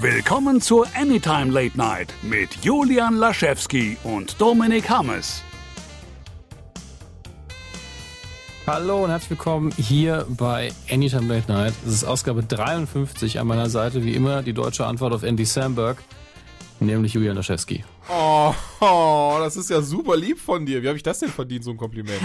Willkommen zur Anytime Late Night mit Julian Laschewski und Dominik Hammes. Hallo und herzlich willkommen hier bei Anytime Late Night. Es ist Ausgabe 53 an meiner Seite, wie immer die deutsche Antwort auf Andy Samberg, nämlich Julian Laschewski. Oh, oh, das ist ja super lieb von dir. Wie habe ich das denn verdient, so ein Kompliment?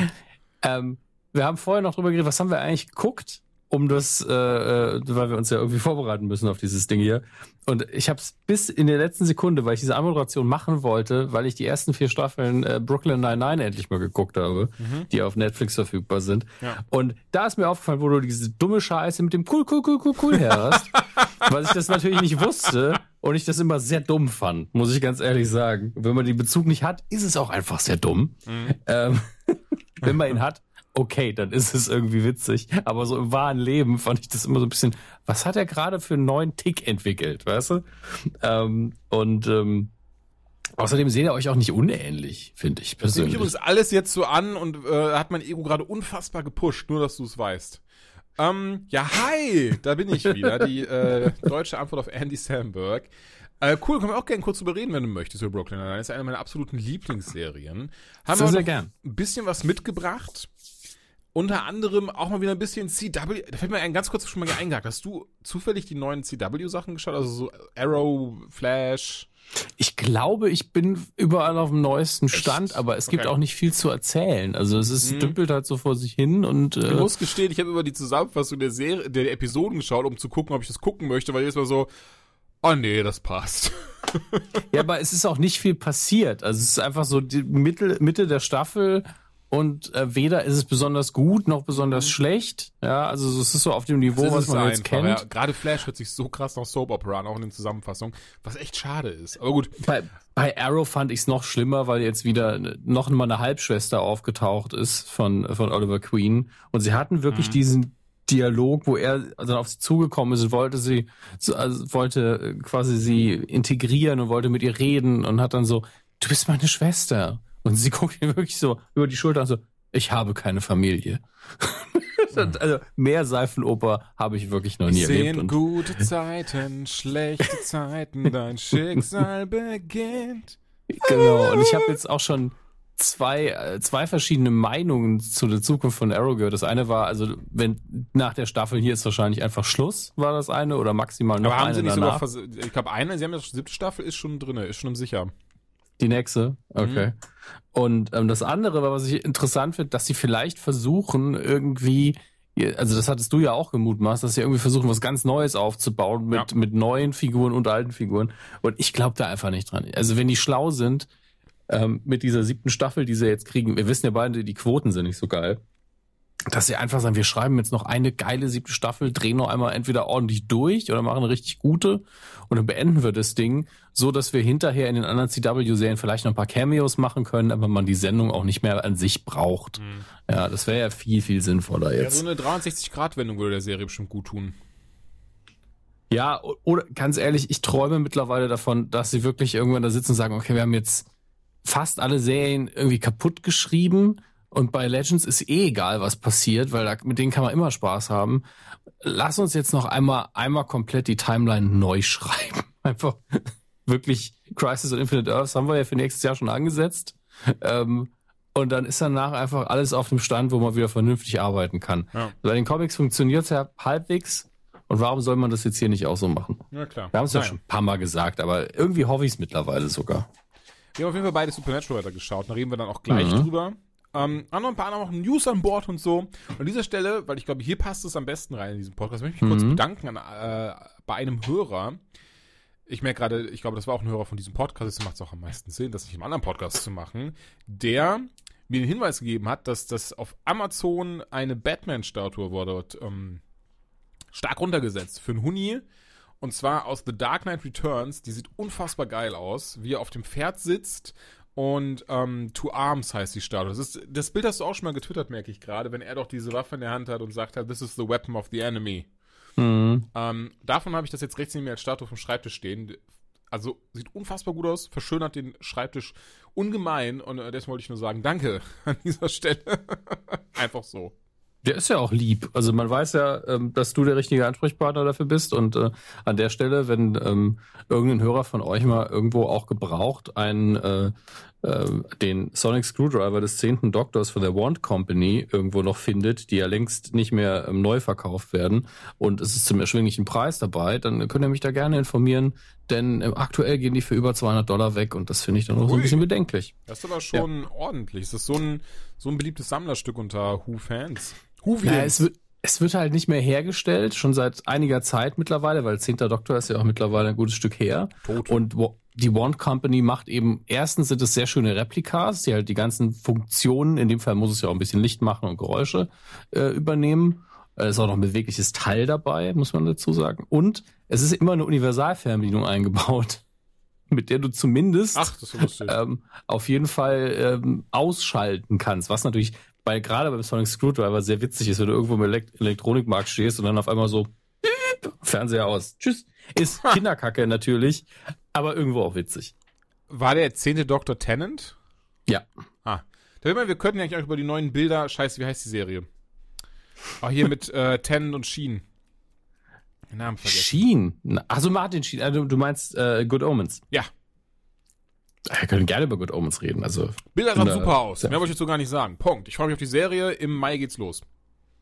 Ähm, wir haben vorher noch drüber geredet, was haben wir eigentlich geguckt? Um das, äh, äh, weil wir uns ja irgendwie vorbereiten müssen auf dieses Ding hier. Und ich habe es bis in der letzten Sekunde, weil ich diese Anmoderation machen wollte, weil ich die ersten vier Staffeln äh, Brooklyn Nine-Nine endlich mal geguckt habe, mhm. die auf Netflix verfügbar sind. Ja. Und da ist mir aufgefallen, wo du diese dumme Scheiße mit dem cool, cool, cool, cool, cool her hast, weil ich das natürlich nicht wusste und ich das immer sehr dumm fand, muss ich ganz ehrlich sagen. Wenn man den Bezug nicht hat, ist es auch einfach sehr dumm. Mhm. Ähm, wenn man ihn hat, okay, dann ist es irgendwie witzig. Aber so im wahren Leben fand ich das immer so ein bisschen, was hat er gerade für einen neuen Tick entwickelt, weißt du? Ähm, und ähm, Außerdem seht ihr euch auch nicht unähnlich, finde ich persönlich. Ich übrigens alles jetzt so an und äh, hat mein Ego gerade unfassbar gepusht, nur dass du es weißt. Ähm, ja, hi, da bin ich wieder, die äh, deutsche Antwort auf Andy Samberg. Äh, cool, können wir auch gerne kurz drüber reden, wenn du möchtest, über Brooklyn Nine-Nine. Das ist eine meiner absoluten Lieblingsserien. Haben sehr, wir sehr gern. ein bisschen was mitgebracht unter anderem auch mal wieder ein bisschen CW. Da fällt mir ein ganz kurz schon mal eingehakt. Hast du zufällig die neuen CW-Sachen geschaut? Also so Arrow, Flash? Ich glaube, ich bin überall auf dem neuesten Stand, Echt? aber es gibt okay. auch nicht viel zu erzählen. Also es ist hm. dümpelt halt so vor sich hin und äh, Ich muss gestehen, ich habe über die Zusammenfassung der Serie, der Episoden geschaut, um zu gucken, ob ich das gucken möchte, weil jetzt mal so, oh nee, das passt. ja, aber es ist auch nicht viel passiert. Also es ist einfach so die Mitte, Mitte der Staffel und äh, weder ist es besonders gut noch besonders mhm. schlecht. Ja, also es ist so auf dem Niveau, was man jetzt kennt. Ja. Gerade Flash hört sich so krass nach Soap Opera an, auch in den Zusammenfassungen, was echt schade ist. Aber gut. Bei, bei Arrow fand ich es noch schlimmer, weil jetzt wieder noch mal eine Halbschwester aufgetaucht ist von von Oliver Queen und sie hatten wirklich mhm. diesen Dialog, wo er dann auf sie zugekommen ist und wollte sie, also wollte quasi sie integrieren und wollte mit ihr reden und hat dann so, du bist meine Schwester. Und sie guckt ihn wirklich so über die Schulter und so, ich habe keine Familie. also mehr Seifenoper habe ich wirklich noch nie Sehen erlebt. Und gute Zeiten, schlechte Zeiten, dein Schicksal beginnt. Genau, und ich habe jetzt auch schon zwei, äh, zwei verschiedene Meinungen zu der Zukunft von Arrow gehört. Das eine war, also wenn nach der Staffel hier ist wahrscheinlich einfach Schluss, war das eine, oder maximal noch Aber haben eine sie nicht danach. sogar, ich glaube eine, sie haben ja die siebte Staffel ist schon drin, ist schon im Sicher. Die nächste? Okay. Mhm. Und ähm, das andere, was ich interessant finde, dass sie vielleicht versuchen, irgendwie, also das hattest du ja auch gemutmaßt, dass sie irgendwie versuchen, was ganz Neues aufzubauen mit, ja. mit neuen Figuren und alten Figuren. Und ich glaube da einfach nicht dran. Also wenn die schlau sind, ähm, mit dieser siebten Staffel, die sie jetzt kriegen, wir wissen ja beide, die Quoten sind nicht so geil dass sie einfach sagen, wir schreiben jetzt noch eine geile siebte Staffel, drehen noch einmal entweder ordentlich durch oder machen eine richtig gute und dann beenden wir das Ding, so dass wir hinterher in den anderen CW-Serien vielleicht noch ein paar Cameos machen können, aber man die Sendung auch nicht mehr an sich braucht. Mhm. Ja, das wäre ja viel, viel sinnvoller jetzt. Ja, so eine 360-Grad-Wendung würde der Serie bestimmt gut tun. Ja, oder ganz ehrlich, ich träume mittlerweile davon, dass sie wirklich irgendwann da sitzen und sagen, okay, wir haben jetzt fast alle Serien irgendwie kaputt geschrieben und bei Legends ist eh egal, was passiert, weil da, mit denen kann man immer Spaß haben. Lass uns jetzt noch einmal, einmal komplett die Timeline neu schreiben. Einfach wirklich Crisis und Infinite Earths haben wir ja für nächstes Jahr schon angesetzt. Ähm, und dann ist danach einfach alles auf dem Stand, wo man wieder vernünftig arbeiten kann. Ja. Bei den Comics funktioniert es ja halbwegs. Und warum soll man das jetzt hier nicht auch so machen? Ja, klar. Wir haben es ja schon ein paar Mal gesagt, aber irgendwie hoffe ich es mittlerweile sogar. Wir haben auf jeden Fall beide Supernatural weiter geschaut. Da reden wir dann auch gleich mhm. drüber. Ähm, haben noch ein paar noch News an Bord und so. Und an dieser Stelle, weil ich glaube, hier passt es am besten rein in diesem Podcast, möchte ich mich mhm. kurz bedanken an, äh, bei einem Hörer. Ich merke gerade, ich glaube, das war auch ein Hörer von diesem Podcast, deswegen macht es auch am meisten Sinn, das nicht im anderen Podcast zu machen, der mir den Hinweis gegeben hat, dass das auf Amazon eine Batman-Statue wurde ähm, stark runtergesetzt für einen Huni. Und zwar aus The Dark Knight Returns. Die sieht unfassbar geil aus, wie er auf dem Pferd sitzt und ähm, To Arms heißt die Statue. Das, ist, das Bild hast du auch schon mal getwittert, merke ich gerade, wenn er doch diese Waffe in der Hand hat und sagt halt, this is the weapon of the enemy. Mhm. Ähm, davon habe ich das jetzt rechts neben mir als Statue vom Schreibtisch stehen. Also sieht unfassbar gut aus, verschönert den Schreibtisch ungemein und äh, deswegen wollte ich nur sagen, danke an dieser Stelle. Einfach so. Der ist ja auch lieb. Also man weiß ja, ähm, dass du der richtige Ansprechpartner dafür bist. Und äh, an der Stelle, wenn ähm, irgendein Hörer von euch mal irgendwo auch gebraucht einen äh, äh, den Sonic Screwdriver des zehnten Doktors von der Wand Company irgendwo noch findet, die ja längst nicht mehr ähm, neu verkauft werden und es ist zum erschwinglichen Preis dabei, dann könnt ihr mich da gerne informieren, denn äh, aktuell gehen die für über 200 Dollar weg und das finde ich dann auch so ein bisschen bedenklich. Das ist aber schon ja. ordentlich. Das ist so ein, so ein beliebtes Sammlerstück unter Who-Fans. Who-Fans. Es wird, es wird halt nicht mehr hergestellt, schon seit einiger Zeit mittlerweile, weil 10. Doktor ist ja auch mittlerweile ein gutes Stück her. Tot. Und die Wand Company macht eben, erstens sind es sehr schöne Replikas, die halt die ganzen Funktionen, in dem Fall muss es ja auch ein bisschen Licht machen und Geräusche äh, übernehmen. Es ist auch noch ein bewegliches Teil dabei, muss man dazu sagen. Und es ist immer eine Universalfernbedienung eingebaut, mit der du zumindest Ach, ähm, auf jeden Fall ähm, ausschalten kannst, was natürlich bei gerade beim Sonic Screwdriver sehr witzig ist, wenn du irgendwo im Elekt Elektronikmarkt stehst und dann auf einmal so Fernseher aus. Tschüss. Ist Kinderkacke natürlich, aber irgendwo auch witzig. War der zehnte Dr. Tennant? Ja. Ah. Da wir könnten ja eigentlich auch über die neuen Bilder, scheiße, wie heißt die Serie? Auch hier mit äh, Tennant und Sheen. Namen vergessen. Sheen? Also Martin Sheen, also du meinst äh, Good Omens. Ja. Wir können gerne über Good Omens reden. Also, Bilder sahen super aus. Mehr wollte ich dazu gar nicht sagen. Punkt. Ich freue mich auf die Serie. Im Mai geht's los.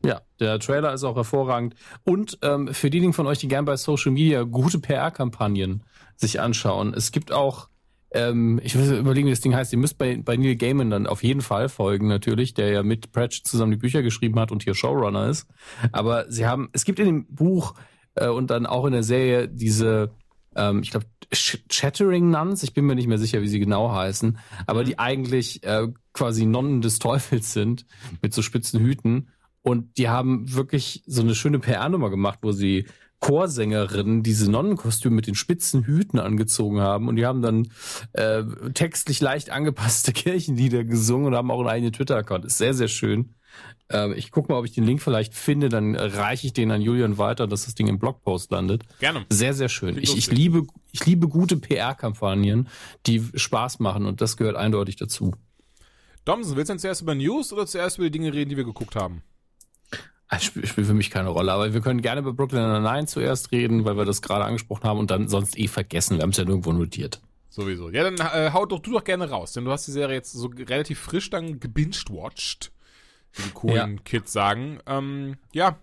Ja, der Trailer ist auch hervorragend. Und ähm, für diejenigen von euch, die gerne bei Social Media gute PR-Kampagnen sich anschauen, es gibt auch, ähm, ich muss überlegen, wie das Ding heißt, ihr müsst bei, bei Neil Gaiman dann auf jeden Fall folgen, natürlich, der ja mit Pratchett zusammen die Bücher geschrieben hat und hier Showrunner ist. Aber sie haben, es gibt in dem Buch äh, und dann auch in der Serie diese ähm, ich glaube, Chattering Nuns, ich bin mir nicht mehr sicher, wie sie genau heißen, aber die eigentlich äh, quasi Nonnen des Teufels sind, mit so spitzen Hüten. Und die haben wirklich so eine schöne PR-Nummer gemacht, wo sie Chorsängerinnen diese Nonnenkostüme mit den spitzen Hüten angezogen haben und die haben dann äh, textlich leicht angepasste Kirchenlieder gesungen und haben auch einen eigenen Twitter-Account. Ist sehr, sehr schön. Ähm, ich gucke mal, ob ich den Link vielleicht finde, dann reiche ich den an Julian weiter, dass das Ding im Blogpost landet. Gerne. Sehr, sehr schön. Ich, ich, liebe, ich liebe gute PR-Kampagnen, die Spaß machen und das gehört eindeutig dazu. Domsen, willst du denn zuerst über News oder zuerst über die Dinge reden, die wir geguckt haben? Das spielt spiel für mich keine Rolle, aber wir können gerne über Brooklyn Nine-Nine zuerst reden, weil wir das gerade angesprochen haben und dann sonst eh vergessen. Wir haben es ja nirgendwo notiert. Sowieso. Ja, dann äh, haut doch du doch gerne raus, denn du hast die Serie jetzt so relativ frisch dann gebinged-watched wie die coolen ja. Kids sagen. Ähm, ja,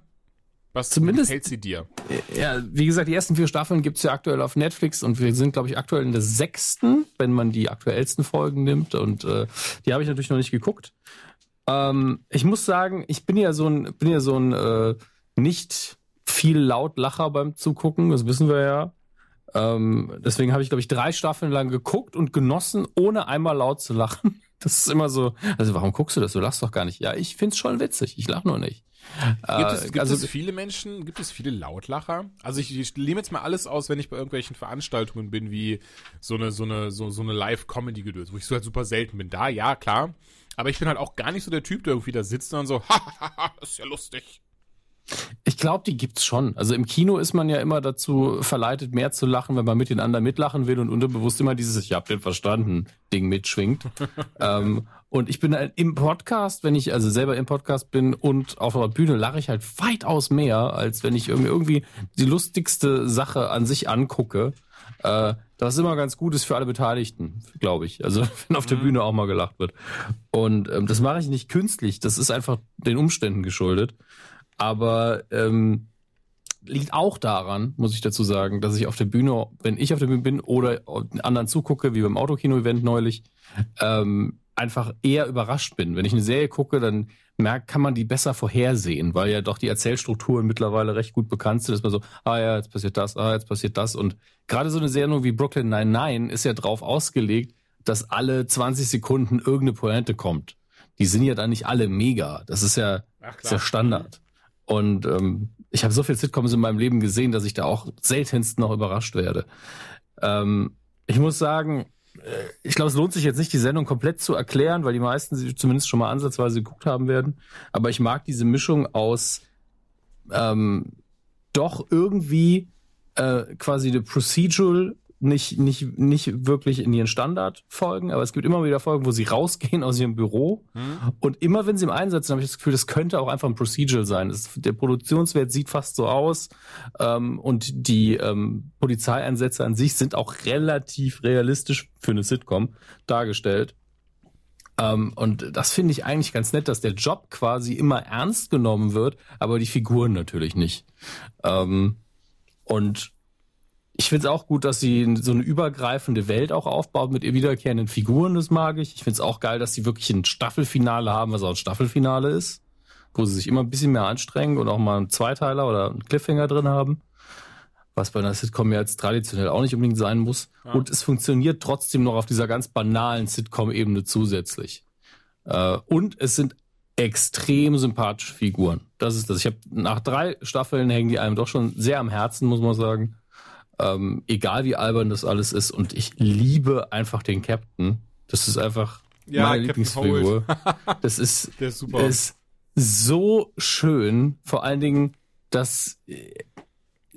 was Zumindest, hält sie dir? Ja, wie gesagt, die ersten vier Staffeln gibt's ja aktuell auf Netflix und wir sind, glaube ich, aktuell in der sechsten, wenn man die aktuellsten Folgen nimmt. Und äh, die habe ich natürlich noch nicht geguckt. Ähm, ich muss sagen, ich bin ja so ein, bin ja so ein äh, nicht viel Lautlacher beim Zugucken, das wissen wir ja. Ähm, deswegen habe ich, glaube ich, drei Staffeln lang geguckt und genossen, ohne einmal laut zu lachen. Das ist immer so, also warum guckst du das? Du lachst doch gar nicht. Ja, ich find's schon witzig. Ich lach nur nicht. Gibt es, gibt also, es viele Menschen, gibt es viele Lautlacher? Also ich, ich nehme jetzt mal alles aus, wenn ich bei irgendwelchen Veranstaltungen bin, wie so eine, so eine, so, so eine Live-Comedy-Gedöns, wo ich so halt super selten bin. Da, ja, klar. Aber ich bin halt auch gar nicht so der Typ, der irgendwie da sitzt und so, hahaha, das ist ja lustig. Ich glaube, die gibt's schon. Also im Kino ist man ja immer dazu verleitet, mehr zu lachen, wenn man mit den anderen mitlachen will und unterbewusst immer dieses Ich hab den verstanden Ding mitschwingt. ähm, und ich bin halt im Podcast, wenn ich also selber im Podcast bin und auf der Bühne lache ich halt weitaus mehr, als wenn ich irgendwie die lustigste Sache an sich angucke. Äh, das immer ganz gut ist für alle Beteiligten, glaube ich. Also wenn auf der mhm. Bühne auch mal gelacht wird. Und ähm, das mache ich nicht künstlich, das ist einfach den Umständen geschuldet. Aber ähm, liegt auch daran, muss ich dazu sagen, dass ich auf der Bühne, wenn ich auf der Bühne bin oder anderen zugucke, wie beim Autokino-Event neulich, ähm, einfach eher überrascht bin. Wenn ich eine Serie gucke, dann merkt, kann man die besser vorhersehen, weil ja doch die Erzählstrukturen mittlerweile recht gut bekannt sind, dass man so, ah ja, jetzt passiert das, ah, jetzt passiert das. Und gerade so eine Serie wie Brooklyn 99 ist ja drauf ausgelegt, dass alle 20 Sekunden irgendeine Pointe kommt. Die sind ja dann nicht alle mega. Das ist ja, Ach, ist ja Standard. Und ähm, ich habe so viel Sitcoms in meinem Leben gesehen, dass ich da auch seltenst noch überrascht werde. Ähm, ich muss sagen, ich glaube, es lohnt sich jetzt nicht, die Sendung komplett zu erklären, weil die meisten sie zumindest schon mal ansatzweise geguckt haben werden. Aber ich mag diese Mischung aus ähm, doch irgendwie äh, quasi eine Procedural nicht, nicht, nicht wirklich in ihren Standardfolgen, aber es gibt immer wieder Folgen, wo sie rausgehen aus ihrem Büro. Mhm. Und immer wenn sie im Einsatz sind, habe ich das Gefühl, das könnte auch einfach ein Procedural sein. Das, der Produktionswert sieht fast so aus. Ähm, und die ähm, Polizeieinsätze an sich sind auch relativ realistisch für eine Sitcom dargestellt. Ähm, und das finde ich eigentlich ganz nett, dass der Job quasi immer ernst genommen wird, aber die Figuren natürlich nicht. Ähm, und ich finde es auch gut, dass sie so eine übergreifende Welt auch aufbaut mit ihr wiederkehrenden Figuren, das mag ich. Ich finde es auch geil, dass sie wirklich ein Staffelfinale haben, was auch ein Staffelfinale ist, wo sie sich immer ein bisschen mehr anstrengen und auch mal einen Zweiteiler oder einen Cliffhanger drin haben. Was bei einer Sitcom ja jetzt traditionell auch nicht unbedingt sein muss. Ja. Und es funktioniert trotzdem noch auf dieser ganz banalen Sitcom-Ebene zusätzlich. Äh, und es sind extrem sympathische Figuren. Das ist das. Ich habe nach drei Staffeln hängen die einem doch schon sehr am Herzen, muss man sagen. Ähm, egal wie albern das alles ist. Und ich liebe einfach den Captain. Das ist einfach ja, meine Captain Lieblingsfigur. das ist, Der ist super. ist so schön. Vor allen Dingen, dass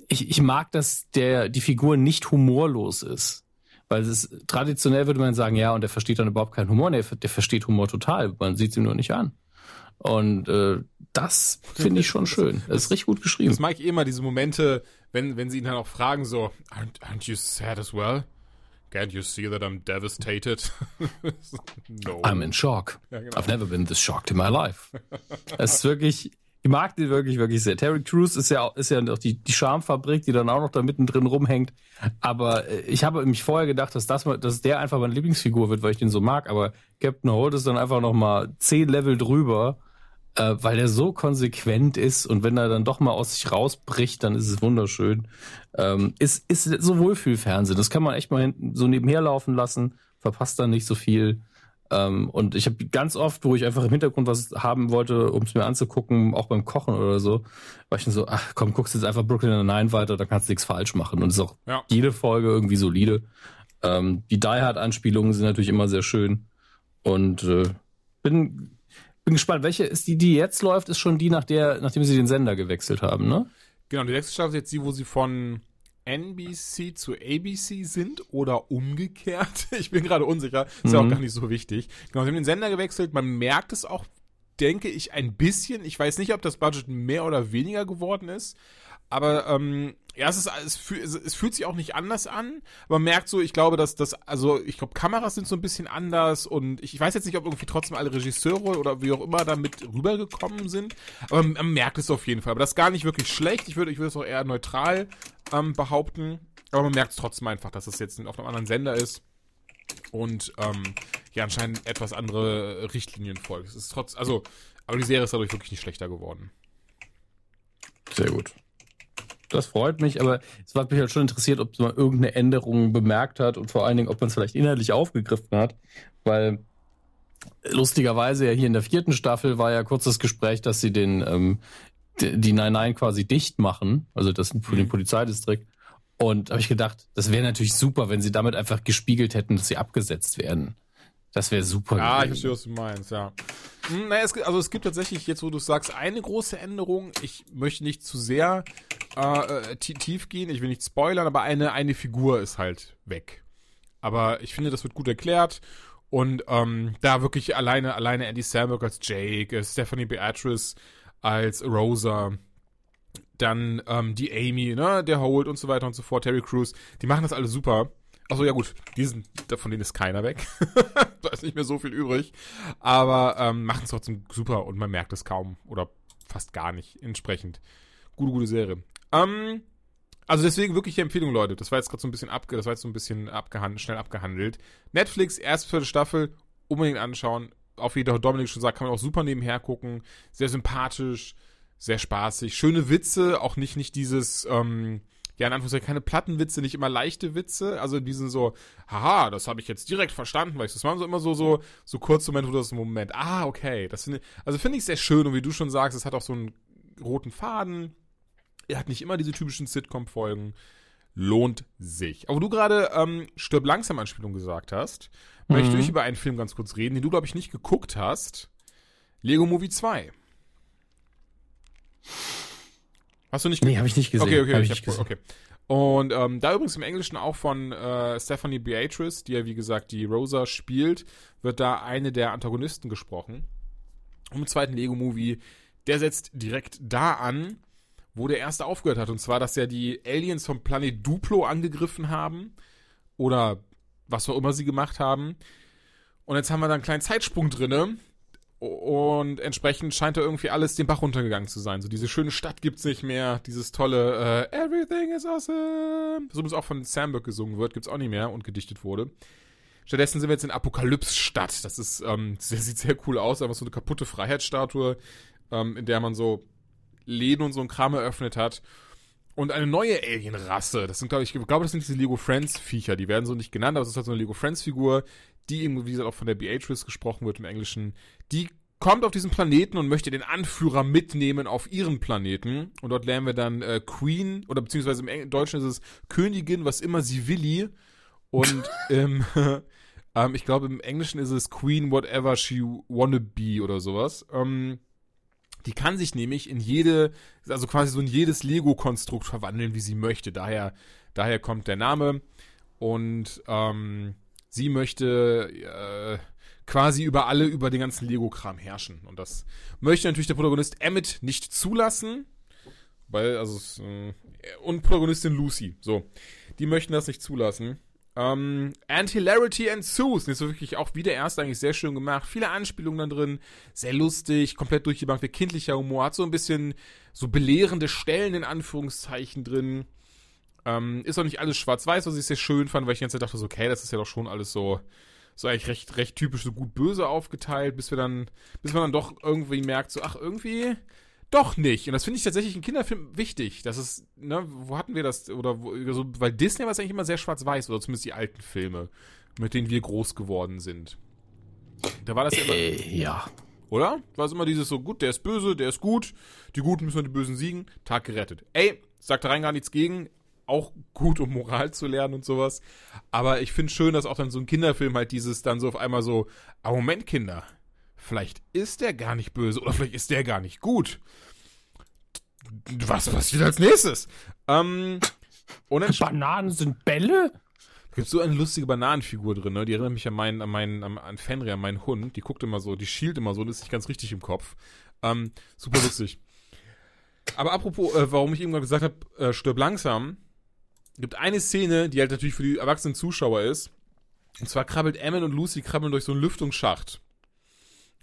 ich, ich mag, dass der die Figur nicht humorlos ist. Weil es traditionell würde man sagen, ja, und der versteht dann überhaupt keinen Humor. Nee, der versteht Humor total. Man sieht es ihm nur nicht an. Und äh, das finde ich schon schön. Das ist richtig gut geschrieben. Das mag ich immer, diese Momente, wenn, wenn sie ihn dann auch fragen, so, aren't, aren't you sad as well? Can't you see that I'm devastated? no. I'm in shock. Ja, genau. I've never been this shocked in my life. Es ist wirklich, ich mag den wirklich, wirklich sehr. Terry Crews ist ja, ist ja noch die, die Charmfabrik, die dann auch noch da mittendrin rumhängt. Aber äh, ich habe mich vorher gedacht, dass das mal, dass der einfach meine Lieblingsfigur wird, weil ich den so mag. Aber Captain Holt ist dann einfach noch mal zehn Level drüber äh, weil der so konsequent ist und wenn er dann doch mal aus sich rausbricht, dann ist es wunderschön. Ähm, ist, ist so Wohlfühlfernsehen. Das kann man echt mal so nebenher laufen lassen, verpasst dann nicht so viel. Ähm, und ich habe ganz oft, wo ich einfach im Hintergrund was haben wollte, um es mir anzugucken, auch beim Kochen oder so, war ich dann so, ach komm, guckst jetzt einfach Brooklyn Nine weiter, da kannst du nichts falsch machen. Und es ist auch ja. jede Folge irgendwie solide. Ähm, die Die Hard-Anspielungen sind natürlich immer sehr schön. Und äh, bin bin gespannt, welche ist die, die jetzt läuft, ist schon die, nach der, nachdem sie den Sender gewechselt haben, ne? Genau, die nächste Staffel ist jetzt die, wo sie von NBC zu ABC sind oder umgekehrt. Ich bin gerade unsicher. Ist mhm. ja auch mhm. gar nicht so wichtig. Genau, sie haben den Sender gewechselt. Man merkt es auch, denke ich, ein bisschen. Ich weiß nicht, ob das Budget mehr oder weniger geworden ist. Aber ähm, ja, es, ist, es, es, fühlt sich auch nicht anders an. Man merkt so, ich glaube, dass das, also ich glaube, Kameras sind so ein bisschen anders und ich, ich weiß jetzt nicht, ob irgendwie trotzdem alle Regisseure oder wie auch immer damit rübergekommen sind. Aber man, man merkt es auf jeden Fall. Aber das ist gar nicht wirklich schlecht. Ich würde ich würde es auch eher neutral ähm, behaupten. Aber man merkt es trotzdem einfach, dass es jetzt auf einem anderen Sender ist und ähm, ja anscheinend etwas andere Richtlinien folgt. Es ist trotz, also, aber die Serie ist dadurch wirklich nicht schlechter geworden. Sehr gut das freut mich, aber es hat mich halt schon interessiert, ob man irgendeine Änderung bemerkt hat und vor allen Dingen, ob man es vielleicht inhaltlich aufgegriffen hat, weil lustigerweise ja hier in der vierten Staffel war ja kurz das Gespräch, dass sie den ähm, die Nein Nein quasi dicht machen, also das für den mhm. Polizeidistrikt. Und habe ich gedacht, das wäre natürlich super, wenn sie damit einfach gespiegelt hätten, dass sie abgesetzt werden. Das wäre super. Ja, gewesen. ich verstehe, was du meinst, ja. Hm, naja, es, also es gibt tatsächlich, jetzt wo du sagst, eine große Änderung. Ich möchte nicht zu sehr äh, äh tief gehen, ich will nicht spoilern, aber eine, eine Figur ist halt weg. Aber ich finde, das wird gut erklärt. Und ähm, da wirklich alleine, alleine Andy Samberg als Jake, äh, Stephanie Beatrice als Rosa, dann ähm, die Amy, ne, der Holt und so weiter und so fort, Terry Crews, die machen das alle super. Achso, ja gut, diesen, von denen ist keiner weg. da ist nicht mehr so viel übrig. Aber ähm, machen es trotzdem super und man merkt es kaum oder fast gar nicht entsprechend. Gute, gute Serie. Ähm, also deswegen wirklich Empfehlung, Leute. Das war jetzt gerade so ein bisschen abge, das war jetzt so ein bisschen abgehandelt, schnell abgehandelt. Netflix, erste Staffel, unbedingt anschauen. Auf wie der Dominik schon sagt, kann man auch super nebenher gucken. Sehr sympathisch, sehr spaßig. Schöne Witze, auch nicht, nicht dieses, ähm, ja, in Anführungszeichen keine Plattenwitze, nicht immer leichte Witze. Also diesen so, haha, das habe ich jetzt direkt verstanden, weil ich das waren so immer so, so, so kurze Momente, wo das Moment, ah, okay. Das finde also finde ich sehr schön und wie du schon sagst, es hat auch so einen roten Faden. Er hat nicht immer diese typischen Sitcom-Folgen. Lohnt sich. Aber du gerade ähm, Stirb langsam Anspielung gesagt hast, mhm. möchte ich über einen Film ganz kurz reden, den du, glaube ich, nicht geguckt hast. Lego Movie 2. Hast du nicht Nee, habe ich nicht gesehen. Okay, okay, hab ich, ich hab, okay. Und ähm, da übrigens im Englischen auch von äh, Stephanie Beatrice, die ja wie gesagt die Rosa spielt, wird da eine der Antagonisten gesprochen. Und im zweiten Lego-Movie, der setzt direkt da an, wo der erste aufgehört hat. Und zwar, dass ja die Aliens vom Planet Duplo angegriffen haben. Oder was auch immer sie gemacht haben. Und jetzt haben wir da einen kleinen Zeitsprung drinne. Und entsprechend scheint da irgendwie alles den Bach runtergegangen zu sein. So diese schöne Stadt gibt's nicht mehr. Dieses tolle äh, Everything is awesome. Das übrigens auch von Samberg gesungen wird, gibt's auch nicht mehr und gedichtet wurde. Stattdessen sind wir jetzt in Apokalypse-Stadt. Das ist, ähm, das sieht sehr cool aus. Einfach so eine kaputte Freiheitsstatue, ähm, in der man so Läden und so ein Kram eröffnet hat. Und eine neue Alien-Rasse. Das sind, glaube ich, ich glaube, das sind diese Lego Friends-Viecher. Die werden so nicht genannt, aber es ist halt so eine Lego Friends-Figur, die eben, wie gesagt, auch von der Beatrice gesprochen wird im Englischen. Die kommt auf diesen Planeten und möchte den Anführer mitnehmen auf ihren Planeten. Und dort lernen wir dann äh, Queen, oder beziehungsweise im Deutschen ist es Königin, was immer sie willi. Und im, ähm, ich glaube, im Englischen ist es Queen, whatever she wanna be oder sowas. Ähm, die kann sich nämlich in jede, also quasi so in jedes Lego-Konstrukt verwandeln, wie sie möchte. Daher, daher kommt der Name. Und ähm, sie möchte äh, quasi über alle, über den ganzen Lego-Kram herrschen. Und das möchte natürlich der Protagonist Emmett nicht zulassen. Weil, also, äh, und Protagonistin Lucy, so. Die möchten das nicht zulassen. Ähm, and Hilarity Ensues. Das ist wirklich auch wie der erste eigentlich sehr schön gemacht. Viele Anspielungen dann drin. Sehr lustig, komplett durch die Bank. Wie kindlicher Humor. Hat so ein bisschen so belehrende Stellen in Anführungszeichen drin. Ähm, ist auch nicht alles schwarz-weiß, was ich sehr schön fand, weil ich die ganze Zeit dachte, so, okay, das ist ja doch schon alles so so eigentlich recht, recht typisch so gut böse aufgeteilt, bis wir dann, bis man dann doch irgendwie merkt, so, ach, irgendwie doch nicht. Und das finde ich tatsächlich in Kinderfilmen wichtig. Das ist, ne, wo hatten wir das, oder wo, so, weil Disney war es eigentlich immer sehr schwarz-weiß, oder zumindest die alten Filme, mit denen wir groß geworden sind. Da war das ja immer. Äh, ja. Oder? War es immer dieses so, gut, der ist böse, der ist gut, die Guten müssen die Bösen siegen, Tag gerettet. Ey, sagt da rein gar nichts gegen, auch gut, um Moral zu lernen und sowas. Aber ich finde schön, dass auch dann so ein Kinderfilm halt dieses dann so auf einmal so, ah, Moment, Kinder, vielleicht ist der gar nicht böse oder vielleicht ist der gar nicht gut. Was passiert als nächstes? Ähm, und Bananen sind Bälle? Da gibt so eine lustige Bananenfigur drin, ne? Die erinnert mich an meinen, an meinen, an Fenrir, an meinen Hund. Die guckt immer so, die schielt immer so und ist nicht ganz richtig im Kopf. Ähm, super lustig. Aber apropos, äh, warum ich eben gerade gesagt habe, äh, stirb langsam, gibt eine Szene, die halt natürlich für die erwachsenen Zuschauer ist. Und zwar krabbelt Emmon und Lucy krabbeln durch so einen Lüftungsschacht.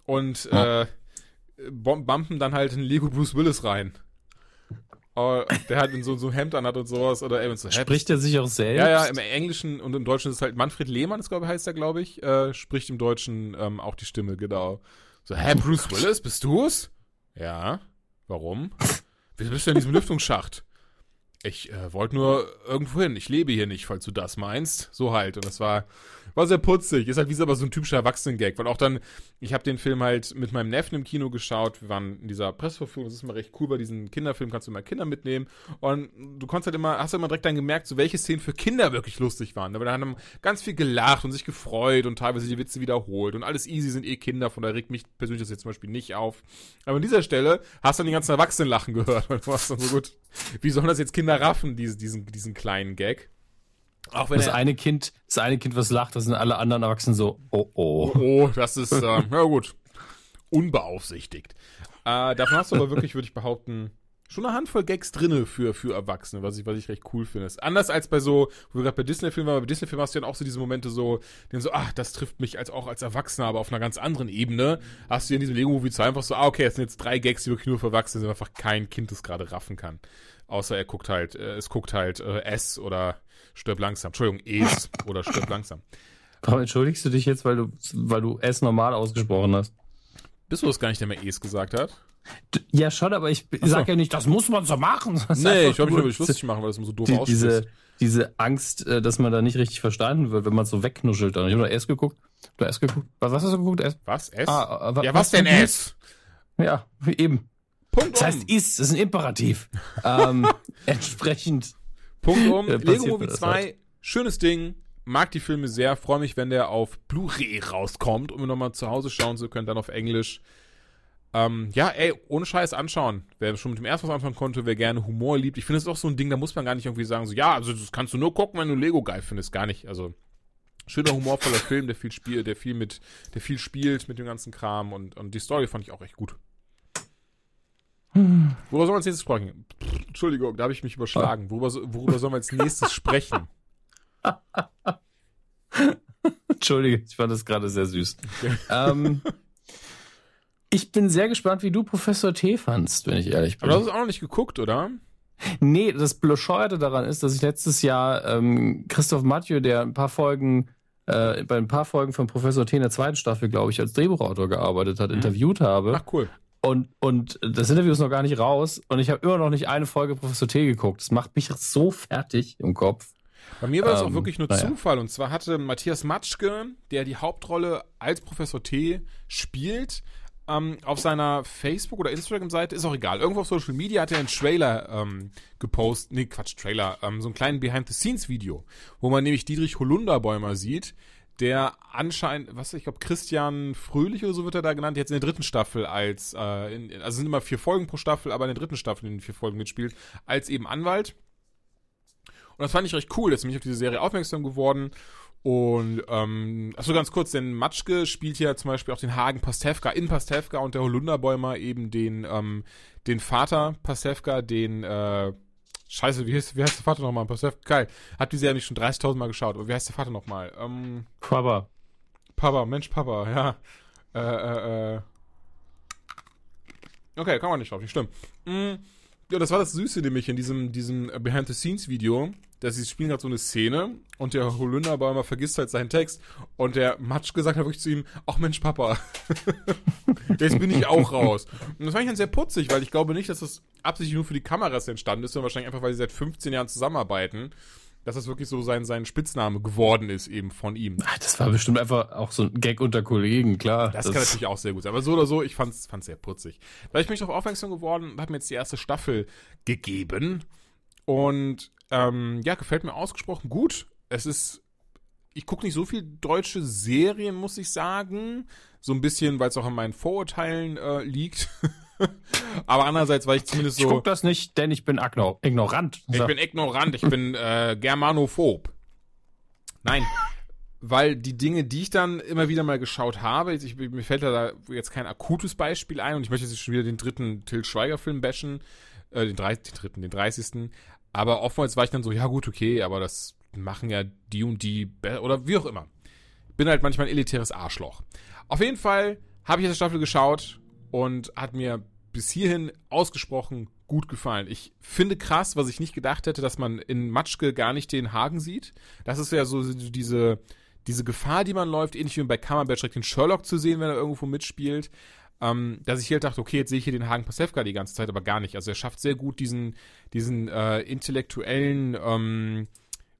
Und ja. äh, bumpen dann halt in Lego Bruce Willis rein. Oh, der halt in so, so ein Hemd anhat und sowas. Oder eben so Spricht er sich auch selbst? Ja, ja, im Englischen und im Deutschen ist es halt Manfred Lehmann, das glaube ich, heißt er, glaube ich, äh, spricht im Deutschen ähm, auch die Stimme, genau. So, hä, Bruce Willis, bist du's? Ja. Warum? Wieso bist du in diesem Lüftungsschacht? Ich äh, wollte nur irgendwo hin. Ich lebe hier nicht, falls du das meinst. So halt. Und das war, war sehr putzig. Ist halt wie so aber so ein typischer Erwachsenen-Gag. Weil auch dann, ich habe den Film halt mit meinem Neffen im Kino geschaut. Wir waren in dieser Presseverführung. Das ist immer recht cool. Bei diesen Kinderfilmen kannst du immer Kinder mitnehmen. Und du konntest halt immer, hast halt immer direkt dann gemerkt, so welche Szenen für Kinder wirklich lustig waren. Da haben ganz viel gelacht und sich gefreut und teilweise die Witze wiederholt. Und alles easy sind eh Kinder. Von daher regt mich persönlich das jetzt zum Beispiel nicht auf. Aber an dieser Stelle hast du dann die ganzen Erwachsenen lachen gehört. Weil du warst dann so gut. Wie sollen das jetzt Kinder raffen, diese, diesen, diesen kleinen Gag? Auch wenn das eine Kind, das eine Kind, was lacht, das sind alle anderen Erwachsenen so, oh oh. Oh, das ist, äh, na gut, unbeaufsichtigt. Äh, davon hast du aber wirklich, würde ich behaupten, schon eine Handvoll Gags drinne für, für Erwachsene, was ich, was ich recht cool finde. Ist anders als bei so, wo wir gerade bei Disney-Filmen waren, bei Disney-Filmen hast du dann auch so diese Momente so, die so, ach, das trifft mich als auch als Erwachsener, aber auf einer ganz anderen Ebene. Hast du in diesem Lego-Movie 2 einfach so, ah, okay, es sind jetzt drei Gags, die wirklich nur für Erwachsene sind, einfach kein Kind das gerade raffen kann. Außer er guckt halt, äh, es guckt halt äh, S oder stirb langsam. Entschuldigung, Es oder stirb langsam. Warum entschuldigst du dich jetzt, weil du, weil du S normal ausgesprochen hast? Bist du das gar nicht, der mir Es gesagt hat? Ja, schon, aber ich so. sag ja nicht, das muss man so machen. Nee, ich glaube, ich will nicht lustig machen, weil das immer so doof die, diese, diese Angst, äh, dass man da nicht richtig verstanden wird, wenn man so wegnuschelt. Dann. Ich habe S geguckt. Du hast S geguckt. Was, was hast du geguckt? S? Was? S? Ah, äh, ja, was, was denn S? Ja, eben. Punkt Das heißt ist, das ist ein Imperativ. ähm, entsprechend. Punkt um. Äh, Lego Movie 2, halt. schönes Ding. Mag die Filme sehr. Freue mich, wenn der auf Blu-ray rauskommt, um ihn nochmal zu Hause schauen zu können, dann auf Englisch. Ähm, ja, ey, ohne Scheiß anschauen. Wer schon mit dem ersten was anfangen konnte, wer gerne Humor liebt. Ich finde es auch so ein Ding, da muss man gar nicht irgendwie sagen, so, ja, also das kannst du nur gucken, wenn du Lego geil findest. Gar nicht. Also, schöner, humorvoller Film, der viel spielt, der viel mit, der viel spielt mit dem ganzen Kram und, und die Story fand ich auch echt gut. Hm. Worüber sollen wir als nächstes sprechen? Entschuldigung, da habe ich mich überschlagen. Worüber, worüber sollen wir als nächstes sprechen? Entschuldige, ich fand das gerade sehr süß. Okay. Ähm, ich bin sehr gespannt, wie du Professor T fandst, wenn ich ehrlich bin. Aber du hast es auch noch nicht geguckt, oder? Nee, das Bescheuerte daran ist, dass ich letztes Jahr ähm, Christoph Mathieu, der ein paar Folgen, äh, bei ein paar Folgen von Professor T in der zweiten Staffel, glaube ich, als Drehbuchautor gearbeitet hat, mhm. interviewt habe. Ach cool. Und, und das Interview ist noch gar nicht raus und ich habe immer noch nicht eine Folge Professor T geguckt. Das macht mich so fertig im Kopf. Bei mir war es ähm, auch wirklich nur naja. Zufall. Und zwar hatte Matthias Matschke, der die Hauptrolle als Professor T spielt, ähm, auf seiner Facebook- oder Instagram-Seite, ist auch egal, irgendwo auf Social Media hat er einen Trailer ähm, gepostet, nee, Quatsch, Trailer, ähm, so einen kleinen Behind-the-Scenes-Video, wo man nämlich Dietrich Holunderbäumer sieht, der anscheinend, was ich glaube, Christian Fröhlich oder so wird er da genannt, jetzt in der dritten Staffel als, äh, in, also sind immer vier Folgen pro Staffel, aber in der dritten Staffel in den vier Folgen mitspielt, als eben Anwalt. Und das fand ich recht cool, jetzt bin ich auf diese Serie aufmerksam geworden und ähm, achso, ganz kurz, denn Matschke spielt ja zum Beispiel auch den Hagen Pastewka in Pastewka und der Holunderbäumer eben den, ähm, den Vater Pastewka, den, äh, scheiße, wie heißt, wie heißt der Vater nochmal? Geil. Hat die Serie nicht schon 30.000 Mal geschaut. Wie heißt der Vater nochmal? Ähm, Papa. Papa, Mensch, Papa, ja. Äh, äh, äh. Okay, kann man nicht drauf, nicht schlimm. Mm, ja, das war das Süße nämlich in diesem, diesem Behind-the-Scenes-Video dass sie spielen gerade so eine Szene und der Holunderbäumer vergisst halt seinen Text und der Matsch gesagt hat wirklich zu ihm, ach Mensch, Papa, jetzt bin ich auch raus. Und das fand ich dann sehr putzig, weil ich glaube nicht, dass das absichtlich nur für die Kameras entstanden ist, sondern wahrscheinlich einfach, weil sie seit 15 Jahren zusammenarbeiten dass das wirklich so sein, sein Spitzname geworden ist eben von ihm. Ach, das war bestimmt einfach auch so ein Gag unter Kollegen, klar. Das, das kann natürlich auch sehr gut sein. Aber so oder so, ich fand's, fand's sehr putzig. Weil ich mich darauf aufmerksam geworden, hat mir jetzt die erste Staffel gegeben. Und ähm, ja, gefällt mir ausgesprochen gut. Es ist, ich gucke nicht so viel deutsche Serien, muss ich sagen. So ein bisschen, weil es auch an meinen Vorurteilen äh, liegt. Aber andererseits, weil ich zumindest so. Ich gucke das nicht, denn ich bin ignorant. Ich bin ignorant, ich bin äh, germanophob. Nein, weil die Dinge, die ich dann immer wieder mal geschaut habe, ich, mir fällt da jetzt kein akutes Beispiel ein und ich möchte jetzt schon wieder den dritten Till Schweiger-Film bashen, äh, den, 30, den dritten, den 30. Aber oftmals war ich dann so, ja gut, okay, aber das machen ja die und die oder wie auch immer. Bin halt manchmal ein elitäres Arschloch. Auf jeden Fall habe ich diese Staffel geschaut und hat mir bis hierhin ausgesprochen gut gefallen. Ich finde krass, was ich nicht gedacht hätte, dass man in Matschke gar nicht den Hagen sieht. Das ist ja so diese, diese Gefahr, die man läuft, ähnlich wie bei Kammerbatch direkt den Sherlock zu sehen, wenn er irgendwo mitspielt ähm, dass ich hier halt dachte, okay, jetzt sehe ich hier den Hagen Pasewka die ganze Zeit, aber gar nicht. Also er schafft sehr gut diesen, diesen äh, intellektuellen, ähm,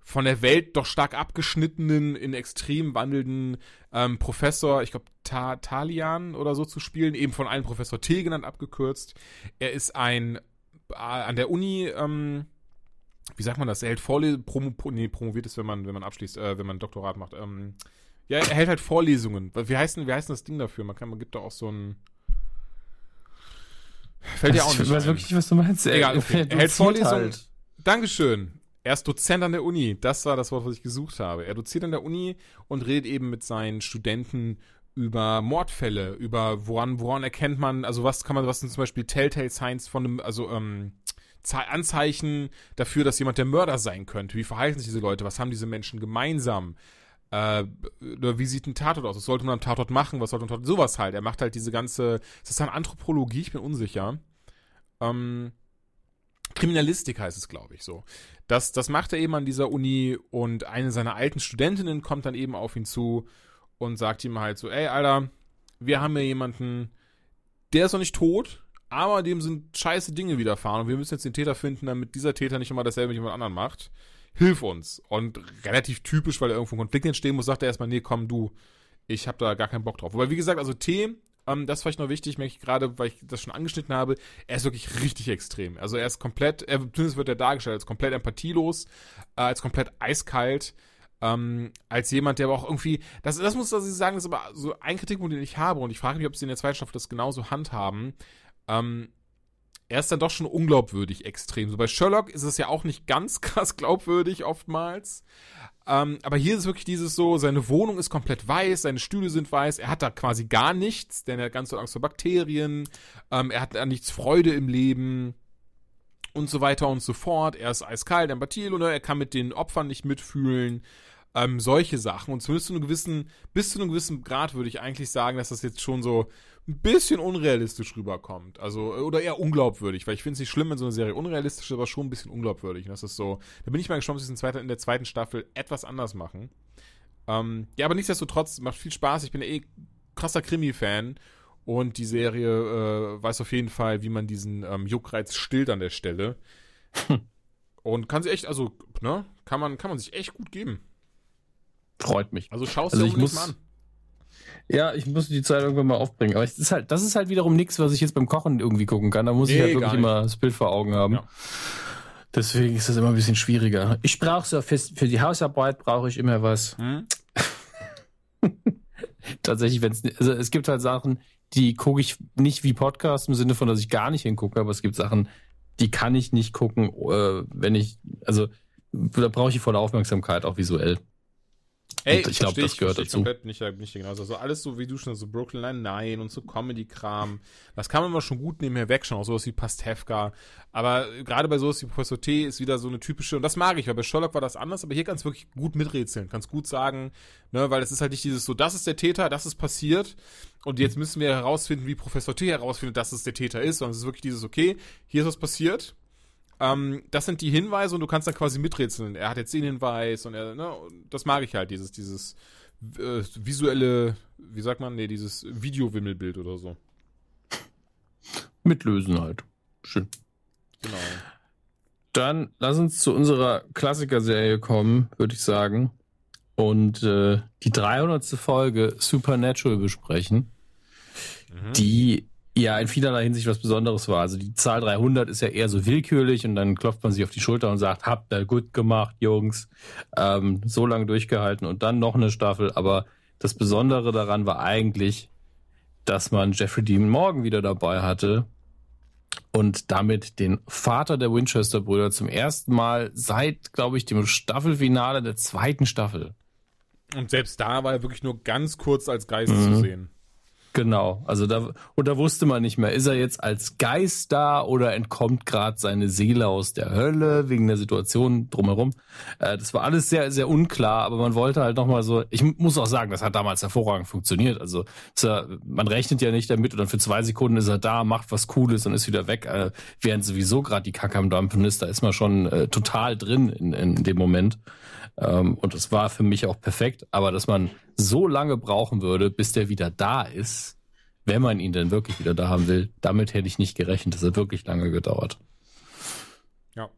von der Welt doch stark abgeschnittenen, in extrem wandelnden ähm, Professor, ich glaube Ta Talian oder so zu spielen, eben von einem Professor T genannt abgekürzt. Er ist ein äh, an der Uni, ähm, wie sagt man das? Er hält Vorlesungen, Promo, nee, promoviert ist, wenn man, wenn man abschließt, äh, wenn man Doktorat macht. Ähm, ja, er hält halt Vorlesungen. Wie heißt denn, wie heißt denn das Ding dafür? Man, kann, man gibt da auch so ein. Fällt ja auch nicht. Ich weiß ein. wirklich nicht, was du meinst. Egal, okay. Er hält Vorlesungen. Halt. Dankeschön. Er ist Dozent an der Uni. Das war das Wort, was ich gesucht habe. Er doziert an der Uni und redet eben mit seinen Studenten über Mordfälle, über woran, woran erkennt man, also was kann man, was sind zum Beispiel Telltale Signs von einem, also ähm, Anzeichen dafür, dass jemand der Mörder sein könnte. Wie verhalten sich diese Leute? Was haben diese Menschen gemeinsam? Äh, wie sieht ein Tatort aus? Was sollte man am Tatort machen? Was sollte ein Tatort? Sowas halt. Er macht halt diese ganze, ist das dann Anthropologie? Ich bin unsicher. Ähm, Kriminalistik heißt es, glaube ich, so. Das, das macht er eben an dieser Uni und eine seiner alten Studentinnen kommt dann eben auf ihn zu und sagt ihm halt so, ey, Alter, wir haben hier jemanden, der ist noch nicht tot, aber dem sind scheiße Dinge widerfahren und wir müssen jetzt den Täter finden, damit dieser Täter nicht immer dasselbe mit jemand anderem macht hilf uns. Und relativ typisch, weil da irgendwo ein Konflikt entstehen muss, sagt er erstmal, nee, komm du, ich habe da gar keinen Bock drauf. Wobei, wie gesagt, also T, ähm, das ist vielleicht noch wichtig, merke ich gerade, weil ich das schon angeschnitten habe, er ist wirklich richtig extrem. Also er ist komplett, er, zumindest wird er dargestellt als komplett empathielos, äh, als komplett eiskalt. Ähm, als jemand, der aber auch irgendwie, das, das muss ich sagen, das ist aber so ein Kritikpunkt, den ich habe und ich frage mich, ob sie in der zweiten Staffel das genauso handhaben. Ähm, er ist dann doch schon unglaubwürdig extrem. So bei Sherlock ist es ja auch nicht ganz krass glaubwürdig oftmals. Ähm, aber hier ist wirklich dieses so, seine Wohnung ist komplett weiß, seine Stühle sind weiß, er hat da quasi gar nichts, denn er hat ganz so Angst vor Bakterien, ähm, er hat an nichts Freude im Leben und so weiter und so fort. Er ist eiskalt, empathil oder er kann mit den Opfern nicht mitfühlen. Ähm, solche Sachen. Und zumindest zu einem gewissen, bis zu einem gewissen Grad würde ich eigentlich sagen, dass das jetzt schon so ein bisschen unrealistisch rüberkommt. Also, oder eher unglaubwürdig, weil ich finde es nicht schlimm, wenn so eine Serie unrealistisch ist, aber schon ein bisschen unglaubwürdig. Und das ist so, da bin ich mal gespannt, ob sie es in der zweiten Staffel etwas anders machen. Ähm, ja, aber nichtsdestotrotz, macht viel Spaß. Ich bin ja eh krasser Krimi-Fan. Und die Serie äh, weiß auf jeden Fall, wie man diesen ähm, Juckreiz stillt an der Stelle. Und kann sie echt, also, ne, kann man, kann man sich echt gut geben. Freut mich. Also schaust also dir ich muss, mal an. Ja, ich muss die Zeit irgendwann mal aufbringen. Aber es ist halt, das ist halt wiederum nichts, was ich jetzt beim Kochen irgendwie gucken kann. Da muss Nee, ich halt wirklich nicht. immer das Bild vor Augen haben. Ja. Deswegen ist das immer ein bisschen schwieriger. Ich brauche so für, für die Hausarbeit brauche ich immer was. Hm? Tatsächlich, wenn es also es gibt halt Sachen, die gucke ich nicht wie Podcast im Sinne von, dass ich gar nicht hingucke, aber es gibt Sachen, die kann ich nicht gucken, äh, wenn ich also da brauche ich volle Aufmerksamkeit auch visuell. Ey, Und ich glaub, versteh das gehört dazu. komplett nicht, nicht genauso. Also alles so, wie du schon, so Brooklyn Nine-Nine und so Comedy-Kram. Das kann man mal schon gut nebenher wegschauen. Auch sowas wie Pastewka. Aber gerade bei sowas wie Professor T ist wieder so eine typische, und das mag ich, weil bei Sherlock war das anders, aber hier kannst du wirklich gut miträtseln. Kannst gut sagen, ne, weil es ist halt nicht dieses so, das ist der Täter, das ist passiert. Und jetzt müssen wir herausfinden, wie Professor T herausfindet, dass es der Täter ist, sondern es ist wirklich dieses, okay, hier ist was passiert. Ähm, das sind die Hinweise und du kannst dann quasi miträtseln. Er hat jetzt den Hinweis und er, ne, das mag ich halt, dieses, dieses äh, visuelle, wie sagt man, nee, dieses Videowimmelbild oder so. Mitlösen halt. Schön. Genau. Dann lass uns zu unserer Klassiker-Serie kommen, würde ich sagen. Und äh, die 300. Folge Supernatural besprechen, Mhm. die ja in vielerlei Hinsicht was Besonderes war. Also die Zahl 300 ist ja eher so willkürlich und dann klopft man sich auf die Schulter und sagt, habt ihr gut gemacht, Jungs. Ähm, so lange durchgehalten und dann noch eine Staffel. Aber das Besondere daran war eigentlich, dass man Jeffrey Dean Morgan wieder dabei hatte, und damit den Vater der Winchester-Brüder zum ersten Mal seit, glaube ich, dem Staffelfinale der zweiten Staffel. Und selbst da war er wirklich nur ganz kurz als Geist Mhm. zu sehen. Genau, also da und da wusste man nicht mehr, ist er jetzt als Geist da oder entkommt gerade seine Seele aus der Hölle wegen der Situation drumherum. Äh, das war alles sehr sehr unklar, aber man wollte halt noch mal so. Ich muss auch sagen, das hat damals hervorragend funktioniert. Also ja, man rechnet ja nicht damit und dann für zwei Sekunden ist er da, macht was Cooles und ist wieder weg, äh, während sowieso gerade die Kacke am Dampfen ist. Da ist man schon äh, total drin in, in dem Moment. Ähm, und das war für mich auch perfekt. Aber dass man so lange brauchen würde, bis der wieder da ist, wenn man ihn denn wirklich wieder da haben will, damit hätte ich nicht gerechnet. Das hat wirklich lange gedauert. Ja.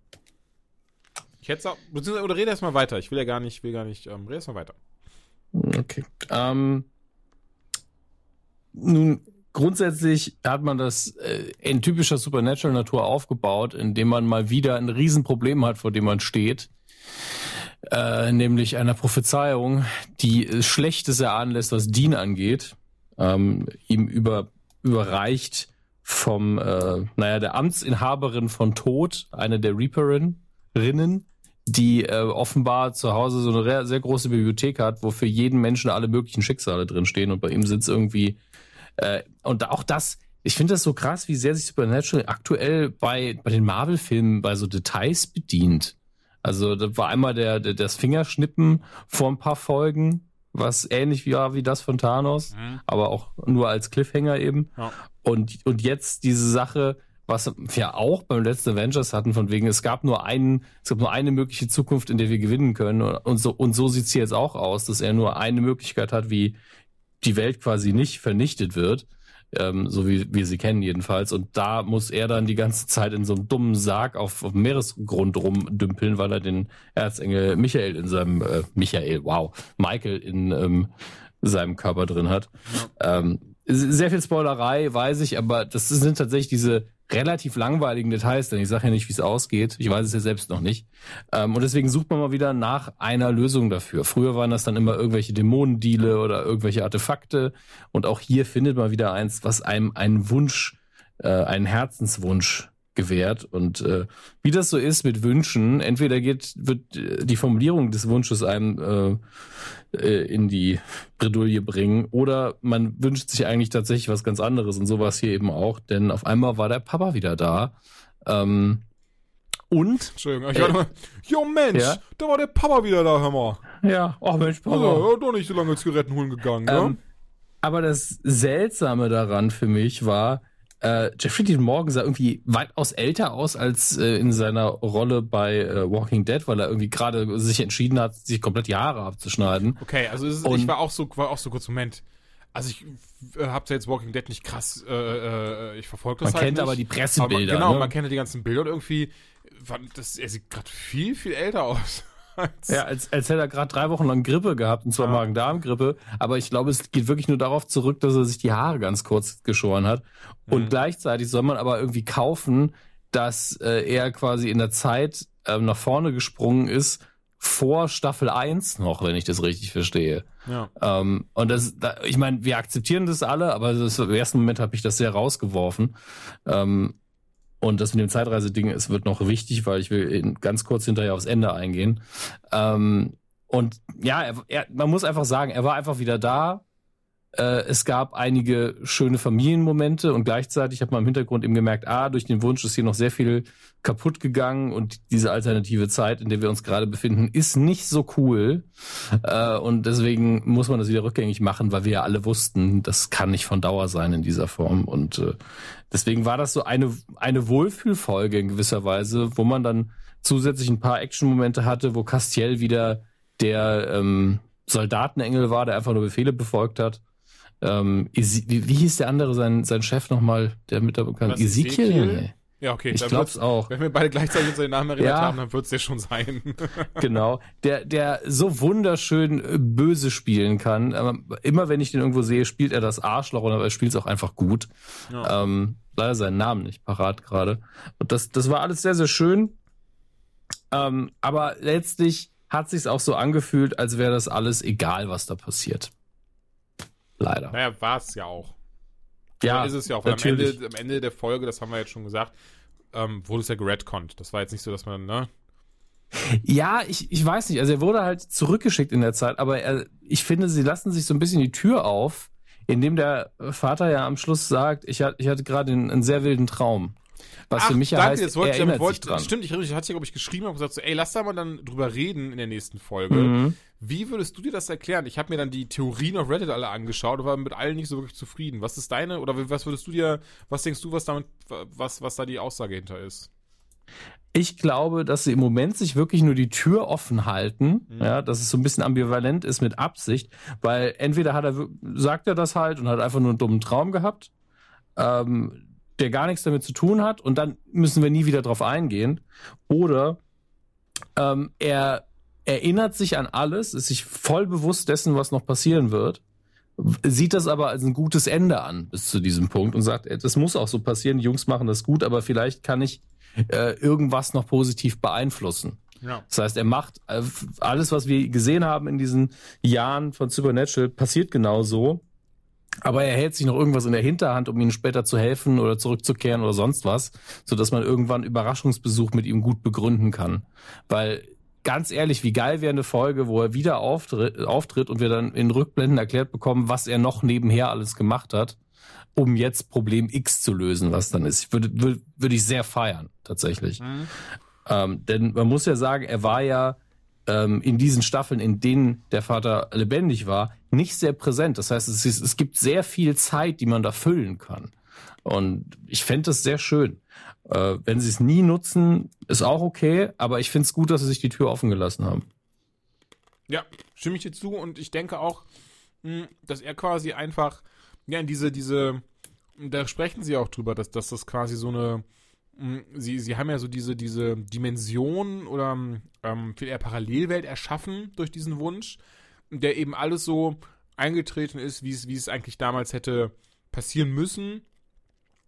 Ich hätte auch, beziehungsweise, oder rede erst mal weiter. Ich will ja gar nicht, will gar nicht, ähm, rede erst mal weiter. Okay. Ähm, nun, grundsätzlich hat man das äh, in typischer Supernatural-Natur aufgebaut, indem man mal wieder ein Riesenproblem hat, vor dem man steht. Äh, nämlich einer Prophezeiung, die Schlechtes erahnen lässt, was Dean angeht. Ähm, ihm über, überreicht vom, äh, naja, der Amtsinhaberin von Tod, eine der Reaperinnen, die äh, offenbar zu Hause so eine sehr große Bibliothek hat, wo für jeden Menschen alle möglichen Schicksale drinstehen und bei ihm sitzt irgendwie äh, und auch das, ich finde das so krass, wie sehr sich Supernatural aktuell bei, bei den Marvel-Filmen bei so Details bedient. Also da war einmal der, der das Fingerschnippen vor ein paar Folgen, was ähnlich war wie das von Thanos, aber auch nur als Cliffhanger eben. Ja. Und, und jetzt diese Sache, was wir auch beim letzten Avengers hatten, von wegen, es gab nur einen, es gab nur eine mögliche Zukunft, in der wir gewinnen können. Und so, und so sieht's hier jetzt auch aus, dass er nur eine Möglichkeit hat, wie die Welt quasi nicht vernichtet wird. Ähm, so wie wir sie kennen jedenfalls. Und da muss er dann die ganze Zeit in so einem dummen Sarg auf, auf dem Meeresgrund rumdümpeln, weil er den Erzengel Michael in seinem, äh, Michael, wow, Michael in ähm, seinem Körper drin hat. Ähm, sehr viel Spoilerei, weiß ich, aber das sind tatsächlich diese relativ langweiligen Details, denn ich sage ja nicht, wie es ausgeht. Ich weiß es ja selbst noch nicht. Ähm, und deswegen sucht man mal wieder nach einer Lösung dafür. Früher waren das dann immer irgendwelche Dämonendiele oder irgendwelche Artefakte. Und auch hier findet man wieder eins, was einem einen Wunsch, äh, einen Herzenswunsch gewährt. Und äh, wie das so ist mit Wünschen, entweder geht, wird äh, die Formulierung des Wunsches einem äh, äh, in die Bredouille bringen, oder man wünscht sich eigentlich tatsächlich was ganz anderes. Und sowas hier eben auch, denn auf einmal war der Papa wieder da. Ähm, und. Entschuldigung, ich äh, mal, jo Mensch, ja? da war der Papa wieder da, hör mal. Ja, oh Mensch, Papa. Ja, ja doch nicht so lange Zigaretten holen gegangen, ne? ähm, Aber das Seltsame daran für mich war, äh, Jeffrey Dean Morgan sah irgendwie weitaus älter aus als äh, in seiner Rolle bei äh, Walking Dead, weil er irgendwie gerade sich entschieden hat, sich komplett die Haare abzuschneiden. Okay, also ist, ich war auch so, war auch so kurz Moment. Also ich äh, hab's ja jetzt Walking Dead nicht krass, äh, äh, ich verfolge das man halt kennt nicht. aber die Pressebilder. Aber, genau, ne? man kennt ja die ganzen Bilder und irgendwie, das, er sieht gerade viel, viel älter aus. Als ja, als, als hätte er gerade drei Wochen lang Grippe gehabt, und zwar ja. Magen-Darm-Grippe. Aber ich glaube, es geht wirklich nur darauf zurück, dass er sich die Haare ganz kurz geschoren hat. Und mhm. gleichzeitig soll man aber irgendwie kaufen, dass äh, er quasi in der Zeit äh, nach vorne gesprungen ist, vor Staffel 1 noch, wenn ich das richtig verstehe. Ja. Ähm, und das, da, ich meine, wir akzeptieren das alle, aber das, im ersten Moment habe ich das sehr rausgeworfen. Ähm, und das mit dem Zeitreise-Ding, es wird noch wichtig, weil ich will ganz kurz hinterher aufs Ende eingehen. Ähm, und ja, er, er, man muss einfach sagen, er war einfach wieder da. Äh, es gab einige schöne Familienmomente und gleichzeitig hat man im Hintergrund eben gemerkt, ah, durch den Wunsch ist hier noch sehr viel kaputt gegangen und diese alternative Zeit, in der wir uns gerade befinden, ist nicht so cool. Äh, und deswegen muss man das wieder rückgängig machen, weil wir ja alle wussten, das kann nicht von Dauer sein in dieser Form. Und äh, deswegen war das so eine, eine Wohlfühlfolge in gewisser Weise, wo man dann zusätzlich ein paar Action-Momente hatte, wo Castiel wieder der ähm, Soldatenengel war, der einfach nur Befehle befolgt hat. Ähm, wie, wie hieß der andere, sein, sein Chef nochmal, der mit dabei kam? Ezekiel? Ezekiel? Ja, okay. Ich glaub's auch. Wenn wir beide gleichzeitig unseren Namen erinnert ja. haben, dann wird's ja schon sein. genau. Der, der so wunderschön äh, böse spielen kann. Aber immer wenn ich den irgendwo sehe, spielt er das Arschloch, aber er spielt es auch einfach gut. Ja. Ähm, leider seinen Namen nicht parat gerade. Und das, das war alles sehr, sehr schön. Ähm, aber letztlich hat sich's auch so angefühlt, als wäre das alles egal, was da passiert. Leider. Naja, war es ja auch. Ja, ist es ja auch. Weil am Ende, am Ende der Folge, das haben wir jetzt schon gesagt, ähm, wurde es ja geredconnt. Das war jetzt nicht so, dass man, ne? Ja, ich, ich weiß nicht. Also er wurde halt zurückgeschickt in der Zeit, aber er, ich finde, sie lassen sich so ein bisschen die Tür auf, indem der Vater ja am Schluss sagt, ich, ich hatte gerade einen, einen sehr wilden Traum. Was Ach, für mich ja danke, heißt, jetzt wollte, er erinnert wollte, sich dran. Stimmt, ich, ich hatte ja, glaube ich, geschrieben und gesagt so, ey, lass da mal dann drüber reden in der nächsten Folge. Mhm. Wie würdest du dir das erklären? Ich habe mir dann die Theorien auf Reddit alle angeschaut und war mit allen nicht so wirklich zufrieden. Was ist deine, oder was würdest du dir, was denkst du, was damit, was, was da die Aussage hinter ist? Ich glaube, dass sie im Moment sich wirklich nur die Tür offen halten, mhm. ja, dass es so ein bisschen ambivalent ist mit Absicht, weil entweder hat er, sagt er das halt und hat einfach nur einen dummen Traum gehabt, ähm, der gar nichts damit zu tun hat und dann müssen wir nie wieder drauf eingehen. Oder ähm, er erinnert sich an alles, ist sich voll bewusst dessen, was noch passieren wird, sieht das aber als ein gutes Ende an bis zu diesem Punkt und sagt, das muss auch so passieren, die Jungs machen das gut, aber vielleicht kann ich äh, irgendwas noch positiv beeinflussen. Ja. Das heißt, er macht äh, alles, was wir gesehen haben in diesen Jahren von Supernatural, passiert genau so. Aber er hält sich noch irgendwas in der Hinterhand, um ihnen später zu helfen oder zurückzukehren oder sonst was, so dass man irgendwann Überraschungsbesuch mit ihm gut begründen kann. Weil ganz ehrlich, wie geil wäre eine Folge, wo er wieder auftritt, auftritt und wir dann in Rückblenden erklärt bekommen, was er noch nebenher alles gemacht hat, um jetzt Problem X zu lösen, was dann ist. Ich würde, würde, würde ich sehr feiern, tatsächlich. Mhm. Ähm, denn man muss ja sagen, er war ja ähm, in diesen Staffeln, in denen der Vater lebendig war, nicht sehr präsent. Das heißt, es, ist, es gibt sehr viel Zeit, die man da füllen kann. Und ich fände das sehr schön. Äh, wenn sie es nie nutzen, ist auch okay, aber ich finde es gut, dass sie sich die Tür offen gelassen haben. Ja, stimme ich dir zu und ich denke auch, hm, dass er quasi einfach, ja, diese, diese, da sprechen sie auch drüber, dass, dass das quasi so eine, sie, sie haben ja so diese, diese Dimension oder ähm, viel eher Parallelwelt erschaffen durch diesen Wunsch, der eben alles so eingetreten ist, wie es, wie es eigentlich damals hätte passieren müssen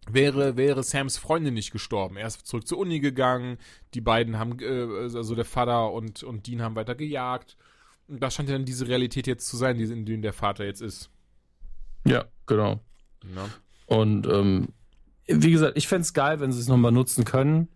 wäre, wäre Sams Freundin nicht gestorben. Er ist zurück zur Uni gegangen, die beiden haben, äh, also der Vater und, und Dean haben weiter gejagt. Und das scheint ja dann diese Realität jetzt zu sein, in der der Vater jetzt ist. Ja, genau. Ja. Und ähm, wie gesagt, ich fände es geil, wenn sie es nochmal nutzen können.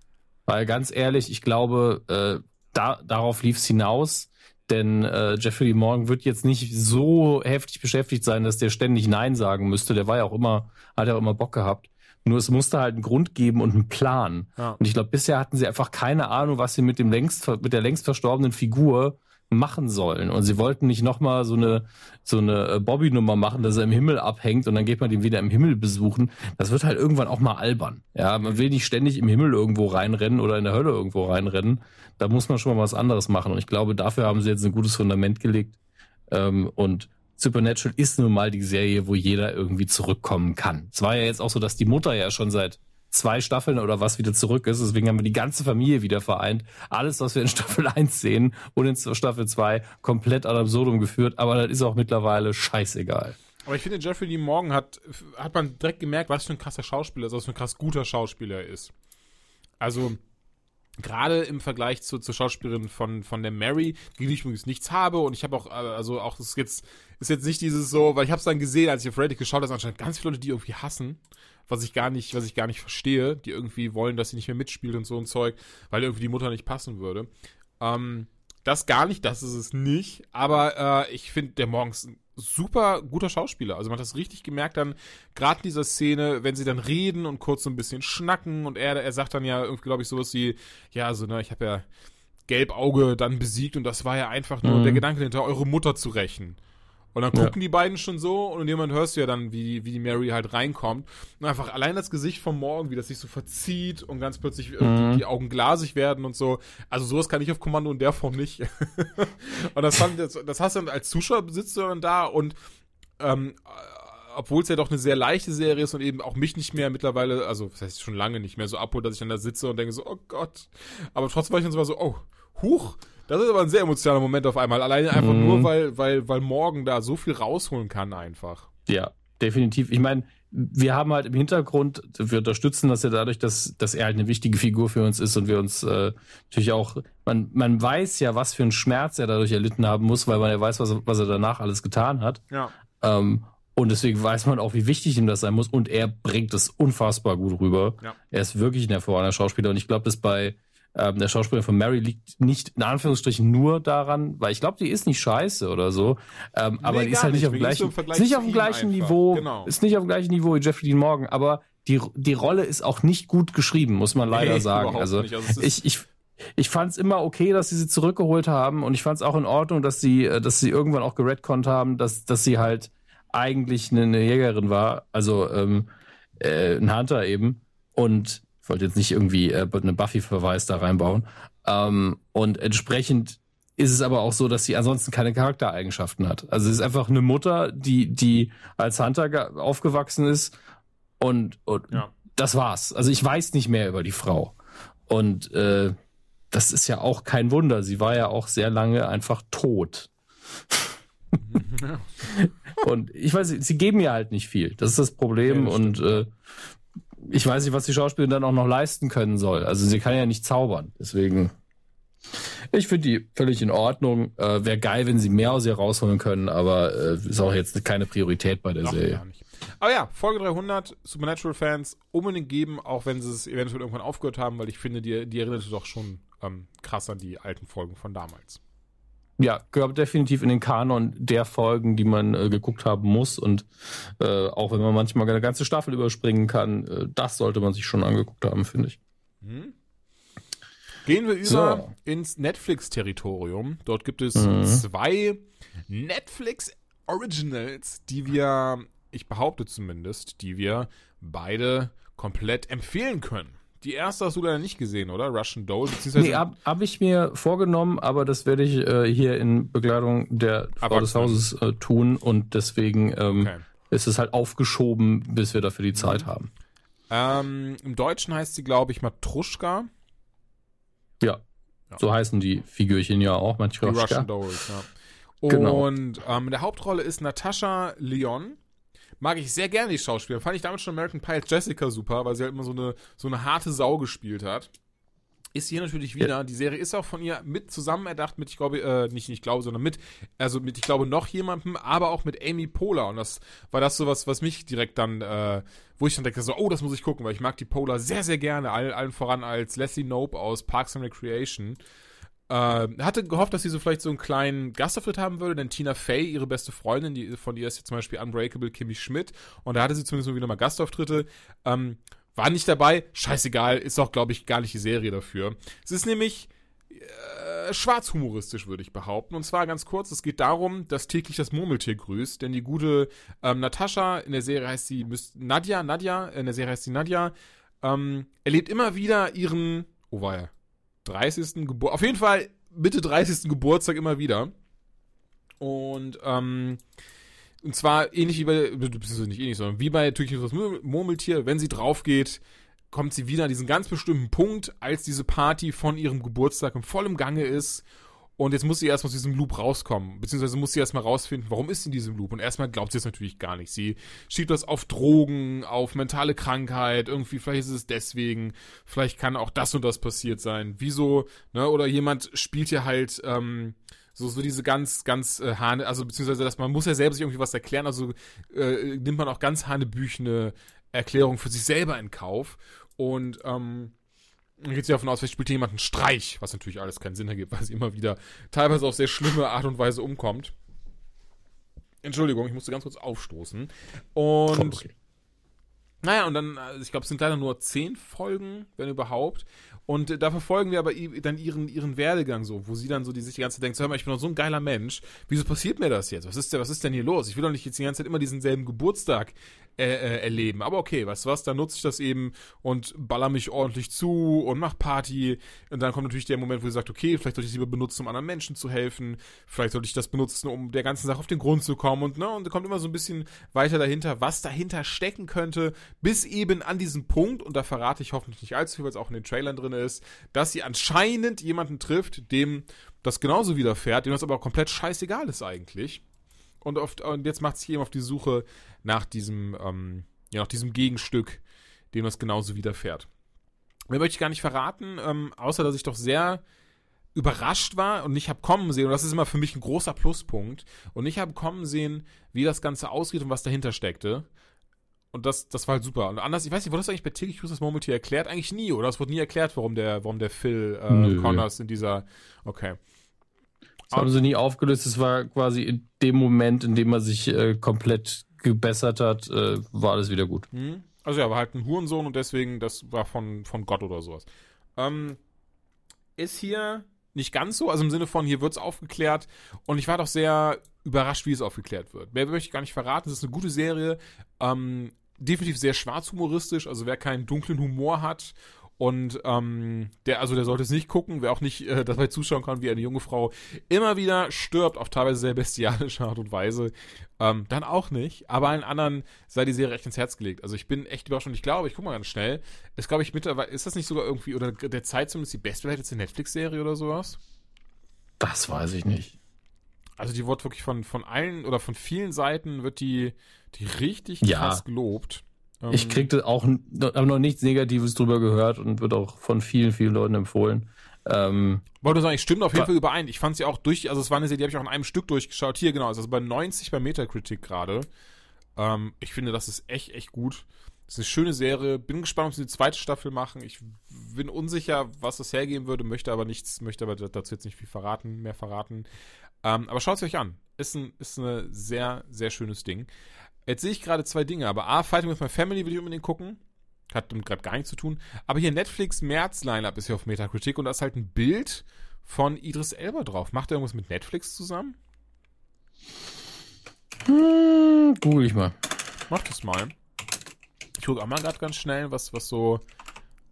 Weil ganz ehrlich, ich glaube, äh, da, darauf lief es hinaus. Denn äh, Jeffrey Morgan wird jetzt nicht so heftig beschäftigt sein, dass der ständig Nein sagen müsste. Der war ja auch immer, hat ja auch immer Bock gehabt. Nur es musste halt einen Grund geben und einen Plan. Ja. Und ich glaube, bisher hatten sie einfach keine Ahnung, was sie mit dem längst, mit der längst verstorbenen Figur machen sollen. Und sie wollten nicht nochmal so eine, so eine äh, Bobby-Nummer machen, dass er im Himmel abhängt und dann geht man den wieder im Himmel besuchen. Das wird halt irgendwann auch mal albern. Ja, man will nicht ständig im Himmel irgendwo reinrennen oder in der Hölle irgendwo reinrennen. Da muss man schon mal was anderes machen. Und ich glaube, dafür haben sie jetzt ein gutes Fundament gelegt. Ähm, und Supernatural ist nun mal die Serie, wo jeder irgendwie zurückkommen kann. Es war ja jetzt auch so, dass die Mutter ja schon seit zwei Staffeln oder was wieder zurück ist. Deswegen haben wir die ganze Familie wieder vereint. Alles, was wir in Staffel 1 sehen und in Staffel 2 komplett ad absurdum geführt. Aber das ist auch mittlerweile scheißegal. Aber ich finde, Jeffrey Dean Morgan hat, hat man direkt gemerkt, was für ein krasser Schauspieler ist, was für ein krass guter Schauspieler ist. Also, gerade im Vergleich zu, zur Schauspielerin von, von der Mary, gegen die ich übrigens nichts habe und ich habe auch, also auch, das ist jetzt, ist jetzt nicht dieses so, weil ich habe es dann gesehen, als ich auf Reddit geschaut habe, anscheinend ganz viele Leute, die irgendwie hassen was ich gar nicht, was ich gar nicht verstehe, die irgendwie wollen, dass sie nicht mehr mitspielt und so ein Zeug, weil irgendwie die Mutter nicht passen würde. Ähm, das gar nicht, das ist es nicht, aber äh, ich finde, der Morgens ein super guter Schauspieler. Also man hat das richtig gemerkt dann, gerade in dieser Szene, wenn sie dann reden und kurz so ein bisschen schnacken und er, er sagt dann ja irgendwie, glaube ich, sowas wie, ja, so, ne, ich habe ja Gelbauge dann besiegt und das war ja einfach nur mhm. der Gedanke hinter eure Mutter zu rächen. Und dann gucken ja. die beiden schon so und jemand hörst du ja dann, wie, wie die Mary halt reinkommt. Und einfach allein das Gesicht vom Morgen, wie das sich so verzieht und ganz plötzlich mhm. die Augen glasig werden und so. Also sowas kann ich auf Kommando in der Form nicht. und das, fand, das, das hast du dann als Zuschauer sitzt du dann da und ähm, obwohl es ja doch eine sehr leichte Serie ist und eben auch mich nicht mehr mittlerweile, also das heißt schon lange nicht mehr so abholt, dass ich dann da sitze und denke so, oh Gott. Aber trotzdem war ich dann so oh, huch, das ist aber ein sehr emotionaler Moment auf einmal. Alleine einfach mhm. nur, weil, weil, weil Morgan da so viel rausholen kann einfach. Ja, definitiv. Ich meine, wir haben halt im Hintergrund, wir unterstützen das ja dadurch, dass, dass er halt eine wichtige Figur für uns ist und wir uns äh, natürlich auch, man, man weiß ja, was für einen Schmerz er dadurch erlitten haben muss, weil man ja weiß, was, was er danach alles getan hat. Ja. Ähm, und deswegen weiß man auch, wie wichtig ihm das sein muss. Und er bringt es unfassbar gut rüber. Ja. Er ist wirklich ein hervorragender Schauspieler. Und ich glaube, dass bei ähm, der Schauspieler von Mary liegt nicht in Anführungsstrichen nur daran, weil ich glaube, die ist nicht scheiße oder so, ähm, nee, aber die ist halt nicht, auf dem gleichen, ist nicht auf dem gleichen Niveau, genau. ist nicht auf dem gleichen Niveau wie Jeffrey Dean Morgan, aber die, die Rolle ist auch nicht gut geschrieben, muss man leider nee, sagen. Also, also ich, ich, ich fand es immer okay, dass sie sie zurückgeholt haben und ich fand es auch in Ordnung, dass sie, äh, dass sie irgendwann auch geredconnt haben, dass, dass sie halt eigentlich eine, eine Jägerin war, also ähm, äh, ein Hunter eben. Und ich wollte jetzt nicht irgendwie äh, eine Buffy-Verweis da reinbauen. Ähm, und entsprechend ist es aber auch so, dass sie ansonsten keine Charaktereigenschaften hat. Also es ist einfach eine Mutter, die, die als Hunter aufgewachsen ist und, und ja. das war's. Also ich weiß nicht mehr über die Frau. Und äh, das ist ja auch kein Wunder. Sie war ja auch sehr lange einfach tot. und ich weiß, sie geben ja halt nicht viel. Das ist das Problem. Ja, das und äh, ich weiß nicht, was die Schauspielerin dann auch noch leisten können soll. Also sie kann ja nicht zaubern. Deswegen, ich finde die völlig in Ordnung. Äh, Wäre geil, wenn sie mehr aus ihr rausholen können, aber äh, ist auch jetzt keine Priorität bei der Noch Serie. Aber ja, Folge 300, Supernatural-Fans unbedingt geben, auch wenn sie es eventuell irgendwann aufgehört haben, weil ich finde, die, die erinnerte doch schon ähm, krass an die alten Folgen von damals ja, gehört definitiv in den Kanon der Folgen, die man äh, geguckt haben muss. Und äh, auch wenn man manchmal eine ganze Staffel überspringen kann, äh, das sollte man sich schon angeguckt haben, finde ich. Mhm. Gehen wir über so. ins Netflix-Territorium. Dort gibt es mhm. zwei Netflix Originals, die wir, ich behaupte zumindest, die wir beide komplett empfehlen können. Die erste hast du leider nicht gesehen, oder? Russian Doll? Beziehungsweise nee, habe hab ich mir vorgenommen, aber das werde ich äh, hier in Begleitung der Frau des Hauses äh, tun und deswegen ähm, okay. ist es halt aufgeschoben, bis wir dafür die Zeit mhm. haben. Ähm, Im Deutschen heißt sie, glaube ich, Matruschka. Ja. ja. So heißen die Figürchen ja auch, Matruschka. Die Russian Dolls, ja. Genau. Und ähm, in der Hauptrolle ist Natascha Leon. Mag ich sehr gerne die Schauspieler. Fand ich damals schon American Pie als Jessica super, weil sie halt immer so eine, so eine harte Sau gespielt hat. Ist hier natürlich wieder. Ja. Die Serie ist auch von ihr mit zusammen erdacht mit, ich glaube, äh, nicht, nicht glaube, sondern mit, also mit, ich glaube, noch jemandem, aber auch mit Amy Poehler. Und das war das sowas, was mich direkt dann, äh, wo ich dann denke, so, oh, das muss ich gucken, weil ich mag die Poehler sehr, sehr gerne, allen, allen voran als Leslie Nope aus Parks and Recreation. Äh, hatte gehofft, dass sie so vielleicht so einen kleinen Gastauftritt haben würde, denn Tina Fey, ihre beste Freundin, die, von ihr ist jetzt zum Beispiel Unbreakable Kimmy Schmidt, und da hatte sie zumindest wieder mal Gastauftritte. Ähm, war nicht dabei, scheißegal, ist auch, glaube ich, gar nicht die Serie dafür. Es ist nämlich äh, schwarzhumoristisch, würde ich behaupten. Und zwar ganz kurz, es geht darum, dass täglich das Murmeltier grüßt, denn die gute ähm, Natascha, in der Serie heißt sie Nadja, Nadja, in der Serie heißt sie Nadja, ähm, erlebt immer wieder ihren, oh war er, 30. Geburt, auf jeden Fall Mitte 30. Geburtstag immer wieder. Und, ähm, und zwar ähnlich wie bei, beziehungsweise nicht ähnlich, sondern wie bei Türchen das Murmeltier, wenn sie drauf geht, kommt sie wieder an diesen ganz bestimmten Punkt, als diese Party von ihrem Geburtstag im vollem Gange ist und jetzt muss sie erstmal aus diesem Loop rauskommen, beziehungsweise muss sie erstmal rausfinden, warum ist sie in diesem Loop. Und erstmal glaubt sie es natürlich gar nicht. Sie schiebt das auf Drogen, auf mentale Krankheit, irgendwie, vielleicht ist es deswegen, vielleicht kann auch das und das passiert sein. Wieso, ne? Oder jemand spielt hier halt, ähm, so, so diese ganz, ganz äh, Hane, also beziehungsweise, dass man muss ja selber sich irgendwie was erklären, also äh, nimmt man auch ganz hanebüchene Erklärung für sich selber in Kauf. Und ähm, dann geht sie davon aus, vielleicht spielt jemand einen Streich, was natürlich alles keinen Sinn ergibt, weil sie immer wieder teilweise auf sehr schlimme Art und Weise umkommt. Entschuldigung, ich musste ganz kurz aufstoßen. Und okay. naja, und dann, also ich glaube, es sind leider nur zehn Folgen, wenn überhaupt. Und äh, da verfolgen wir aber dann ihren, ihren Werdegang so, wo sie dann so die sich die ganze Zeit denkt, hör mal, ich bin doch so ein geiler Mensch. Wieso passiert mir das jetzt? Was ist denn, was ist denn hier los? Ich will doch nicht jetzt die ganze Zeit immer diesen selben Geburtstag äh, äh, erleben. Aber okay, weißt du was, dann nutze ich das eben und baller mich ordentlich zu und mach Party. Und dann kommt natürlich der Moment, wo sie sagt, okay, vielleicht sollte ich es lieber benutzen, um anderen Menschen zu helfen. Vielleicht sollte ich das benutzen, um der ganzen Sache auf den Grund zu kommen. Und, ne, und kommt immer so ein bisschen weiter dahinter, was dahinter stecken könnte, bis eben an diesem Punkt, und da verrate ich hoffentlich nicht allzu viel, weil es auch in den Trailern drin ist, dass sie anscheinend jemanden trifft, dem das genauso widerfährt, dem das aber komplett scheißegal ist eigentlich. Und, oft, und jetzt macht sich eben auf die Suche nach diesem, ähm, ja, nach diesem Gegenstück, dem das genauso widerfährt. Mehr möchte ich gar nicht verraten, ähm, außer dass ich doch sehr überrascht war und nicht habe kommen sehen, und das ist immer für mich ein großer Pluspunkt, und ich habe kommen sehen, wie das Ganze aussieht und was dahinter steckte. Und das, das war halt super. Und anders, ich weiß nicht, wurde das eigentlich bei täglich Cruise das Moment hier erklärt? Eigentlich nie, oder? Es wurde nie erklärt, warum der, warum der Phil äh, Connors in dieser. Okay. Das haben sie nie aufgelöst. Es war quasi in dem Moment, in dem er sich äh, komplett gebessert hat, äh, war alles wieder gut. Mhm. Also er war halt ein Hurensohn und deswegen, das war von, von Gott oder sowas. Ähm, ist hier nicht ganz so, also im Sinne von, hier wird es aufgeklärt und ich war doch sehr überrascht, wie es aufgeklärt wird. Mehr möchte ich gar nicht verraten, es ist eine gute Serie, ähm, definitiv sehr schwarzhumoristisch, also wer keinen dunklen Humor hat und ähm, der, also der sollte es nicht gucken, wer auch nicht äh, dabei zuschauen kann, wie eine junge Frau immer wieder stirbt, auf teilweise sehr bestialische Art und Weise. Ähm, dann auch nicht. Aber allen anderen sei die Serie echt ins Herz gelegt. Also ich bin echt überrascht und ich glaube, ich gucke mal ganz schnell. Ist, glaube ich, mittlerweile, ist das nicht sogar irgendwie, oder der Zeit zumindest die bestbewertete Netflix-Serie oder sowas? Das weiß ich nicht. Also die wird wirklich von, von allen oder von vielen Seiten wird die, die richtig krass ja. Gelobt. Ich ähm, kriegte auch habe noch nichts Negatives drüber gehört und wird auch von vielen, vielen Leuten empfohlen. Ähm, Wollte sagen, ich stimme auf jeden Fall überein. Ich fand sie auch durch, also es war eine Serie, die habe ich auch in einem Stück durchgeschaut. Hier, genau, also bei 90 bei Metacritic gerade. Ähm, ich finde, das ist echt, echt gut. Das ist eine schöne Serie. Bin gespannt, ob sie die zweite Staffel machen. Ich bin unsicher, was das hergeben würde, möchte aber nichts, möchte aber dazu jetzt nicht viel verraten, mehr verraten. Ähm, aber schaut es euch an. Ist ein, ist ein sehr, sehr schönes Ding. Jetzt sehe ich gerade zwei Dinge, aber A, Fighting with My Family will ich unbedingt gucken. Hat damit gerade gar nichts zu tun. Aber hier Netflix März-Line-Up ist hier auf Metacritic und da ist halt ein Bild von Idris Elba drauf. Macht er irgendwas mit Netflix zusammen? Hm, google ich mal. Mach das mal. Ich gucke auch mal gerade ganz schnell, was, was so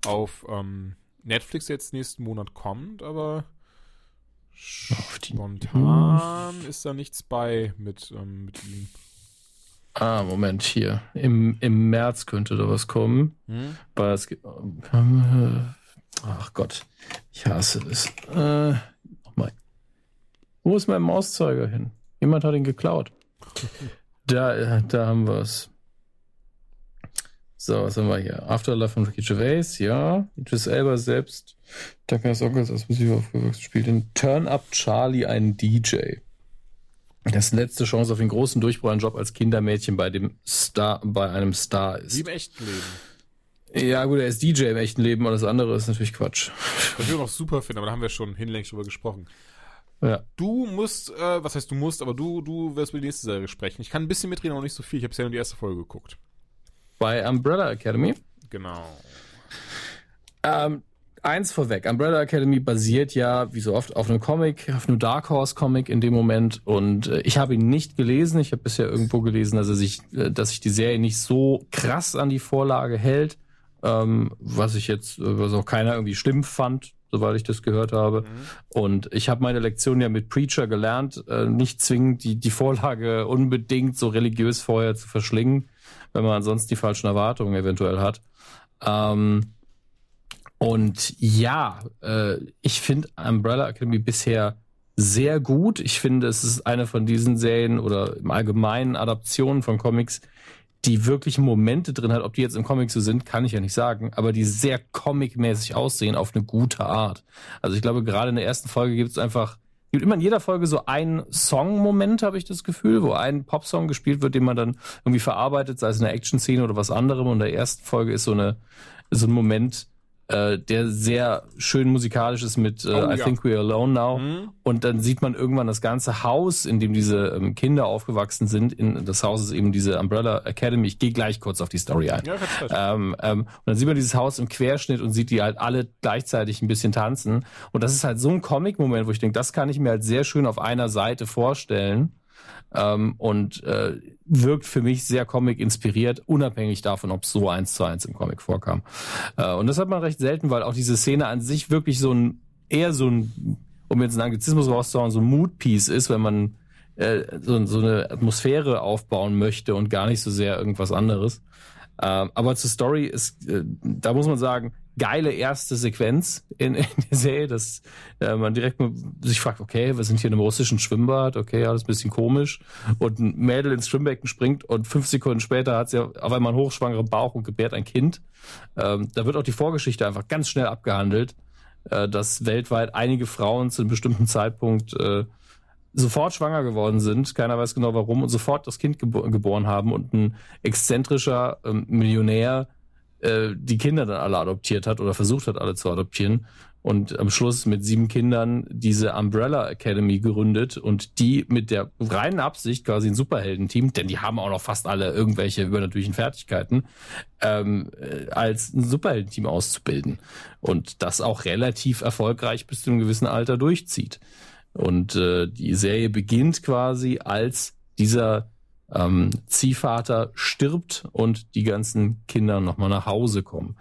auf ähm, Netflix jetzt nächsten Monat kommt, aber spontan ist da nichts bei mit, ähm, mit ihm. Ah, Moment, hier. Im, im März könnte da was kommen. Hm? es gibt, ach Gott, ich hasse es. Äh, nochmal. Wo ist mein Mauszeiger hin? Jemand hat ihn geklaut. Da, da haben wir es. So, was haben wir hier? Afterlife von Ricky Gervais, ja. Idris Elba selbst. Douglas Ockels als Musik aufgewachsen, spielt in Turn Up Charlie einen DJ. Das letzte Chance auf den großen Durchbruch, ein Job als Kindermädchen bei dem Star, bei einem Star ist. Wie im echten Leben. Ja, gut, er ist DJ im echten Leben, aber das andere ist natürlich Quatsch. Was ich auch noch super finde, aber da haben wir schon hinlänglich drüber gesprochen. Ja. Du musst, äh, was heißt du musst, aber du, du wirst über die nächste Serie sprechen. Ich kann ein bisschen mitreden, aber nicht so viel. Ich habe ja nur die erste Folge geguckt. Bei Umbrella Academy. Genau. Ähm, eins vorweg, Umbrella Academy basiert ja, wie so oft, auf einem Comic, auf einem Dark Horse Comic in dem Moment. Und äh, ich habe ihn nicht gelesen. Ich habe bisher irgendwo gelesen, dass er sich, äh, dass sich die Serie nicht so krass an die Vorlage hält, ähm, was ich jetzt, äh, was auch keiner irgendwie schlimm fand, soweit ich das gehört habe. Und ich habe meine Lektion ja mit Preacher gelernt, äh, nicht zwingend die, die Vorlage unbedingt so religiös vorher zu verschlingen, wenn man ansonsten die falschen Erwartungen eventuell hat. Ähm, und ja, äh, ich finde Umbrella Academy bisher sehr gut. Ich finde, es ist eine von diesen Serien oder im Allgemeinen Adaptionen von Comics, die wirklich Momente drin hat. Ob die jetzt im Comic so sind, kann ich ja nicht sagen, aber die sehr comic-mäßig aussehen auf eine gute Art. Also ich glaube, gerade in der ersten Folge gibt es einfach gibt immer in jeder Folge so einen Song-Moment, habe ich das Gefühl, wo ein Popsong gespielt wird, den man dann irgendwie verarbeitet, sei es eine Action-Szene oder was anderem. Und in der ersten Folge ist so eine so ein Moment, äh, der sehr schön musikalisch ist mit äh, Oh, I ja. Think We're Alone Now. Mhm. Und dann sieht man irgendwann das ganze Haus, in dem diese ähm, Kinder aufgewachsen sind. In, das Haus ist eben diese Umbrella Academy. Ich gehe gleich kurz auf die Story ein. Ja. Ähm, ähm, und dann sieht man dieses Haus im Querschnitt und sieht die halt alle gleichzeitig ein bisschen tanzen. Und das ist halt so ein Comic-Moment, wo ich denke, das kann ich mir halt sehr schön auf einer Seite vorstellen. Ähm, und äh, wirkt für mich sehr Comic inspiriert, unabhängig davon, ob so eins zu eins im Comic vorkam. Äh, und das hat man recht selten, weil auch diese Szene an sich wirklich so ein, eher so ein, um jetzt einen Anglizismus rauszuhauen, so ein Mood-Piece ist, wenn man äh, so, so eine Atmosphäre aufbauen möchte und gar nicht so sehr irgendwas anderes. Ähm, aber zur Story ist, äh, da muss man sagen, geile erste Sequenz in, in der Serie, dass äh, man direkt sich fragt, okay, wir sind hier in einem russischen Schwimmbad, okay, alles ein bisschen komisch. Und ein Mädel ins Schwimmbecken springt und fünf Sekunden später hat sie auf einmal einen hochschwangeren Bauch und gebärt ein Kind. Ähm, da wird auch die Vorgeschichte einfach ganz schnell abgehandelt, äh, dass weltweit einige Frauen zu einem bestimmten Zeitpunkt äh, sofort schwanger geworden sind, keiner weiß genau warum, und sofort das Kind gebo geboren haben und ein exzentrischer ähm, Millionär äh, die Kinder dann alle adoptiert hat oder versucht hat, alle zu adoptieren. Und am Schluss mit sieben Kindern diese Umbrella Academy gegründet und die mit der reinen Absicht, quasi ein Superheldenteam, denn die haben auch noch fast alle irgendwelche übernatürlichen Fertigkeiten, ähm, äh, als ein Superheldenteam auszubilden. Und das auch relativ erfolgreich bis zu einem gewissen Alter durchzieht. Und äh, die Serie beginnt quasi, als dieser ähm, Ziehvater stirbt und die ganzen Kinder nochmal nach Hause kommen.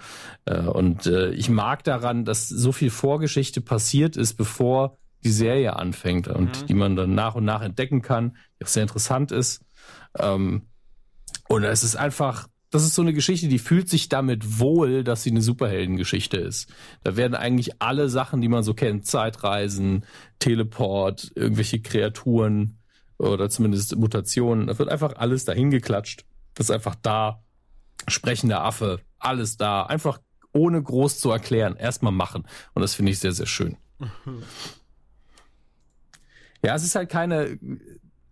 Äh, und äh, ich mag daran, dass so viel Vorgeschichte passiert ist, bevor die Serie anfängt und Mhm. die man dann nach und nach entdecken kann, die auch sehr interessant ist. Ähm, und es ist einfach, das ist so eine Geschichte, die fühlt sich damit wohl, dass sie eine Superheldengeschichte ist. Da werden eigentlich alle Sachen, die man so kennt, Zeitreisen, Teleport, irgendwelche Kreaturen oder zumindest Mutationen, da wird einfach alles dahin geklatscht. Das ist einfach da. Sprechender Affe, alles da. Einfach ohne groß zu erklären. Erstmal machen. Und das finde ich sehr, sehr schön. Ja, es ist halt keine,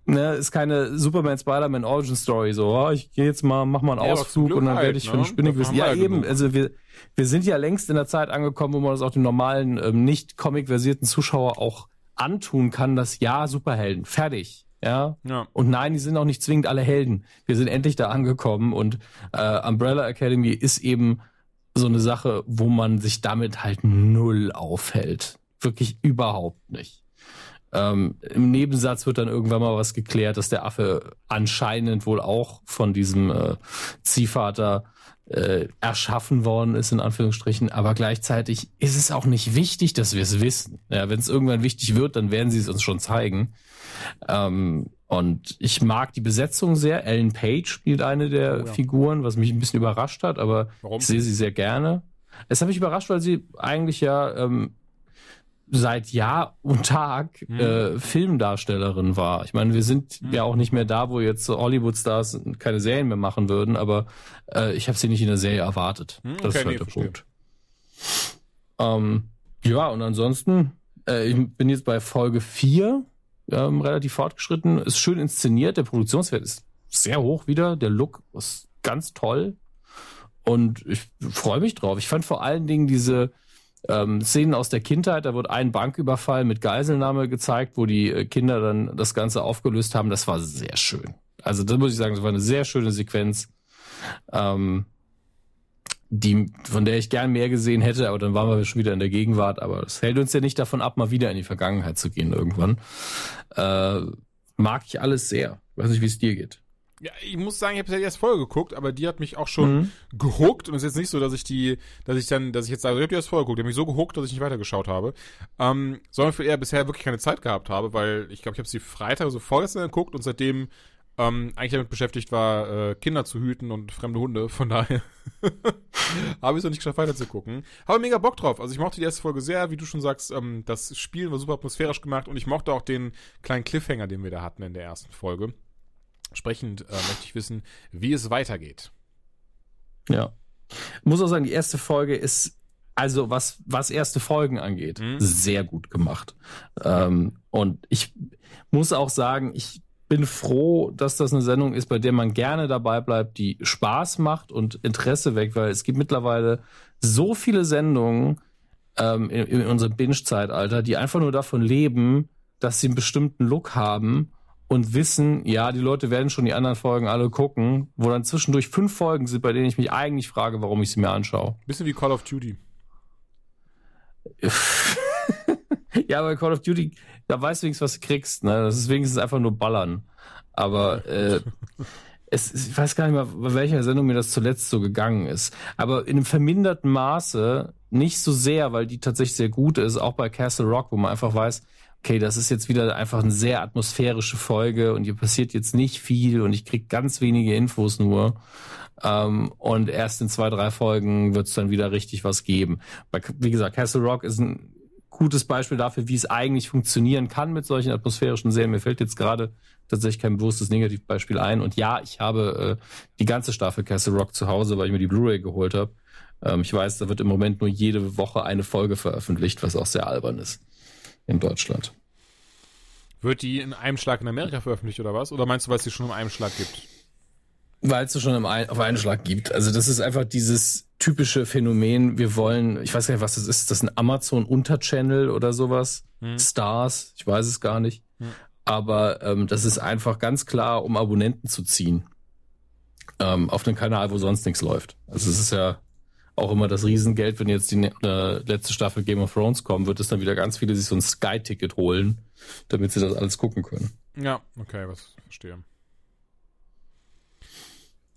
ne, ist keine Superman Spider-Man Origin Story, so, oh, ich gehe jetzt mal, mach mal einen Ja, Ausflug und dann halt, werde ich ne? für einen Spinne Davon wissen. haben wir Ja, ja eben, also wir, wir sind ja längst in der Zeit angekommen, wo man das auch den normalen, ähm, nicht Comic-versierten Zuschauer auch antun kann, dass ja, Superhelden, fertig. Ja, Ja. und nein, die sind auch nicht zwingend alle Helden. Wir sind endlich da angekommen und äh, Umbrella Academy ist eben so eine Sache, wo man sich damit halt null aufhält. Wirklich überhaupt nicht. Ähm, Im Nebensatz wird dann irgendwann mal was geklärt, dass der Affe anscheinend wohl auch von diesem äh, Ziehvater äh, erschaffen worden ist, in Anführungsstrichen. Aber gleichzeitig ist es auch nicht wichtig, dass wir es wissen. Ja, Wenn es irgendwann wichtig wird, dann werden sie es uns schon zeigen. Ähm, und ich mag die Besetzung sehr. Ellen Page spielt eine der Oh ja. Figuren, was mich ein bisschen überrascht hat, aber Warum? ich sehe sie sehr gerne. Es hat mich überrascht, weil sie eigentlich ja ähm, seit Jahr und Tag Mhm. äh, Filmdarstellerin war. Ich meine, wir sind Mhm. ja auch nicht mehr da, wo jetzt Hollywood-Stars keine Serien mehr machen würden, aber äh, ich habe sie nicht in der Serie erwartet. Hm, das okay, ist halt nee, der. Punkt. Ähm, ja, und ansonsten, äh, ich bin jetzt bei Folge 4 ähm, relativ fortgeschritten. Ist schön inszeniert, der Produktionswert ist sehr hoch wieder, der Look ist ganz toll. Und ich freue mich drauf. Ich fand vor allen Dingen diese ähm, Szenen aus der Kindheit, da wird ein Banküberfall mit Geiselnahme gezeigt, wo die äh, Kinder dann das Ganze aufgelöst haben. Das war sehr schön. Also das muss ich sagen, das war eine sehr schöne Sequenz, ähm, die, von der ich gern mehr gesehen hätte, aber dann waren wir schon wieder in der Gegenwart. Aber das hält uns ja nicht davon ab, mal wieder in die Vergangenheit zu gehen irgendwann. Äh, mag ich alles sehr. Weiß nicht, wie es dir geht. Ja, ich muss sagen, ich habe ja erst vorher geguckt, aber die hat mich auch schon Mhm. gehuckt und es ist jetzt nicht so, dass ich die, dass ich dann, dass ich jetzt sage, ich habe die erst vorher geguckt, die hat mich so gehuckt, dass ich nicht weitergeschaut habe, ähm, sondern für eher bisher wirklich keine Zeit gehabt habe, weil ich glaube, ich habe sie Freitag, also vorgestern geguckt und seitdem ähm, eigentlich damit beschäftigt war, äh, Kinder zu hüten und fremde Hunde. Von daher habe ich es noch nicht geschafft, weiter zu gucken. Habe mega Bock drauf. Also ich mochte die erste Folge sehr, wie du schon sagst, ähm, das Spielen war super atmosphärisch gemacht und ich mochte auch den kleinen Cliffhanger, den wir da hatten in der ersten Folge. Entsprechend äh, möchte ich wissen, wie es weitergeht. Ja. Muss auch sagen, die erste Folge ist, also was, was erste Folgen angeht, Mhm. sehr gut gemacht. Ähm, und ich muss auch sagen, ich bin froh, dass das eine Sendung ist, bei der man gerne dabei bleibt, die Spaß macht und Interesse weckt, weil es gibt mittlerweile so viele Sendungen ähm, in, in unserem Binge-Zeitalter, die einfach nur davon leben, dass sie einen bestimmten Look haben und wissen, ja, die Leute werden schon die anderen Folgen alle gucken, wo dann zwischendurch fünf Folgen sind, bei denen ich mich eigentlich frage, warum ich sie mir anschaue. Bisschen wie Call of Duty. ja, bei Call of Duty, da weißt du wenigstens, was du kriegst. Ne? Das ist wenigstens einfach nur Ballern. Aber äh, es, ich weiß gar nicht mehr, bei welcher Sendung mir das zuletzt so gegangen ist. Aber in einem verminderten Maße, nicht so sehr, weil die tatsächlich sehr gut ist, auch bei Castle Rock, wo man einfach weiß, okay, das ist jetzt wieder einfach eine sehr atmosphärische Folge und hier passiert jetzt nicht viel und ich krieg ganz wenige Infos nur. Ähm, und erst in zwei, drei Folgen wird es dann wieder richtig was geben. Bei, wie gesagt, Castle Rock ist ein gutes Beispiel dafür, wie es eigentlich funktionieren kann mit solchen atmosphärischen Serien. Mir fällt jetzt gerade tatsächlich kein bewusstes Negativbeispiel ein. Und ja, ich habe äh, die ganze Staffel Castle Rock zu Hause, weil ich mir die Blu-ray geholt habe. Ähm, ich weiß, da wird im Moment nur jede Woche eine Folge veröffentlicht, was auch sehr albern ist in Deutschland. Wird die in einem Schlag in Amerika veröffentlicht oder was? Oder meinst du, weil es die schon in einem Schlag gibt? Weil es so schon im Ein auf einen Schlag gibt. Also das ist einfach dieses typische Phänomen. Wir wollen, ich weiß gar nicht, was das ist. Ist das ein Amazon Unterchannel oder sowas? Hm. Stars? Ich weiß es gar nicht. Hm. Aber ähm, das ist einfach ganz klar, um Abonnenten zu ziehen. Ähm, auf einen Kanal, wo sonst nichts läuft. Also es ist ja auch immer das Riesengeld, wenn jetzt die äh, letzte Staffel Game of Thrones kommt, wird es dann wieder ganz viele sich so ein Sky-Ticket holen, damit sie das alles gucken können. Ja, okay, was verstehe.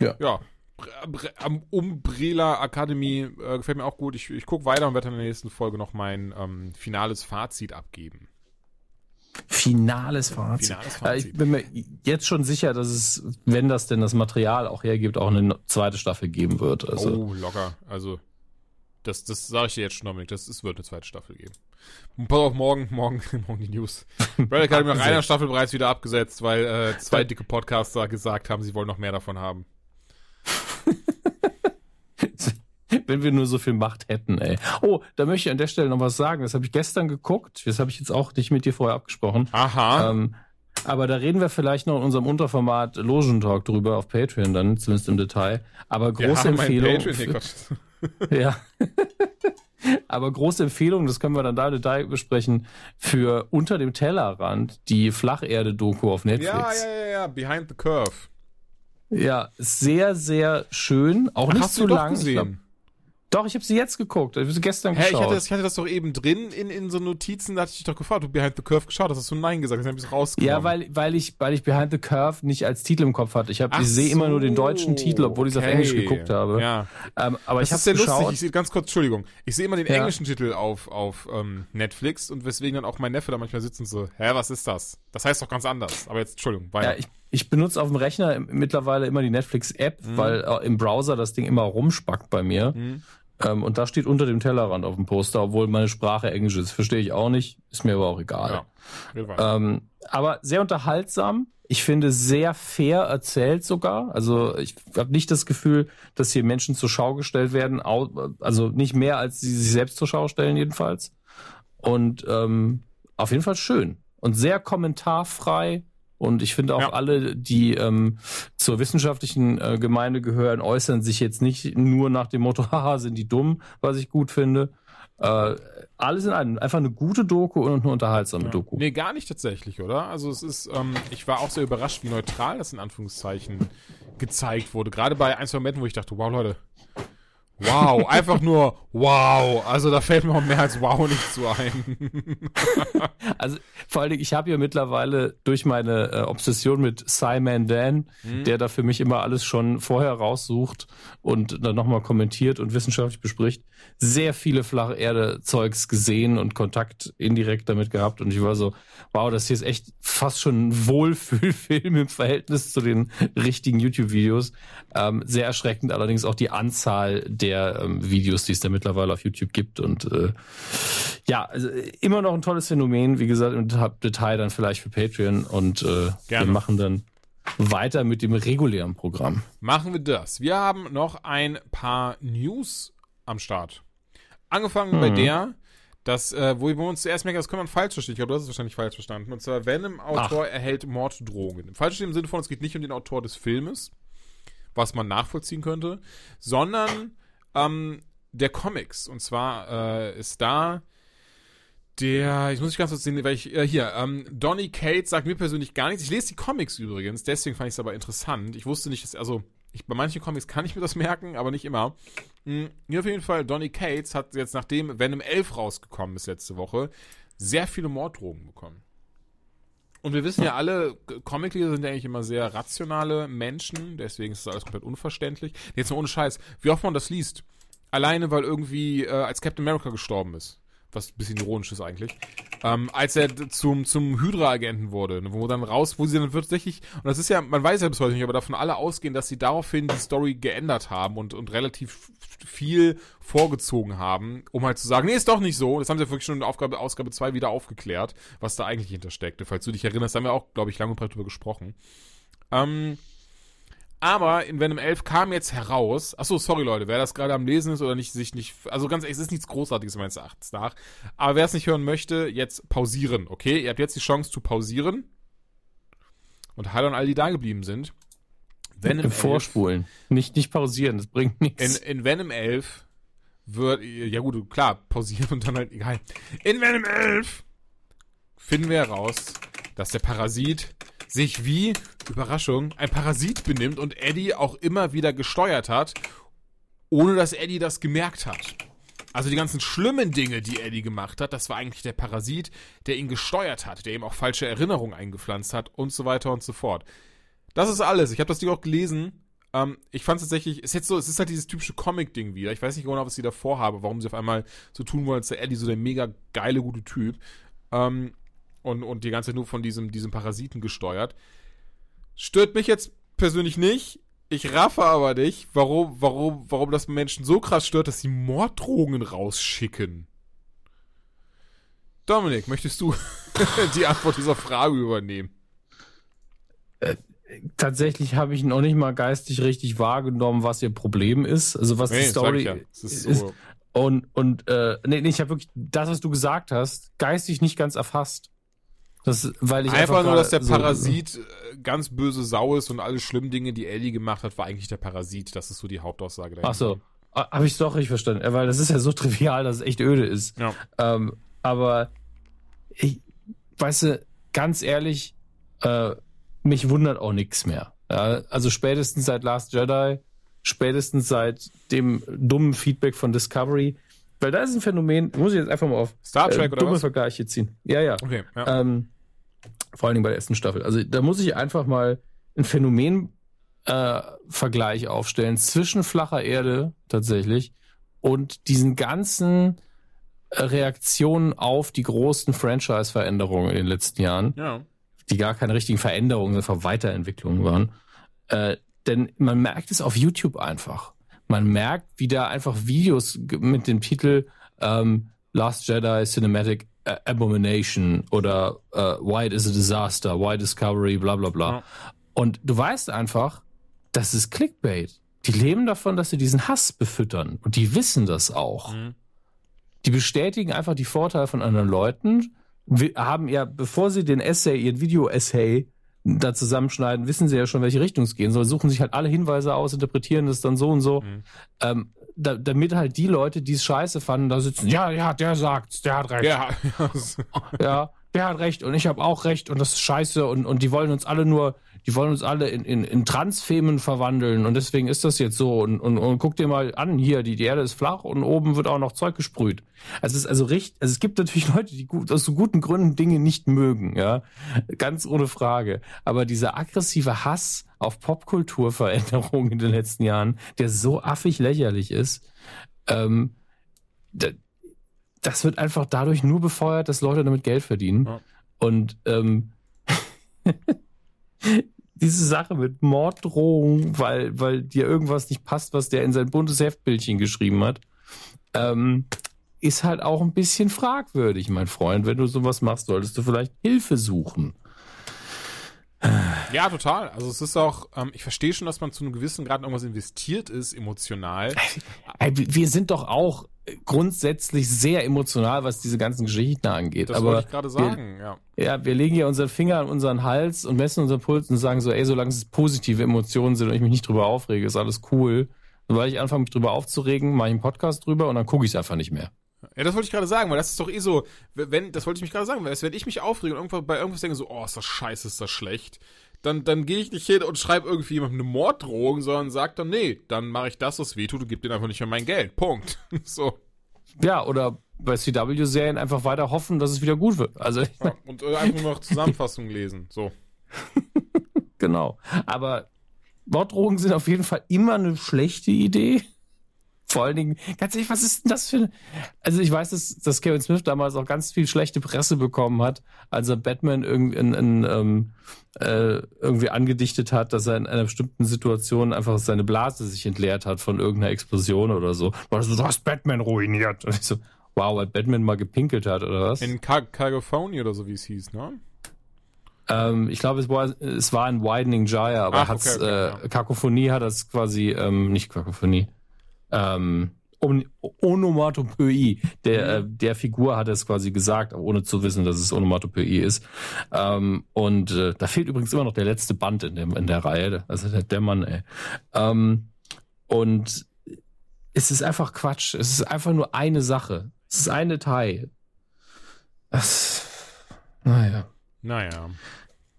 Ja. Ja. Am Umbrella Academy äh, gefällt mir auch gut. Ich, ich gucke weiter und werde in der nächsten Folge noch mein ähm, finales Fazit abgeben. Finales Fazit. Finales Fazit. ich bin mir jetzt schon sicher, dass es, wenn das denn das Material auch hergibt, auch eine zweite Staffel geben wird. Also oh, locker. Also, das, das sage ich dir jetzt schon, Dominik. Das, es wird eine zweite Staffel geben. Und pass auf, morgen, morgen, morgen die News. Brad Academy nach einer. Staffel bereits wieder abgesetzt, weil äh, zwei dicke Podcaster gesagt haben, sie wollen noch mehr davon haben. wenn wir nur so viel Macht hätten, ey. Oh, da möchte ich an der Stelle noch was sagen. Das habe ich gestern geguckt. Das habe ich jetzt auch nicht mit dir vorher abgesprochen. Aha. Ähm, aber da reden wir vielleicht noch in unserem Unterformat Logentalk drüber auf Patreon dann, zumindest im Detail. Aber große ein Empfehlung. Patreon, für-. Ja. Aber große Empfehlung, das können wir dann da im Detail besprechen, für Unter dem Tellerrand, die Flacherde-Doku auf Netflix. Ja, ja, ja, ja, Behind the Curve. Ja, sehr, sehr schön. Auch Ach, nicht hast zu du die doch lang. Ich glaub, doch, ich habe sie jetzt geguckt. Ich habe sie gestern Hä, ich geschaut. hatte, das, ich hatte das doch eben drin in, in so Notizen, da hatte ich dich doch gefragt, du Behind the Curve geschaut hast, hast du Nein gesagt, dann hab ich es rausgenommen. ja, weil, weil, ich, weil ich Behind the Curve nicht als Titel im Kopf hatte. Ich, hab- Ach ich sehe immer nur den so, deutschen Titel, obwohl ich es auf. Englisch geguckt habe. Ja. Ähm, aber Das ich habe ist sehr geschaut. lustig. Ich sehe ganz kurz, Entschuldigung. Ich sehe immer den Ja. englischen Titel auf, auf ähm, Netflix und weswegen dann auch mein Neffe da manchmal sitzt und so, hä, was ist das? Das heißt doch ganz anders. Aber jetzt, Entschuldigung, weiter. Ja, ich, ich benutze auf dem Rechner mittlerweile immer die Netflix-App, Mhm. weil äh, im Browser das Ding immer rumspackt bei mir. Mhm. Ähm, und da steht unter dem Tellerrand auf dem Poster, obwohl meine Sprache Englisch ist. Verstehe ich auch nicht, ist mir aber auch egal. Ja, ähm, aber sehr unterhaltsam. Ich finde sehr fair erzählt sogar. Also ich habe nicht das Gefühl, dass hier Menschen zur Schau gestellt werden. Also nicht mehr, als sie sich selbst zur Schau stellen jedenfalls. Und ähm, auf jeden Fall schön und sehr kommentarfrei. Und ich finde auch ja. alle, die ähm, zur wissenschaftlichen äh, Gemeinde gehören, äußern sich jetzt nicht nur nach dem Motto, haha, sind die dumm, was ich gut finde. Äh, alles in einem. Einfach eine gute Doku und eine unterhaltsame ja. Doku. Nee, gar nicht tatsächlich, oder? Also es ist, ähm, ich war auch sehr überrascht, wie neutral das in Anführungszeichen gezeigt wurde. Gerade bei ein, zwei Momenten, wo ich dachte, wow, Leute, Wow, einfach nur wow. Also da fällt mir auch mehr als wow nicht zu ein. also vor allen Dingen, ich habe ja mittlerweile durch meine äh, Obsession mit Simon Dan, mhm. der da für mich immer alles schon vorher raussucht und dann nochmal kommentiert und wissenschaftlich bespricht, sehr viele flache Erde-Zeugs gesehen und Kontakt indirekt damit gehabt. Und ich war so, wow, das hier ist echt fast schon ein Wohlfühlfilm im Verhältnis zu den richtigen YouTube-Videos. Ähm, sehr erschreckend allerdings auch die Anzahl der ähm, Videos, die es da mittlerweile auf YouTube gibt. Und äh, ja, also immer noch ein tolles Phänomen. Wie gesagt, im Detail dann vielleicht für Patreon. Und äh, wir machen dann weiter mit dem regulären Programm. Machen wir das. Wir haben noch ein paar News am Start. Angefangen mhm. bei der, dass, äh, wo wir uns zuerst merken, das kann man falsch verstehen. Ich glaube, du hast es wahrscheinlich falsch verstanden. Und zwar, Venom Autor Ach. erhält Morddrohungen. Falsch im Sinne von, es geht nicht um den Autor des Filmes, was man nachvollziehen könnte, sondern ähm, der Comics. Und zwar äh, ist da der, ich muss nicht ganz kurz sehen, weil ich, äh, hier, ähm, Donny Cates sagt mir persönlich gar nichts. Ich lese die Comics übrigens, deswegen fand ich es aber interessant. Ich wusste nicht, dass, also, ich, bei manchen Comics kann ich mir das merken, aber nicht immer. Mhm, hier auf jeden Fall, Donny Cates hat jetzt, nachdem Venom 11 rausgekommen ist letzte Woche, sehr viele Morddrogen bekommen. Und wir wissen ja alle, Comicleser sind ja eigentlich immer sehr rationale Menschen, deswegen ist das alles komplett unverständlich. Jetzt mal ohne Scheiß, wie oft man das liest. Alleine, weil irgendwie äh, als Captain America gestorben ist was ein bisschen ironisch ist eigentlich, ähm, als er zum, zum Hydra-Agenten wurde, ne, wo dann raus, wo sie dann tatsächlich, und das ist ja, man weiß ja bis heute nicht, aber davon alle ausgehen, dass sie daraufhin die Story geändert haben und, und relativ viel vorgezogen haben, um halt zu sagen, nee, ist doch nicht so. Das haben sie ja wirklich schon in Aufgabe, Ausgabe 2 wieder aufgeklärt, was da eigentlich hintersteckte. Falls du dich erinnerst, haben wir auch, glaube ich, lange und breit drüber gesprochen. Ähm, aber in Venom 11 kam jetzt heraus, achso, sorry Leute, wer das gerade am Lesen ist oder nicht, sich nicht, also ganz ehrlich, es ist nichts Großartiges meines Erachtens nach. Aber wer es nicht hören möchte, jetzt pausieren, okay? Ihr habt jetzt die Chance zu pausieren. Und hallo an all die da geblieben sind. Venom Vorspulen. 11, nicht, nicht pausieren, das bringt nichts. In, in Venom 11 wird, ja gut, klar, pausieren und dann halt egal. In Venom 11 finden wir heraus, dass der Parasit sich wie, Überraschung, ein Parasit benimmt und Eddie auch immer wieder gesteuert hat, ohne dass Eddie das gemerkt hat. Also die ganzen schlimmen Dinge, die Eddie gemacht hat, das war eigentlich der Parasit, der ihn gesteuert hat, der ihm auch falsche Erinnerungen eingepflanzt hat und so weiter und so fort. Das ist alles. Ich habe das Ding auch gelesen. Ähm, ich fand es tatsächlich, es ist jetzt so, es ist halt dieses typische Comic-Ding wieder. Ich weiß nicht genau, was sie da vorhabe, warum sie auf einmal so tun wollen, als der Eddie so der mega geile, gute Typ. Ähm, und, und die ganze Zeit nur von diesem, diesem Parasiten gesteuert. Stört mich jetzt persönlich nicht. Ich raffe aber nicht, warum, warum, warum das Menschen so krass stört, dass sie Morddrohungen rausschicken. Dominik, möchtest du die Antwort dieser Frage übernehmen? Äh, tatsächlich habe ich noch nicht mal geistig richtig wahrgenommen, was ihr Problem ist. Also was nee, die Story ja. ist. ist. Und, und äh, nee, nee, ich habe wirklich das, was du gesagt hast, geistig nicht ganz erfasst. Das, weil ich einfach, einfach nur, dass der Parasit so, äh, ganz böse Sau ist und alle schlimmen Dinge, die Ellie gemacht hat, war eigentlich der Parasit. Das ist so die Hauptaussage dahinter. Ach so. Ah, Habe ich es doch richtig verstanden. Weil das ist ja so trivial, dass es echt öde ist. Ja. Ähm, aber ich, weißt du, ganz ehrlich, äh, mich wundert auch nichts mehr. Ja, also spätestens seit Last Jedi, spätestens seit dem dummen Feedback von Discovery, weil da ist ein Phänomen, muss ich jetzt einfach mal auf Star Trek äh, oder dumme was? Vergleiche ziehen. Ja, ja. Okay, ja. Ähm, vor allen Dingen bei der ersten Staffel. Also da muss ich einfach mal ein Phänomen-Vergleich äh, aufstellen zwischen flacher Erde tatsächlich und diesen ganzen äh, Reaktionen auf die großen Franchise-Veränderungen in den letzten Jahren, ja. die gar keine richtigen Veränderungen, sondern Weiterentwicklungen waren. Äh, denn man merkt es auf YouTube einfach man merkt, wie da einfach Videos mit dem Titel ähm, Last Jedi Cinematic Abomination oder uh, White is a Disaster, Why Discovery, bla bla bla. Ja. Und du weißt einfach, das ist Clickbait. Die leben davon, dass sie diesen Hass befüttern. Und die wissen das auch. Mhm. Die bestätigen einfach die Vorteile von anderen Leuten. Wir haben ja, bevor sie den Essay, ihren Video-Essay da zusammenschneiden, wissen sie ja schon, welche Richtung es gehen soll, suchen sich halt alle Hinweise aus, interpretieren das dann so und so. Mhm. Ähm, da, damit halt die Leute, die es scheiße fanden, da sitzen, ja, ja, der sagt's, der hat recht. Ja, ja der hat recht und ich habe auch recht und das ist scheiße und, und die wollen uns alle nur, die wollen uns alle in, in, in Transfemen verwandeln und deswegen ist das jetzt so und, und, und guck dir mal an, hier, die, die Erde ist flach und oben wird auch noch Zeug gesprüht. Also es ist also richtig, also es gibt natürlich Leute, die gut, aus so guten Gründen Dinge nicht mögen, ja, ganz ohne Frage. Aber dieser aggressive Hass auf Popkulturveränderungen in den letzten Jahren, der so affig lächerlich ist, ähm, das wird einfach dadurch nur befeuert, dass Leute damit Geld verdienen. Ja. Und ähm, diese Sache mit Morddrohung, weil, weil dir irgendwas nicht passt, was der in sein buntes Heftbildchen geschrieben hat, ähm, ist halt auch ein bisschen fragwürdig, mein Freund. Wenn du sowas machst, solltest du vielleicht Hilfe suchen. Ja, total. Also es ist auch, ähm, ich verstehe schon, dass man zu einem gewissen Grad irgendwas investiert ist, emotional. Wir sind doch auch grundsätzlich sehr emotional, was diese ganzen Geschichten angeht. Das Aber wollte ich gerade sagen, wir, ja. Ja, wir legen ja unseren Finger an unseren Hals und messen unseren Puls und sagen so, ey, solange es positive Emotionen sind und ich mich nicht drüber aufrege, ist alles cool. Sobald ich anfange, mich drüber aufzuregen, mache ich einen Podcast drüber und dann gucke ich es einfach nicht mehr. Ja, das wollte ich gerade sagen, weil das ist doch eh so, wenn, das wollte ich mich gerade sagen, wenn ich mich aufrege und irgendwann bei irgendwas denke so, oh, ist das scheiße, ist das schlecht, dann, dann gehe ich nicht hin und schreibe irgendwie jemandem eine Morddrohung, sondern sage dann, nee, dann mache ich das, was wehtut und gebe denen einfach nicht mehr mein Geld. Punkt. so. Ja, oder bei CW-Serien einfach weiter hoffen, dass es wieder gut wird. Also, ja, und äh, einfach nur noch Zusammenfassungen lesen. So. genau. Aber Morddrohungen sind auf jeden Fall immer eine schlechte Idee. Vor allen Dingen, ganz ehrlich, was ist denn das für eine. Also ich weiß, dass, dass Kevin Smith damals auch ganz viel schlechte Presse bekommen hat, als er Batman irgendwie, in, in, ähm, äh, irgendwie angedichtet hat, dass er in einer bestimmten Situation einfach seine Blase sich entleert hat von irgendeiner Explosion oder so. Also, du hast Batman ruiniert. Und ich so, wow, weil Batman mal gepinkelt hat, oder was? In California oder so, wie es hieß, ne? Ähm, ich glaube, es war, es war ein Widening Gyre, aber Ach, okay, okay, äh, ja. Kakophonie hat das quasi, ähm, nicht Kakophonie ähm, Onomatopoeie. Der, mhm. äh, der Figur hat es quasi gesagt, ohne zu wissen, dass es Onomatopoeie ist. Ähm, und äh, da fehlt übrigens immer noch der letzte Band in, dem, in der Reihe. Also der, der Mann, ey. Ähm, und es ist einfach Quatsch. Es ist einfach nur eine Sache. Es ist ein Detail. Das, naja. Naja.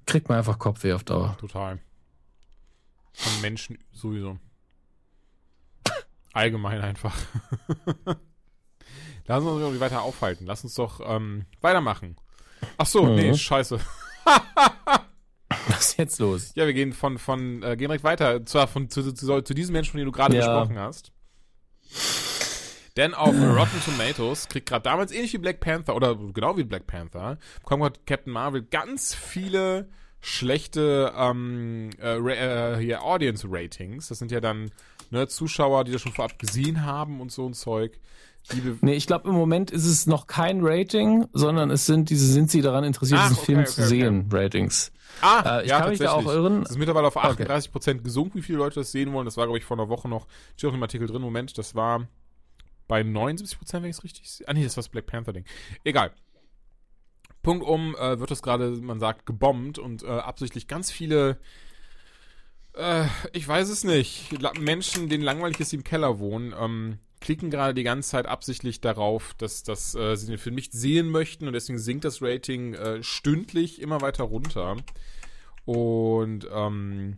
Kriegt man einfach Kopfweh auf Dauer. Total. Von Menschen sowieso. Allgemein einfach. Lass uns irgendwie weiter aufhalten. Lass uns doch ähm, weitermachen. Ach so, mhm. nee, scheiße. Was ist jetzt los? Ja, wir gehen von, von äh, gehen direkt weiter. Zwar von zu, zu, zu diesem Menschen, von dem du gerade ja. gesprochen hast. Denn auf Rotten Tomatoes kriegt gerade damals ähnlich wie Black Panther oder genau wie Black Panther, bekommt Captain Marvel ganz viele schlechte ähm, äh, äh, hier Audience Ratings. Das sind ja dann ne, Zuschauer, die das schon vorab gesehen haben und so ein Zeug. Nee, ich glaube, im Moment ist es noch kein Rating, sondern es sind diese, sind sie daran interessiert, Ach, diesen okay, Film okay, zu sehen, Ratings. Ah, äh, ich ja, kann mich da auch irren. Es ist mittlerweile auf 38 Prozent okay. gesunken, wie viele Leute das sehen wollen. Das war, glaube ich, vor einer Woche noch, steht auch im Artikel drin, Moment, das war bei 79 Prozent, wenn ich es richtig sehe. Ah, nee, das war das Black Panther-Ding. Egal. Punkt um, äh, wird das gerade, man sagt, gebombt und äh, absichtlich ganz viele äh, ich weiß es nicht. Menschen, denen langweilig ist, die im Keller wohnen, ähm, klicken gerade die ganze Zeit absichtlich darauf, dass, dass äh, sie den Film nicht sehen möchten und deswegen sinkt das Rating äh, stündlich immer weiter runter. Und ähm,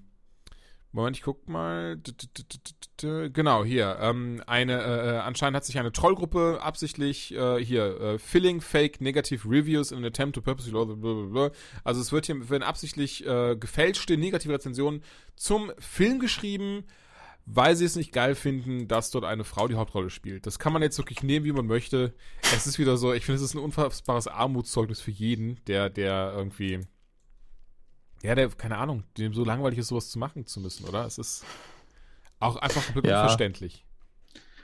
Moment, ich guck mal. Genau, hier. Ähm, eine, äh, anscheinend hat sich eine Trollgruppe absichtlich äh, hier äh, filling fake negative reviews in an attempt to purposely blablabla. Also es wird hier werden absichtlich äh, gefälschte negative Rezensionen zum Film geschrieben, weil sie es nicht geil finden, dass dort eine Frau die Hauptrolle spielt. Das kann man jetzt wirklich nehmen, wie man möchte. Es ist wieder so, ich finde, es ist ein unfassbares Armutszeugnis für jeden, der, der irgendwie ja, der, keine Ahnung, dem so langweilig ist, sowas zu machen zu müssen, oder? Es ist. Auch einfach komplett ja. unverständlich.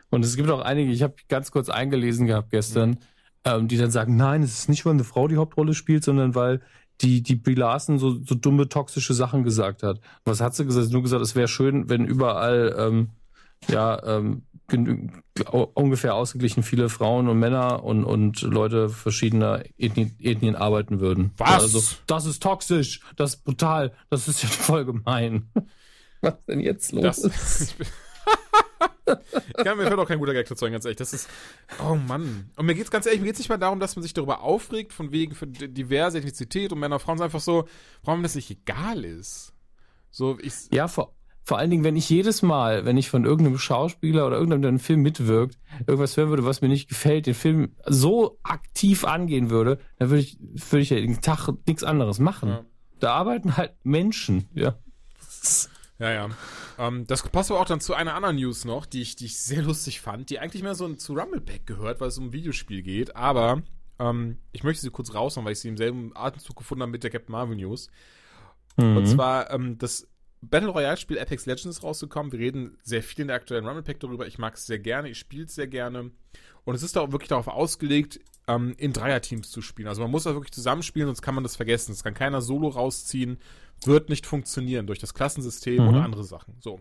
Und es gibt auch einige, ich habe ganz kurz eingelesen gehabt gestern, mhm. ähm, die dann sagen, nein, es ist nicht, weil eine Frau die Hauptrolle spielt, sondern weil die, die Brie Larson so, so dumme, toxische Sachen gesagt hat. Was hat sie gesagt? Sie hat nur gesagt, es wäre schön, wenn überall ähm, ja, ähm, ungefähr ausgeglichen viele Frauen und Männer und, und Leute verschiedener Ethnien, Ethnien arbeiten würden. Was? Also, das ist toxisch, das ist brutal, das ist ja voll gemein. Was denn jetzt los? Das, ich kann mir fällt auch kein guter Gag dazu ganz ehrlich. Das ist, oh Mann. Und mir geht's ganz ehrlich, mir geht's nicht mal darum, dass man sich darüber aufregt, von wegen für diverse Ethnizität und Männer und Frauen, sondern einfach so, warum das nicht egal ist. So, ich. Ja, vor, vor allen Dingen, wenn ich jedes Mal, wenn ich von irgendeinem Schauspieler oder irgendeinem, der einen Film mitwirkt, irgendwas hören würde, was mir nicht gefällt, den Film so aktiv angehen würde, dann würde ich, würde ich ja den Tag nichts anderes machen. Ja. Da arbeiten halt Menschen, ja. Ja, ja. Ähm, das passt aber auch dann zu einer anderen News noch, die ich, die ich sehr lustig fand, die eigentlich mehr so zu Rumbleback gehört, weil es um ein Videospiel geht, aber ähm, ich möchte sie kurz raushauen, weil ich sie im selben Atemzug gefunden habe mit der Captain Marvel News. Mhm. Und zwar ähm, das Battle Royale Spiel Apex Legends rausgekommen. Wir reden sehr viel in der aktuellen Rumble Pack darüber. Ich mag es sehr gerne, ich spiele es sehr gerne. Und es ist auch wirklich darauf ausgelegt, ähm, in Dreierteams zu spielen. Also man muss da wirklich zusammenspielen, sonst kann man das vergessen. Es kann keiner solo rausziehen wird nicht funktionieren durch das Klassensystem mhm. oder andere Sachen. So.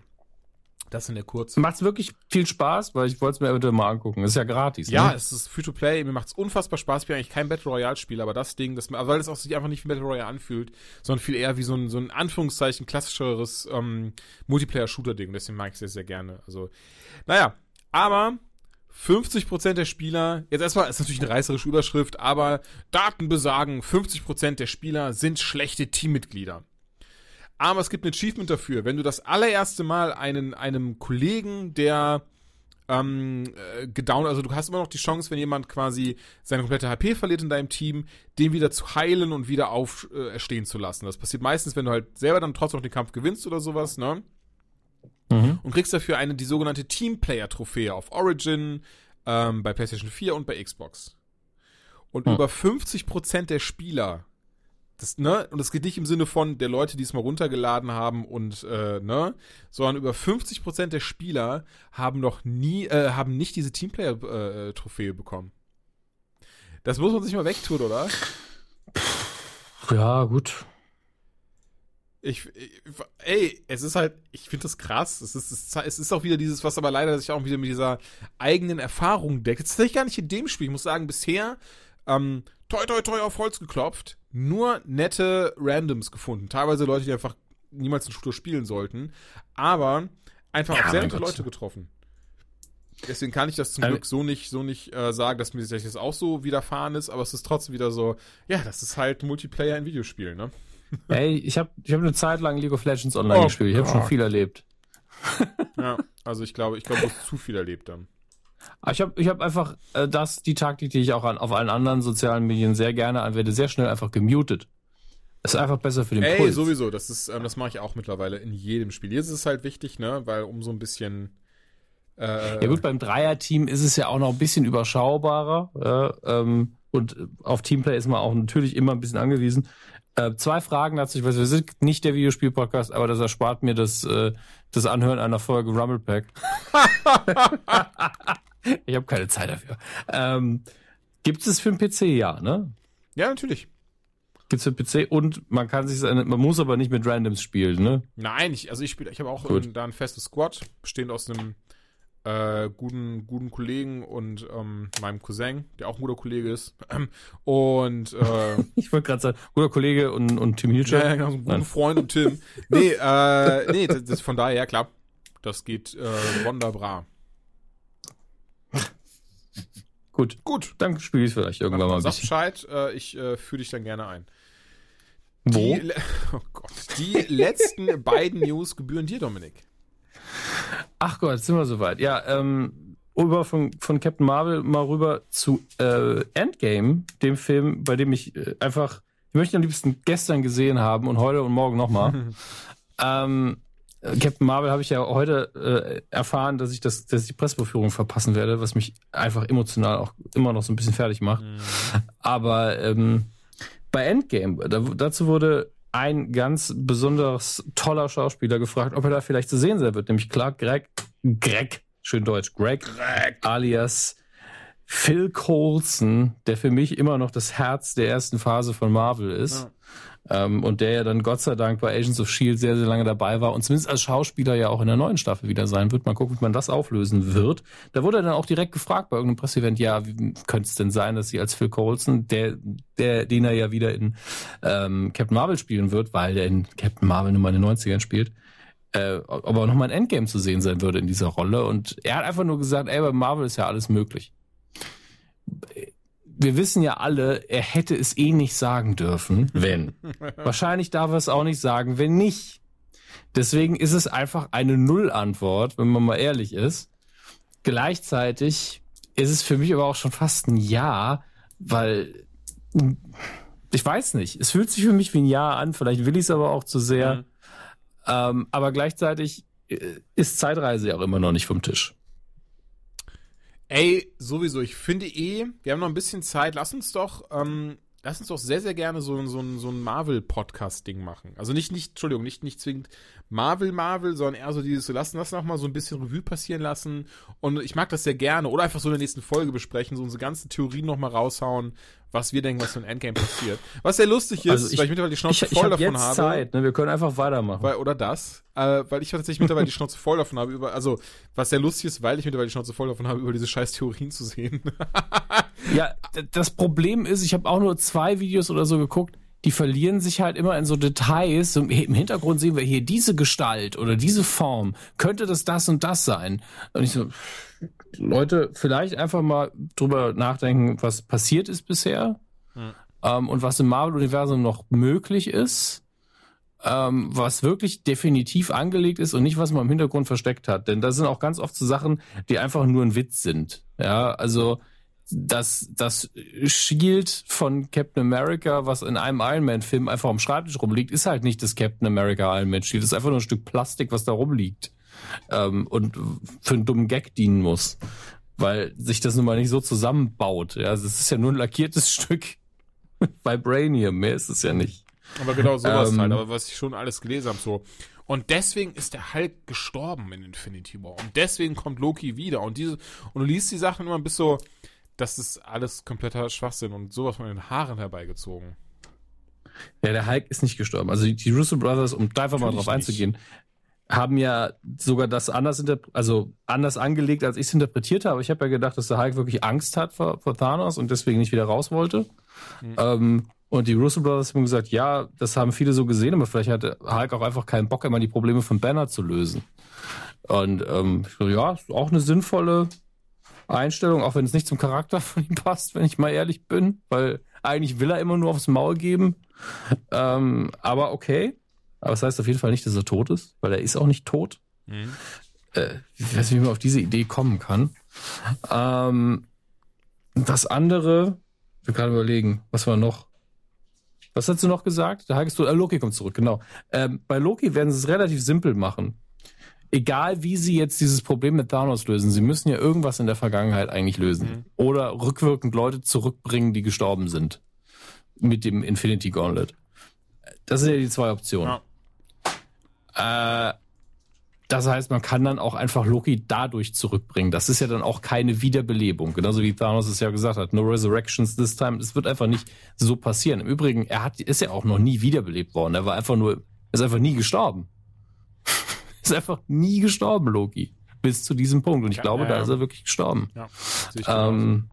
Das in der Kurze. Macht wirklich viel Spaß, weil ich wollte es mir eventuell mal angucken. ist ja gratis. Ja, ne? es ist free to play. Mir macht es unfassbar Spaß. Ich bin eigentlich kein Battle Royale Spiel, aber das Ding, das, weil es auch sich einfach nicht wie Battle Royale anfühlt, sondern viel eher wie so ein, so ein Anführungszeichen klassischeres ähm, Multiplayer-Shooter-Ding. Deswegen mag ich es sehr, sehr gerne. Also, naja, aber 50% der Spieler, jetzt erstmal ist natürlich eine reißerische Überschrift, aber Daten besagen, 50% der Spieler sind schlechte Teammitglieder. Aber es gibt ein Achievement dafür. Wenn du das allererste Mal einen, einem Kollegen, der ähm, äh, gedown, also du hast immer noch die Chance, wenn jemand quasi seine komplette HP verliert in deinem Team, den wieder zu heilen und wieder auferstehen äh, zu lassen. Das passiert meistens, wenn du halt selber dann trotzdem noch den Kampf gewinnst oder sowas, ne? Mhm. Und kriegst dafür eine, die sogenannte Teamplayer-Trophäe auf Origin, ähm, bei PlayStation 4 und bei Xbox. Und mhm. über 50% der Spieler das, ne, und das geht nicht im Sinne von der Leute, die es mal runtergeladen haben und, äh, ne, sondern über 50% der Spieler haben noch nie, äh, haben nicht diese Teamplayer-Trophäe bekommen. Das muss man sich mal wegtun, oder? Ja, gut. Ich, ich, ey, es ist halt, ich finde das krass. Es ist, es ist auch wieder dieses, was aber leider sich auch wieder mit dieser eigenen Erfahrung deckt. Das ist gar nicht in dem Spiel. Ich muss sagen, bisher, ähm, toi, toi, toi auf Holz geklopft, nur nette Randoms gefunden. Teilweise Leute, die einfach niemals einen Shooter spielen sollten, aber einfach ja, auch sehr nette Leute getroffen. Deswegen kann ich das zum also, Glück so nicht, so nicht äh, sagen, dass mir das auch so widerfahren ist, aber es ist trotzdem wieder so, ja, das ist halt Multiplayer in Videospielen, ne? Ey, ich habe ich hab eine Zeit lang League of Legends online oh, gespielt. Ich habe schon viel erlebt. ja, also ich glaube, ich glaube, du hast zu viel erlebt dann. Ich habe ich hab einfach äh, das, die Taktik, die ich auch an, auf allen anderen sozialen Medien sehr gerne anwende, sehr schnell einfach gemutet. Ist einfach besser für den Ey, Puls. sowieso, das ist, ähm, das mache ich auch mittlerweile in jedem Spiel. Jetzt ist es halt wichtig, ne, weil um so ein bisschen äh, Ja gut, beim Dreier-Team ist es ja auch noch ein bisschen überschaubarer. Äh, ähm, und auf Teamplay ist man auch natürlich immer ein bisschen angewiesen. Äh, zwei Fragen dazu. Ich weiß, wir sind nicht der Videospiel-Podcast, aber das erspart mir das, äh, das Anhören einer Folge Rumblepack. ich habe keine Zeit dafür. Ähm, Gibt es für den PC, ja, ne? Ja, natürlich. Gibt es für den PC und man kann sich man muss aber nicht mit Randoms spielen, ne? Nein, ich, also ich spiele, ich habe auch ein, da ein festes Squad, bestehend aus einem äh, guten, guten Kollegen und ähm, meinem Cousin, der auch ein guter Kollege ist. Und äh, ich wollte gerade sagen, guter Kollege und, und Tim Hilscher. Ja, genau, so ein guter Freund und Tim. Nee, äh, nee, das, das von daher, ja klar. Das geht äh, wunderbar. Gut. Gut. Dann spiele ich vielleicht irgendwann mal ein bisschen. Bescheid, äh, ich äh, führe dich dann gerne ein. Wo? Die, oh Gott. Die letzten beiden News gebühren dir, Dominik. Ach Gott, sind wir soweit. Ja, ähm, über von, von Captain Marvel mal rüber zu äh, Endgame, dem Film, bei dem ich äh, einfach, ich möchte am liebsten gestern gesehen haben und heute und morgen nochmal. ähm, Captain Marvel habe ich ja heute äh, erfahren, dass ich das, dass ich die Pressbeführung verpassen werde, was mich einfach emotional auch immer noch so ein bisschen fertig macht. Mhm. Aber ähm, bei Endgame, da, dazu wurde ein ganz besonders toller Schauspieler gefragt, ob er da vielleicht zu sehen sein wird, nämlich Clark Gregg, Greg, schön deutsch, Greg, Greg. alias Phil Coulson, der für mich immer noch das Herz der ersten Phase von Marvel ist. Ja. Ähm, und der ja dann Gott sei Dank bei Agents of Shield sehr, sehr lange dabei war und zumindest als Schauspieler ja auch in der neuen Staffel wieder sein wird. Mal gucken, wie man das auflösen wird. Da wurde er dann auch direkt gefragt bei irgendeinem Presseevent, ja, wie könnte es denn sein, dass sie als Phil Coulson, der, der, den er ja wieder in ähm, Captain Marvel spielen wird, weil der in Captain Marvel Nummer in den 90ern spielt, äh, ob er nochmal ein Endgame zu sehen sein würde in dieser Rolle. Und er hat einfach nur gesagt, ey, bei Marvel ist ja alles möglich wir wissen ja alle, er hätte es eh nicht sagen dürfen, wenn. Wahrscheinlich darf er es auch nicht sagen, wenn nicht. Deswegen ist es einfach eine Null-Antwort, wenn man mal ehrlich ist. Gleichzeitig ist es für mich aber auch schon fast ein Ja, weil ich weiß nicht. Es fühlt sich für mich wie ein Ja an. Vielleicht will ich es aber auch zu sehr. Mhm. Ähm, aber gleichzeitig äh, ist Zeitreise ja auch immer noch nicht vom Tisch. Ey, sowieso, ich finde eh, wir haben noch ein bisschen Zeit, lass uns doch, ähm, lass uns doch sehr, sehr gerne so, so, so ein Marvel-Podcast-Ding machen. Also nicht, nicht, Entschuldigung, nicht, nicht zwingend Marvel, Marvel, sondern eher so dieses, so lassen das noch mal so ein bisschen Revue passieren lassen. Und ich mag das sehr gerne. Oder einfach so in der nächsten Folge besprechen, so unsere ganzen Theorien noch mal raushauen, was wir denken, was so ein Endgame passiert. Was sehr lustig ist, also ich, weil ich mittlerweile die Schnauze ich, voll ich hab davon jetzt habe. Zeit, ne? Wir können einfach weitermachen. Weil, oder das, äh, weil ich tatsächlich mittlerweile die Schnauze voll davon habe, über, also was sehr lustig ist, weil ich mittlerweile die Schnauze voll davon habe, über diese scheiß Theorien zu sehen. ja, das Problem ist, ich habe auch nur zwei Videos oder so geguckt, die verlieren sich halt immer in so Details. Im Hintergrund sehen wir hier diese Gestalt oder diese Form. Könnte das das und das sein? Und ich so, Leute, vielleicht einfach mal drüber nachdenken, was passiert ist bisher hm. ähm, und was im Marvel-Universum noch möglich ist. Ähm, was wirklich definitiv angelegt ist und nicht, was man im Hintergrund versteckt hat. Denn da sind auch ganz oft so Sachen, die einfach nur ein Witz sind. Ja, also das, das Shield von Captain America, was in einem Iron Man-Film einfach am Schreibtisch rumliegt, ist halt nicht das Captain America Iron Man Shield. Das ist einfach nur ein Stück Plastik, was da rumliegt. Ähm, und für einen dummen Gag dienen muss. Weil sich das nun mal nicht so zusammenbaut. Ja, also es ist ja nur ein lackiertes Stück Vibranium. Mehr ist es ja nicht. Aber genau sowas ähm, halt. Aber was ich schon alles gelesen habe, so. Und deswegen ist der Hulk gestorben in Infinity War. Und deswegen kommt Loki wieder. Und diese, und du liest die Sachen immer bis so, das ist alles kompletter Schwachsinn und sowas von den Haaren herbeigezogen. Ja, der Hulk ist nicht gestorben. Also die Russo Brothers, um da einfach mal drauf einzugehen, haben ja sogar das anders, also anders angelegt, als ich es interpretiert habe. Ich habe ja gedacht, dass der Hulk wirklich Angst hat vor, vor Thanos und deswegen nicht wieder raus wollte. Mhm. Ähm, und die Russo Brothers haben gesagt, ja, das haben viele so gesehen, aber vielleicht hatte Hulk auch einfach keinen Bock, immer die Probleme von Banner zu lösen. Und ähm, ja, auch eine sinnvolle Einstellung, auch wenn es nicht zum Charakter von ihm passt, wenn ich mal ehrlich bin, weil eigentlich will er immer nur aufs Maul geben. Ähm, aber okay. Aber das heißt auf jeden Fall nicht, dass er tot ist, weil er ist auch nicht tot. Mhm. Äh, ich weiß nicht, wie man auf diese Idee kommen kann. Ähm, das andere, wir können überlegen, was war noch? Was hast du noch gesagt? Da hast du, äh, Loki kommt zurück, genau. Ähm, bei Loki werden sie es relativ simpel machen egal wie sie jetzt dieses Problem mit Thanos lösen, sie müssen ja irgendwas in der Vergangenheit eigentlich lösen. Mhm. Oder rückwirkend Leute zurückbringen, die gestorben sind. Mit dem Infinity Gauntlet. Das sind ja die zwei Optionen. Ja. Äh, das heißt, man kann dann auch einfach Loki dadurch zurückbringen. Das ist ja dann auch keine Wiederbelebung. Genauso wie Thanos es ja gesagt hat. No resurrections this time. Das wird einfach nicht so passieren. Im Übrigen, er hat, ist ja auch noch nie wiederbelebt worden. Er war einfach nur, ist einfach nie gestorben ist einfach nie gestorben, Loki. Bis zu diesem Punkt. Und ich ja, glaube, ja, da ist er wirklich gestorben. Ja, ähm,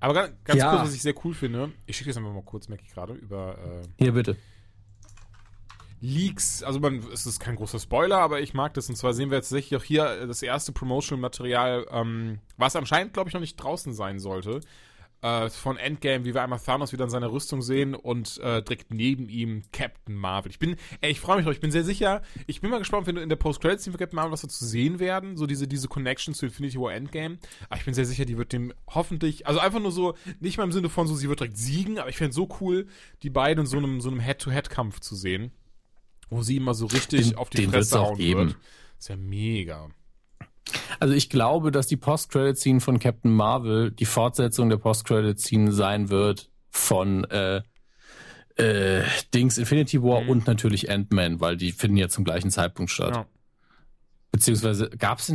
aber ganz, ganz kurz, was ich sehr cool finde, ich schicke das einfach mal kurz, merke ich gerade, über äh, Hier, bitte. Leaks, also man, es ist kein großer Spoiler, aber ich mag das. Und zwar sehen wir jetzt tatsächlich auch hier das erste Promotional-Material, ähm, was anscheinend, glaube ich, noch nicht draußen sein sollte äh, von Endgame, wie wir einmal Thanos wieder in seiner Rüstung sehen und äh, direkt neben ihm Captain Marvel. Ich bin, ey, ich freue mich drauf, ich bin sehr sicher. Ich bin mal gespannt, wenn du in der Post-Credits-Scene für Captain Marvel was dazu sehen werden, so diese, diese Connection zu Infinity War Endgame. Aber ich bin sehr sicher, die wird dem hoffentlich, also einfach nur so, nicht mal im Sinne von so, sie wird direkt siegen, aber ich fände so cool, die beiden in so einem, so einem Head-to-Head-Kampf zu sehen, wo sie immer so richtig den, auf die Fresse hauen wird. Ist ja mega. Also ich glaube, dass die Post-Credit-Scene von Captain Marvel die Fortsetzung der Post-Credit-Scene sein wird von äh, äh, Dings Infinity War mhm. und natürlich Ant-Man, weil die finden ja zum gleichen Zeitpunkt statt. Ja. Beziehungsweise gab es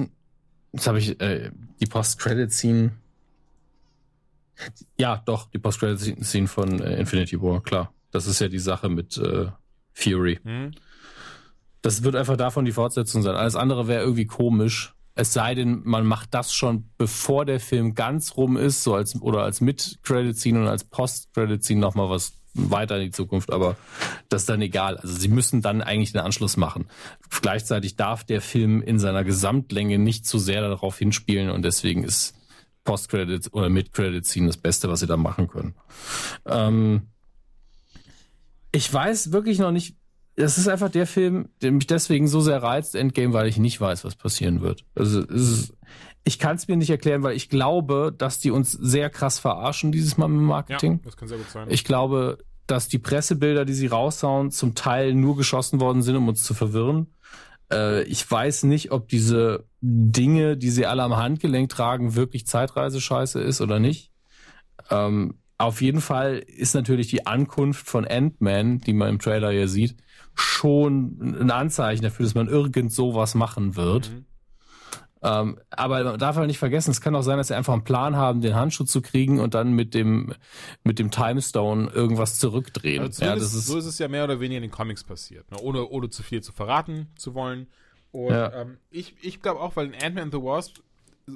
jetzt habe ich äh, die Post-Credit-Scene. Ja, doch, die Post-Credit-Scene von äh, Infinity War, klar. Das ist ja die Sache mit äh, Fury. Mhm. Das wird einfach davon die Fortsetzung sein. Alles andere wäre irgendwie komisch. Es sei denn, man macht das schon, bevor der Film ganz rum ist, so als oder als Mid-Credit-Scene und als Post-Credit-Scene nochmal was weiter in die Zukunft, aber das ist dann egal. Also sie müssen dann eigentlich den Anschluss machen. Gleichzeitig darf der Film in seiner Gesamtlänge nicht zu sehr darauf hinspielen und deswegen ist Post-Credit oder Mid-Credit-Scene das Beste, was sie da machen können. Ähm ich weiß wirklich noch nicht, das ist einfach der Film, der mich deswegen so sehr reizt, Endgame, weil ich nicht weiß, was passieren wird. Also ist, ich kann es mir nicht erklären, weil ich glaube, dass die uns sehr krass verarschen dieses Mal mit Marketing. Ja, das kann sehr gut sein. Ich glaube, dass die Pressebilder, die sie raushauen, zum Teil nur geschossen worden sind, um uns zu verwirren. Äh, ich weiß nicht, ob diese Dinge, die sie alle am Handgelenk tragen, wirklich Zeitreisescheiße ist oder nicht. Ähm, auf jeden Fall ist natürlich die Ankunft von Ant-Man, die man im Trailer ja sieht, schon ein Anzeichen dafür, dass man irgend sowas machen wird. Mhm. Ähm, aber man darf halt nicht vergessen, es kann auch sein, dass sie einfach einen Plan haben, den Handschuh zu kriegen und dann mit dem, mit dem Timestone irgendwas zurückdrehen. Also ja, das ist, so ist es ja mehr oder weniger in den Comics passiert, ne? ohne, ohne zu viel zu verraten zu wollen. Und ja. ähm, ich, ich glaube auch, weil in Ant-Man and the Wasp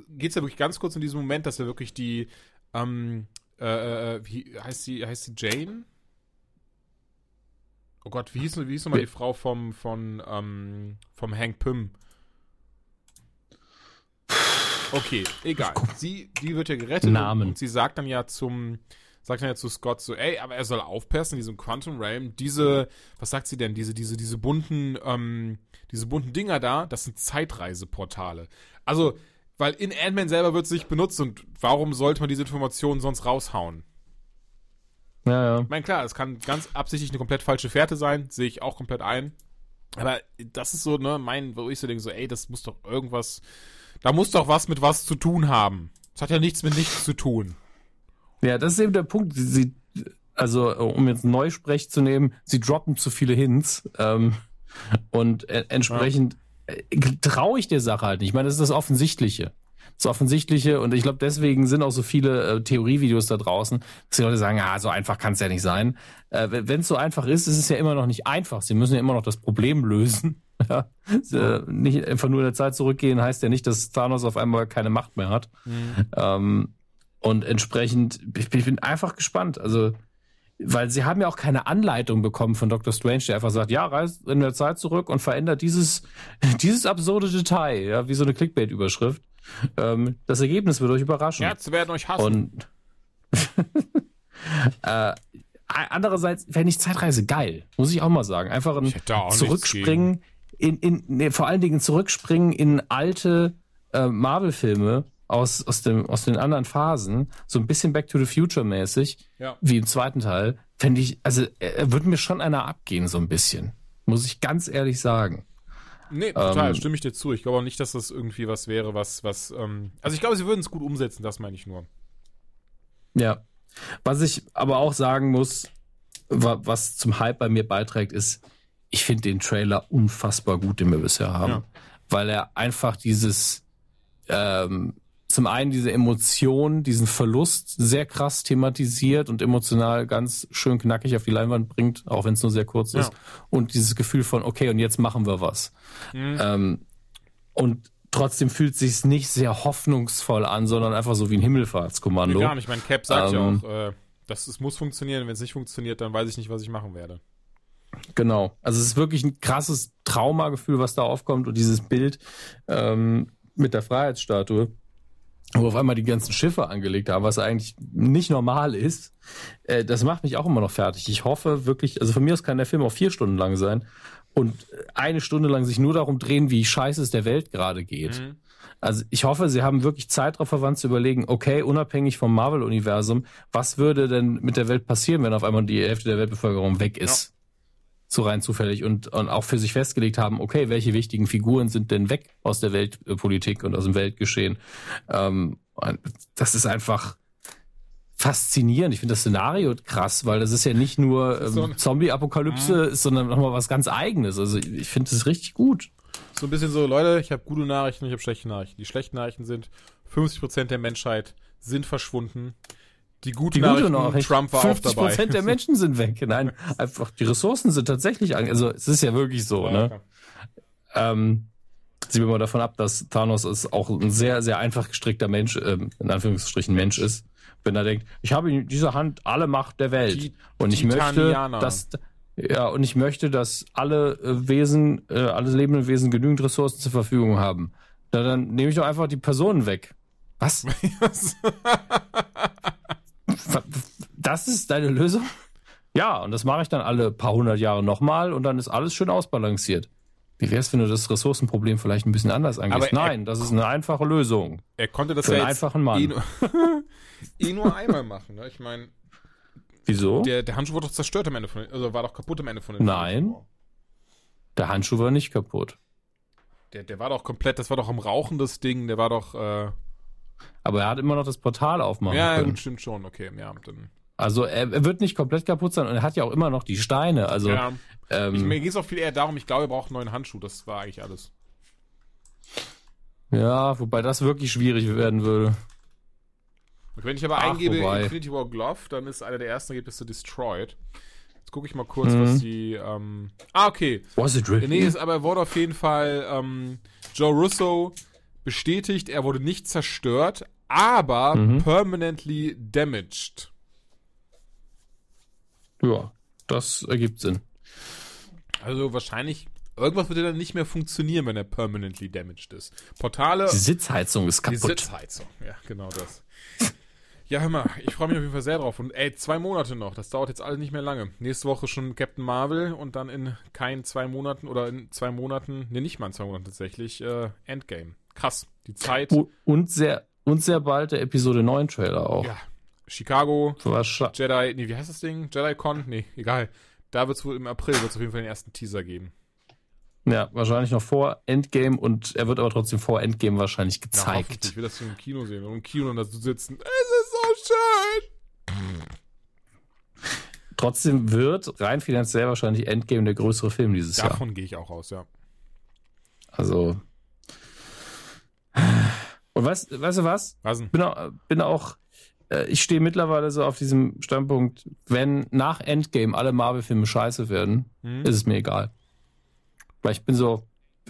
geht es ja wirklich ganz kurz in diesem Moment, dass er wirklich die, ähm, äh, äh, wie heißt sie, heißt sie Jane? Oh Gott, wie hieß, wie hieß nochmal die Frau vom, von, ähm, vom Hank Pym? Okay, egal. Sie, die wird ja gerettet Namen. Und, sie sagt dann ja zum, sagt dann ja zu Scott so, ey, aber er soll aufpassen in diesem Quantum Realm. Diese, was sagt sie denn? Diese, diese, diese bunten, ähm, diese bunten Dinger da, das sind Zeitreiseportale. Also, weil in Ant-Man selber wird es nicht benutzt und warum sollte man diese Informationen sonst raushauen? Ja, ja. Ich meine, klar, es kann ganz absichtlich eine komplett falsche Fährte sein, sehe ich auch komplett ein. Aber das ist so, ne, mein, wo ich so denke, so, ey, das muss doch irgendwas, da muss doch was mit was zu tun haben. Das hat ja nichts mit nichts zu tun. Ja, das ist eben der Punkt. Sie, also, um jetzt Neusprech zu nehmen, sie droppen zu viele Hints. Ähm, und äh, entsprechend ja. traue ich der Sache halt nicht. Ich meine, das ist das Offensichtliche das Offensichtliche und ich glaube, deswegen sind auch so viele äh, Theorievideos da draußen, dass die Leute sagen, ja, so einfach kann es ja nicht sein. Äh, Wenn es so einfach ist, ist es ja immer noch nicht einfach. Sie müssen ja immer noch das Problem lösen. ja. Äh, nicht einfach nur in der Zeit zurückgehen, heißt ja nicht, dass Thanos auf einmal keine Macht mehr hat. Mhm. Ähm, und entsprechend, ich, ich bin einfach gespannt. Also weil sie haben ja auch keine Anleitung bekommen von Dr. Strange, der einfach sagt, ja, reist in der Zeit zurück und verändert dieses, dieses absurde Detail, ja, wie so eine Clickbait-Überschrift. Ähm, das Ergebnis wird euch überraschen. Ärzte werden euch hassen. Und äh, andererseits fände ich Zeitreise geil, muss ich auch mal sagen. Einfach ein Zurückspringen in, in nee, vor allen Dingen zurückspringen in alte äh, Marvel-Filme aus, aus, dem, aus den anderen Phasen, so ein bisschen Back to the Future mäßig, ja. wie im zweiten Teil, fände ich, also er würde mir schon einer abgehen, so ein bisschen. Muss ich ganz ehrlich sagen. Nee, total, ähm, stimme ich dir zu. Ich glaube auch nicht, dass das irgendwie was wäre, was, was, ähm, also ich glaube, sie würden es gut umsetzen, das meine ich nur. Ja. Was ich aber auch sagen muss, was zum Hype bei mir beiträgt, ist, ich finde den Trailer unfassbar gut, den wir bisher haben. Ja. Weil er einfach dieses, ähm, zum einen diese Emotion, diesen Verlust sehr krass thematisiert und emotional ganz schön knackig auf die Leinwand bringt, auch wenn es nur sehr kurz ja. ist. Und dieses Gefühl von, okay, und jetzt machen wir was. Mhm. Ähm, und trotzdem fühlt es sich nicht sehr hoffnungsvoll an, sondern einfach so wie ein Himmelfahrtskommando. Nee, gar nicht. Mein Cap sagt ähm, ja auch, äh, dass es muss funktionieren. Wenn es nicht funktioniert, dann weiß ich nicht, was ich machen werde. Genau. Also es ist wirklich ein krasses Traumagefühl, was da aufkommt und dieses Bild ähm, mit der Freiheitsstatue wo auf einmal die ganzen Schiffe angelegt haben, was eigentlich nicht normal ist, äh, das macht mich auch immer noch fertig. Ich hoffe wirklich, also von mir aus kann der Film auch vier Stunden lang sein und eine Stunde lang sich nur darum drehen, wie scheiße es der Welt gerade geht. Mhm. Also ich hoffe, sie haben wirklich Zeit darauf verwandt zu überlegen, okay, unabhängig vom Marvel-Universum, was würde denn mit der Welt passieren, wenn auf einmal die Hälfte der Weltbevölkerung weg ist? Ja so rein zufällig und, und auch für sich festgelegt haben, okay, welche wichtigen Figuren sind denn weg aus der Weltpolitik und aus dem Weltgeschehen. Ähm, das ist einfach, faszinierend. Ich finde das Szenario krass, weil das ist ja nicht nur ähm, so Zombie-Apokalypse, sondern nochmal was ganz Eigenes. Also ich, ich finde das richtig gut. So ein bisschen so, Leute, ich habe gute Nachrichten ich habe schlechte Nachrichten. Die schlechten Nachrichten sind, 50% der Menschheit sind verschwunden. Die guten Die gute Nachricht, Trump war auch 50 dabei. Prozent der Menschen sind weg. Nein, einfach die Ressourcen sind tatsächlich, an- also es ist ja wirklich so, Ja, ne? Ähm, sehen wir mal davon ab, dass Thanos ist auch ein sehr, sehr einfach gestrickter Mensch, ähm, in Anführungsstrichen Mensch ist. Wenn er denkt, ich habe in dieser Hand alle Macht der Welt. Die und ich möchte, dass, ja, und ich möchte, dass alle äh, Wesen, äh, alle lebenden Wesen genügend Ressourcen zur Verfügung haben. Na, dann nehme ich doch einfach die Personen weg. Was? Das ist deine Lösung? Ja, und das mache ich dann alle paar hundert Jahre nochmal und dann ist alles schön ausbalanciert. Wie wär's, wenn du das Ressourcenproblem vielleicht ein bisschen anders angehst? Aber er- Nein, das ist eine einfache Lösung. er konnte das Für ja einen einfachen Mann. Eh, nur, eh nur einmal machen. Ne? Ich meine, Wieso? Der, der, der Handschuh wurde doch zerstört am Ende von also war doch kaputt am Ende von den Nein. Handschuh war nicht kaputt. Der, der war doch komplett, das war doch am Rauchen das Ding, der war doch, äh, Aber er hat immer noch das Portal aufmachen ja, können. gut, stimmt schon, okay, ja, dann, Also er, er wird nicht komplett kaputt sein und er hat ja auch immer noch die Steine. Also ja. ähm, Ich, mir geht es auch viel eher darum, ich glaube, er braucht einen neuen Handschuh, das war eigentlich alles. ja, wobei das wirklich schwierig werden würde. Und wenn ich aber Ach, eingebe wobei. Infinity War Glove, dann ist einer der ersten Ergebnisse Destroyed. Jetzt gucke ich mal kurz, Mhm. was die, ähm, ah, okay. Was it really? Nee, ist aber er wurde auf jeden Fall ähm, Joe Russo bestätigt, er wurde nicht zerstört, aber Mhm. permanently damaged. Ja, das ergibt Sinn. Also wahrscheinlich irgendwas wird ja dann nicht mehr funktionieren, wenn er permanently damaged ist. Portale, Die Sitzheizung ist die kaputt. Sitzheizung, ja genau das. Ja, hör mal, ich freue mich auf jeden Fall sehr drauf. Und ey, zwei Monate noch, das dauert jetzt alles nicht mehr lange. Nächste Woche schon Captain Marvel und dann in keinen zwei Monaten oder in zwei Monaten, ne, nicht mal in zwei Monaten tatsächlich, äh, Endgame. Krass, die Zeit. Und sehr, und sehr bald der Episode 9 Trailer auch. Ja, Chicago, Wahrscheinlich. Jedi, nee, wie heißt das Ding? JediCon? Nee, egal. Da wird es wohl im April, wird es auf jeden Fall den ersten Teaser geben. Ja, wahrscheinlich noch vor Endgame und er wird aber trotzdem vor Endgame wahrscheinlich Ja, gezeigt. hoffentlich. Ich will das im Kino sehen und im Kino und da sitzen. Es ist so schön. trotzdem wird rein finanziell wahrscheinlich Endgame der größere Film dieses Jahr. Davon gehe ich auch aus, ja. Also. Und weißt, weißt du was? Was? Bin auch, bin auch äh, ich stehe mittlerweile so auf diesem Standpunkt, wenn nach Endgame alle Marvel-Filme scheiße werden, Hm? ist es mir egal. Weil ich bin so,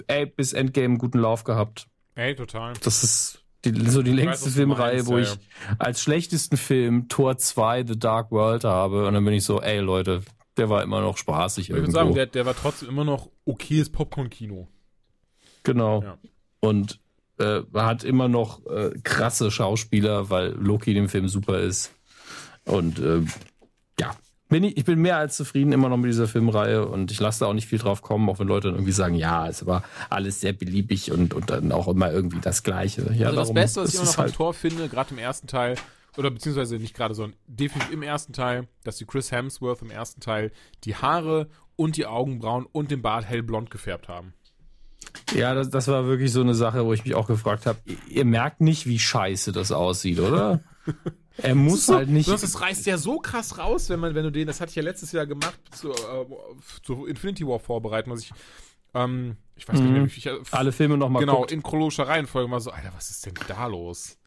ey, bis Endgame einen guten Lauf gehabt. Ey, total. Das ist die, so die Ich weiß, längste du Filmreihe, meinst, wo ja, ich als schlechtesten Film Tor 2 The Dark World habe. Und dann bin ich so, ey Leute, der war immer noch spaßig Ich würde irgendwo. sagen, der, der war trotzdem immer noch okayes Popcorn-Kino. genau. Ja. Und äh, hat immer noch äh, krasse Schauspieler, weil Loki in dem Film super ist. Und äh, ja, bin ich, ich bin mehr als zufrieden immer noch mit dieser Filmreihe und ich lasse da auch nicht viel drauf kommen, auch wenn Leute dann irgendwie sagen, ja, es war alles sehr beliebig und, und dann auch immer irgendwie das Gleiche. Ja, also das darum Beste, was ich immer noch halt, am Tor finde, gerade im ersten Teil, oder beziehungsweise nicht gerade, sondern definitiv im ersten Teil, dass die Chris Hemsworth im ersten Teil die Haare und die Augenbrauen und den Bart hellblond gefärbt haben. Ja, das, das war wirklich so eine Sache, wo ich mich auch gefragt habe, ihr, merkt nicht, wie scheiße das aussieht, oder? er muss so, halt nicht. Das, reißt ja so krass raus, wenn man, wenn du den, das hatte ich ja letztes Jahr gemacht, zu, äh, zu Infinity War vorbereiten, was ich, ähm, ich weiß gar nicht mehr, wie ich, alle Filme nochmal genau, guckt. in chronologischer Reihenfolge mal so, Alter, was ist denn da los?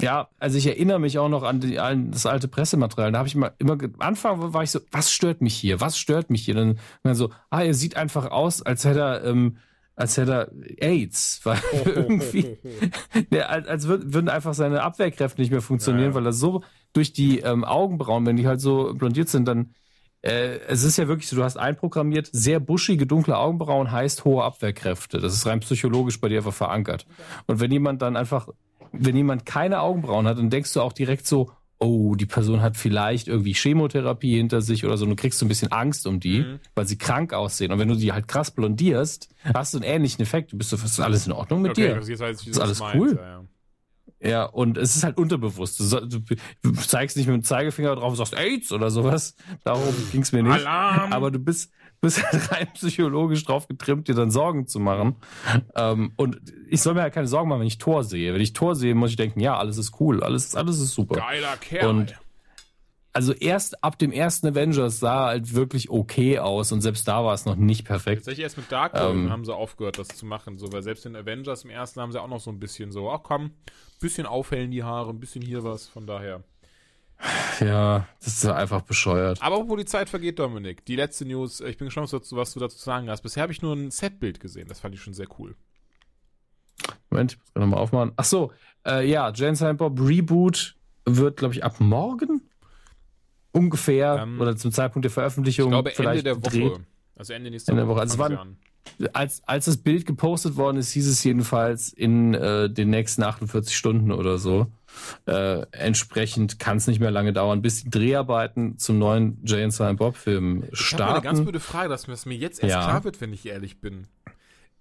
Ja, also ich erinnere mich auch noch an, die, an das alte Pressematerial. Da habe ich mal immer, am Anfang war ich so, was stört mich hier? Was stört mich hier? Dann, dann so, ah, er sieht einfach aus, als hätte er, ähm, als hätte er AIDS, weil irgendwie, der, als, als würd, würden einfach seine Abwehrkräfte nicht mehr funktionieren, Ja, ja. weil er so durch die ähm, Augenbrauen, wenn die halt so blondiert sind, dann äh, es ist ja wirklich so, du hast einprogrammiert, sehr buschige, dunkle Augenbrauen heißt hohe Abwehrkräfte. Das ist rein psychologisch bei dir einfach verankert. Und wenn jemand dann einfach, wenn jemand keine Augenbrauen hat, dann denkst du auch direkt so, oh, die Person hat vielleicht irgendwie Chemotherapie hinter sich oder so. Und du kriegst so ein bisschen Angst um die, Mhm. weil sie krank aussehen. Und wenn du die halt krass blondierst, hast du einen ähnlichen Effekt. Du bist so, ist alles in Ordnung mit dir? das ist, jetzt weiß ich, wie Ist alles meinst, cool. Ja, ja. Ja, und es ist halt unterbewusst. Du, du zeigst nicht mit dem Zeigefinger drauf und sagst AIDS oder sowas. Darum ging es mir nicht. Alarm! Aber du bist, bist halt rein psychologisch drauf getrimmt, dir dann Sorgen zu machen. Ähm, und ich soll mir halt keine Sorgen machen, wenn ich Tor sehe. Wenn ich Tor sehe, muss ich denken, ja, alles ist cool, alles, alles ist super. Geiler Kerl. Und also erst ab dem ersten Avengers sah halt wirklich okay aus und selbst da war es noch nicht perfekt. Tatsächlich erst mit Dark World Ähm. haben sie aufgehört, das zu machen. So, weil selbst in Avengers im ersten haben sie auch noch so ein bisschen so, ach komm, bisschen aufhellen die Haare, ein bisschen hier was, von daher. Ja, das ist einfach bescheuert. Aber wo die Zeit vergeht, Dominik, die letzte News, ich bin gespannt, was du, dazu zu sagen hast. Bisher habe ich nur ein Setbild gesehen, das fand ich schon sehr cool. Moment, ich muss gerade nochmal aufmachen. Ach so, äh, ja, Jane Silent Bob Reboot wird, glaube ich, ab morgen ungefähr Ähm, oder zum Zeitpunkt der Ich Veröffentlichung glaube Ende vielleicht der Woche. gedreht. Also Ende nächster Ende Woche. Also wann-. Als, als das Bild gepostet worden ist, hieß es jedenfalls in äh, den nächsten 48 Stunden oder so. Äh, entsprechend kann es nicht mehr lange dauern, bis die Dreharbeiten zum neuen Jane Silent Bob Film Ich habe eine ganz starten. blöde Frage, dass mir das mir jetzt erst Ja. klar wird, wenn ich ehrlich bin.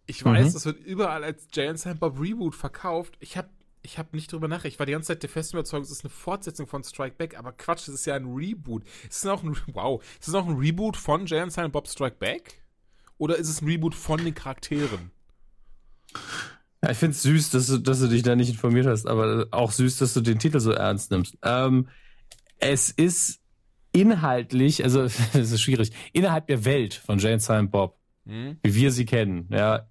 Ich weiß, Mhm. das wird überall als Jay Silent Bob Reboot verkauft. Ich habe ich hab nicht drüber nachgedacht. Ich war die ganze Zeit der festen Überzeugung, es ist eine Fortsetzung von Strike Back, aber Quatsch, das ist ja ein Reboot. Ist es auch ein, wow, ist es auch ein Reboot von Jay Silent Bob Strike Back? Oder ist es ein Reboot von den Charakteren? Ja, ich finde es süß, dass du, dass du dich da nicht informiert hast, aber auch süß, dass du den Titel so ernst nimmst. Ähm, es ist inhaltlich, also es ist schwierig, innerhalb der Welt von Jane Silent Bob, Hm? wie wir sie kennen, ja,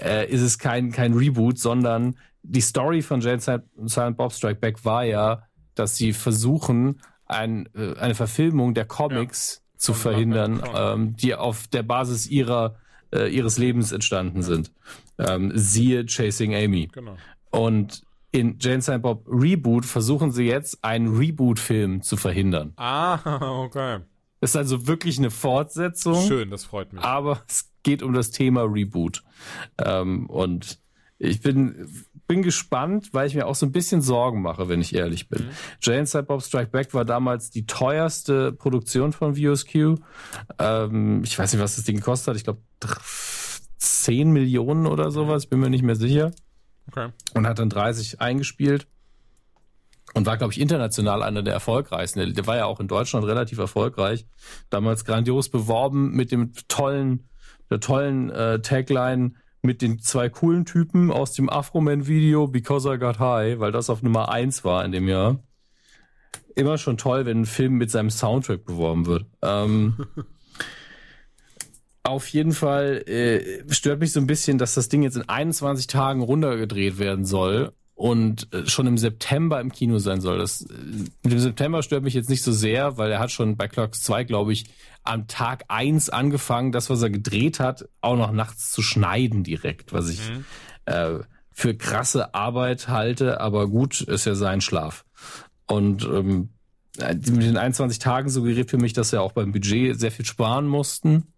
äh, ist es kein, kein Reboot, sondern die Story von Jane Silent Bob Strike Back war ja, dass sie versuchen, ein, äh, eine Verfilmung der Comics zu Von verhindern, Comics. ähm, die auf der Basis ihrer, äh, ihres Lebens entstanden sind. Ähm, siehe Chasing Amy. Genau. Und in Jane Silent Bob Reboot versuchen sie jetzt, einen Reboot-Film zu verhindern. Ah, okay. Das ist also wirklich eine Fortsetzung Schön, das freut mich. aber es geht um das Thema Reboot. Ähm, und ich bin, bin gespannt, weil ich mir auch so ein bisschen Sorgen mache, wenn ich ehrlich bin. Jane Silent Bob Strike Back war damals die teuerste Produktion von VSQ. Ähm, ich weiß nicht, was das Ding gekostet hat. Ich glaube 10 Millionen oder sowas, bin mir nicht mehr sicher. Okay. Und hat dann 30 eingespielt. Und war, glaube ich, international einer der erfolgreichsten. Der, der war ja auch in Deutschland relativ erfolgreich. Damals grandios beworben mit dem tollen, der tollen äh, Tagline mit den zwei coolen Typen aus dem Afro-Man-Video Because I Got High, weil das auf Nummer eins war in dem Jahr. Immer schon toll, wenn ein Film mit seinem Soundtrack beworben wird. Ähm, auf jeden Fall äh, stört mich so ein bisschen, dass das Ding jetzt in 21 Tagen runtergedreht werden soll und äh, schon im September im Kino sein soll. Das äh, mit dem September stört mich jetzt nicht so sehr, weil er hat schon bei Clocks 2, glaube ich, am Tag eins angefangen, das, was er gedreht hat, auch noch nachts zu schneiden direkt, was ich äh, für krasse Arbeit halte, aber gut, ist ja sein Schlaf. Und ähm, äh, mit den 21 Tagen suggeriert für mich, dass sie auch beim Budget sehr viel sparen mussten.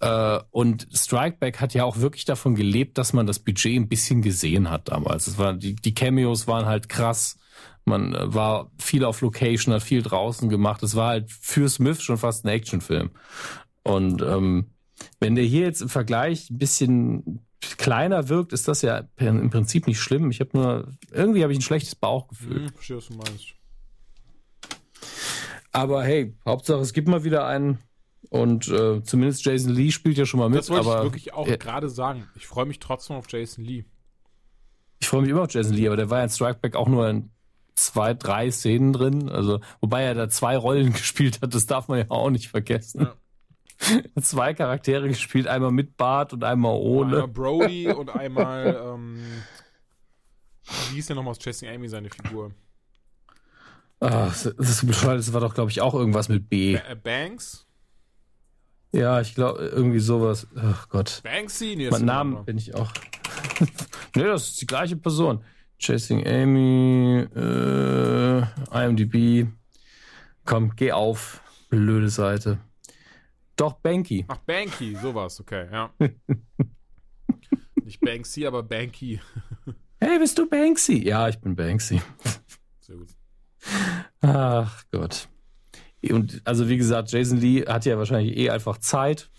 Äh, und Strikeback hat ja auch wirklich davon gelebt, dass man das Budget ein bisschen gesehen hat damals. Es war, die, die Cameos waren halt krass. Man äh, war viel auf Location, hat viel draußen gemacht. Es war halt für Smith schon fast ein Actionfilm. Und ähm, wenn der hier jetzt im Vergleich ein bisschen kleiner wirkt, ist das ja im Prinzip nicht schlimm. Ich habe nur, irgendwie habe ich ein schlechtes Bauchgefühl. Hm, verstehe, was du meinst. Aber hey, Hauptsache es gibt mal wieder einen. Und äh, zumindest Jason Lee spielt ja schon mal mit. Das wollte aber ich wirklich auch äh, gerade sagen. Ich freue mich trotzdem auf Jason Lee. ich freue mich immer auf Jason Lee, aber der war ja in Strikeback auch nur in zwei, drei Szenen drin. Also, wobei er da zwei Rollen gespielt hat, das darf man ja auch nicht vergessen. Ja. Zwei Charaktere gespielt, einmal mit Bart und einmal ohne. Einmal Brody und einmal, ähm, wie hieß der nochmal aus Chasing Amy seine Figur? Ah, das ist bescheuert, das war doch, glaube ich, auch irgendwas mit B. Äh, Banks? Ja, ich glaube, irgendwie sowas. Ach Gott. Banksy? Nee, das Mein ein bin ich auch. nee, das ist die gleiche Person. Chasing Amy, äh, IMDb. Komm, geh auf. Blöde Seite. Doch, Banky. Ach, Banky, sowas, okay, ja. Nicht Banksy, aber Banky. Hey, bist du Banksy? Ja, ich bin Banksy. Sehr gut. Ach Gott. Und also wie gesagt, Jason Lee hat ja wahrscheinlich eh einfach Zeit.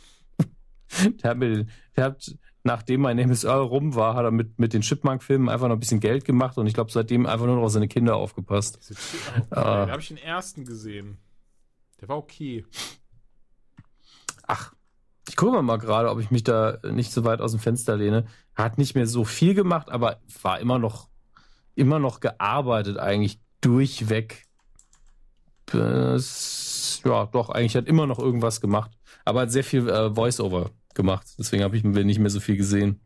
Der hat, mir, der hat nachdem mein Name is Earl rum war, hat er mit, mit den Chipmunk-Filmen einfach noch ein bisschen Geld gemacht und ich glaube, seitdem einfach nur noch auf seine Kinder aufgepasst. Ah. Da habe ich den ersten gesehen. Der war okay. Ach, ich gucke mal gerade, ob ich mich da nicht so weit aus dem Fenster lehne. Hat nicht mehr so viel gemacht, aber war immer noch, immer noch gearbeitet eigentlich durchweg. Bis, ja, doch, eigentlich hat immer noch irgendwas gemacht. Aber hat sehr viel äh, Voice-Over gemacht. Deswegen habe ich nicht mehr so viel gesehen.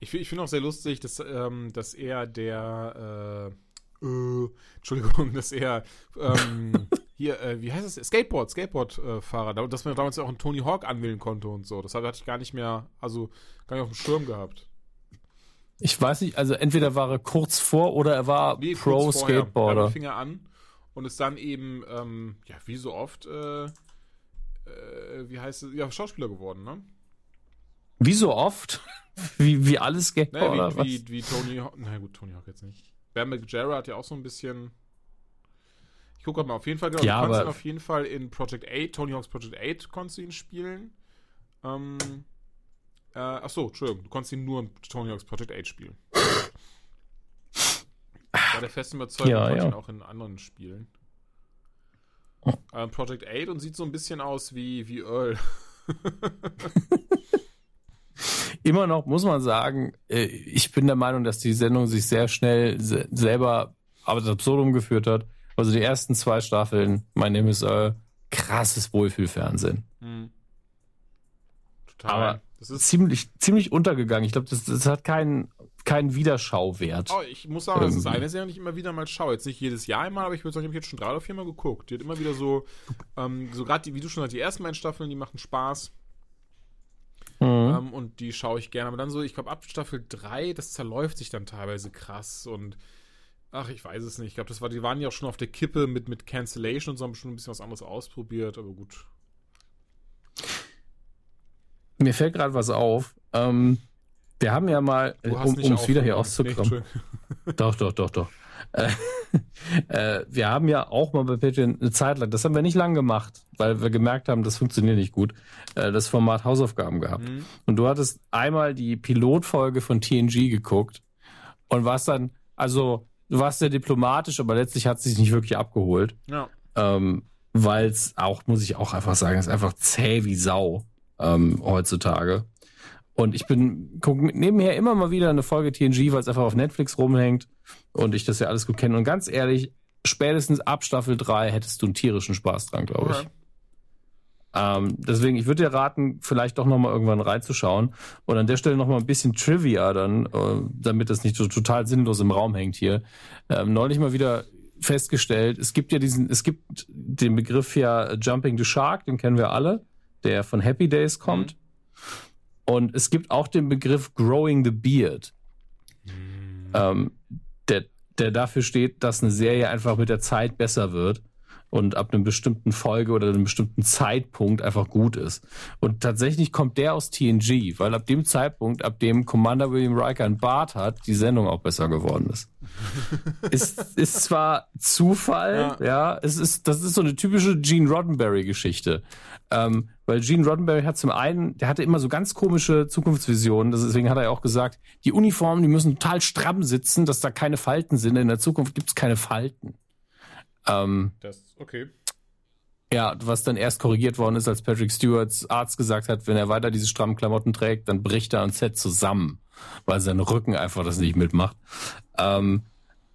Ich, ich finde auch sehr lustig, dass, ähm, dass er der, äh, äh, Entschuldigung, dass er, ähm, hier, äh, wie heißt es? Skateboard, Skateboard-Fahrer, da- dass man damals ja auch einen Tony Hawk anwählen konnte und so. Das hatte ich gar nicht mehr, also gar nicht auf dem Schirm gehabt. Ich weiß nicht, also entweder war er kurz vor oder er war Nee. Pro-Skateboarder. Damit fing er an und ist dann eben, ähm, ja, wie so oft, äh, äh, wie heißt es, ja, Schauspieler geworden, ne? Wie so oft? Wie, wie alle Skateboarder? Naja, oder was? wie, wie, wie Tony Hawk, na gut, Tony Hawk jetzt nicht. Bam McJarrett hat ja auch so ein bisschen, ich gucke mal, auf jeden Fall, genau, Ja, du konntest ihn auf jeden Fall in Project 8, Tony Hawk's Project 8 konntest du ihn spielen. Ähm, äh, ach so, Entschuldigung, du konntest ihn nur in Tony Hawk's Project 8 spielen. War der festen Überzeugung, Ja, ja. auch in anderen Spielen. Ähm, Project 8 und sieht so ein bisschen aus wie, wie Earl. immer noch muss man sagen, äh, ich bin der Meinung, dass die Sendung sich sehr schnell se selber aber das Absurdum geführt hat. Also die ersten zwei Staffeln, mein Name ist äh, krasses Wohlfühlfernsehen. Hm. Total. Aber das ist Ziemlich, ziemlich untergegangen. Ich glaube, das, das hat keinen, keinen Wiederschauwert. Oh, ich muss sagen, das ist eine Serie, die ich immer wieder mal schaue. Jetzt nicht jedes Jahr einmal, aber ich würde sagen, ich habe jetzt schon drei oder viermal geguckt. Die hat immer wieder so, ähm, so gerade wie du schon sagst, die ersten beiden Staffeln, die machen Spaß. Mhm. Ähm, und die schaue ich gerne. Aber dann so, ich glaube, ab Staffel 3, das zerläuft sich dann teilweise krass und ach, ich weiß es nicht. Ich glaube, das war, die waren ja auch schon auf der Kippe mit, mit Cancellation und so, haben schon ein bisschen was anderes ausprobiert, aber gut. Mir fällt gerade was auf. Ähm, wir haben ja mal, äh, um es wieder hier. Nee, auszukommen. Entschuldigung. Doch, doch, doch, doch. Äh, äh, wir haben ja auch mal bei Patreon eine Zeit lang, das haben wir nicht lang gemacht, weil wir gemerkt haben, das funktioniert nicht gut, äh, das Format Hausaufgaben gehabt. Mhm. Und du hattest einmal die Pilotfolge von TNG geguckt und warst dann, also du warst sehr diplomatisch, aber letztlich hat es sich nicht wirklich abgeholt, Ja. ähm, weil es auch, muss ich auch einfach sagen, ist einfach zäh wie Sau ähm, heutzutage. Und ich bin, guck nebenher immer mal wieder eine Folge TNG, weil es einfach auf Netflix rumhängt und ich das ja alles gut kenne. Und ganz ehrlich, spätestens ab Staffel 3 hättest du einen tierischen Spaß dran, glaube ich. Okay. Ähm, deswegen, ich würde dir raten, vielleicht doch nochmal irgendwann reinzuschauen. Und an der Stelle nochmal ein bisschen Trivia dann, äh, damit das nicht so total sinnlos im Raum hängt hier. Ähm, neulich mal wieder festgestellt, es gibt ja diesen, es gibt den Begriff ja Jumping the Shark, den kennen wir alle, der von Happy Days kommt. Und es gibt auch den Begriff Growing the Beard, ähm, der, der dafür steht, dass eine Serie einfach mit der Zeit besser wird und ab einem bestimmten Folge oder einem bestimmten Zeitpunkt einfach gut ist. Und tatsächlich kommt der aus TNG, weil ab dem Zeitpunkt, ab dem Commander William Riker einen Bart hat, die Sendung auch besser geworden ist. ist, ist zwar Zufall, ja. Ja. es ist, das ist so eine typische Gene Roddenberry-Geschichte. Ähm, weil Gene Roddenberry hat zum einen, der hatte immer so ganz komische Zukunftsvisionen, deswegen hat er ja auch gesagt, die Uniformen, die müssen total stramm sitzen, dass da keine Falten sind. In der Zukunft gibt es keine Falten. Ähm, Das, okay. ja, was dann erst korrigiert worden ist, als Patrick Stewarts Arzt gesagt hat, wenn er weiter diese strammen Klamotten trägt, dann bricht er am Set zusammen, weil sein Rücken einfach das nicht mitmacht. Ähm,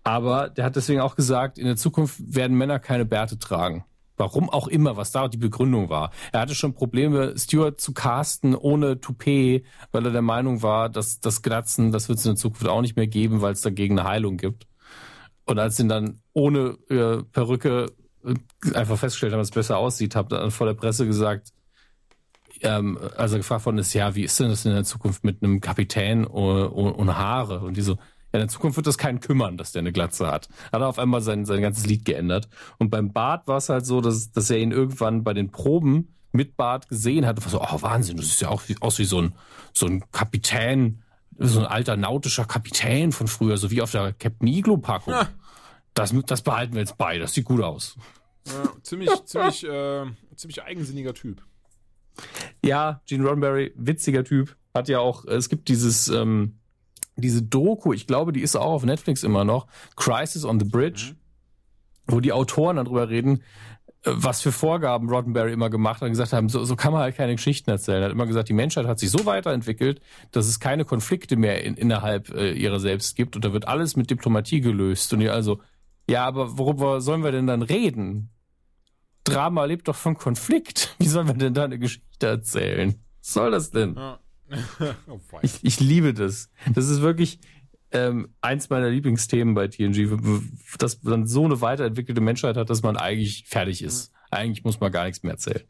aber der hat deswegen auch gesagt, in der Zukunft werden Männer keine Bärte tragen. Warum auch immer, was da die Begründung war. Er hatte schon Probleme, Stewart zu casten ohne Toupet, weil er der Meinung war, dass das Glatzen, das wird es in der Zukunft auch nicht mehr geben, weil es dagegen eine Heilung gibt. Und als ihn dann ohne äh, Perücke äh, einfach festgestellt haben, dass es besser aussieht, hat er dann vor der Presse gesagt, ähm, als er gefragt worden ist, ja, wie ist denn das in der Zukunft mit einem Kapitän ohne, ohne, ohne Haare? Und die so, ja, in der Zukunft wird das keinen kümmern, dass der eine Glatze hat. Hat er auf einmal sein, sein ganzes Lied geändert. Und beim Bart war es halt so, dass, dass er ihn irgendwann bei den Proben mit Bart gesehen hat. Und war so, oh Wahnsinn, du siehst ja auch wie, aus wie so ein, so ein Kapitän, so ein alter nautischer Kapitän von früher, so wie auf der Captain Iglo-Packung. Ja. Das, das behalten wir jetzt bei, das sieht gut aus. Ja, ziemlich, ziemlich, äh, ziemlich eigensinniger Typ. Ja, Gene Roddenberry, witziger Typ. hat ja auch, es gibt dieses, ähm, diese Doku, ich glaube, die ist auch auf Netflix immer noch, Crisis on the Bridge, mhm. wo die Autoren darüber reden, äh, was für Vorgaben Roddenberry immer gemacht hat und gesagt haben, so, so kann man halt keine Geschichten erzählen. Er hat immer gesagt, die Menschheit hat sich so weiterentwickelt, dass es keine Konflikte mehr in, innerhalb äh, ihrer selbst gibt und da wird alles mit Diplomatie gelöst. Und ihr also, ja, aber worüber sollen wir denn dann reden? Drama lebt doch von Konflikt. Wie sollen wir denn da eine Geschichte erzählen? Was soll das denn? Ja. oh, ich, ich liebe das. Das ist wirklich ähm, eins meiner Lieblingsthemen bei TNG, dass man so eine weiterentwickelte Menschheit hat, dass man eigentlich fertig ist. Eigentlich muss man gar nichts mehr erzählen.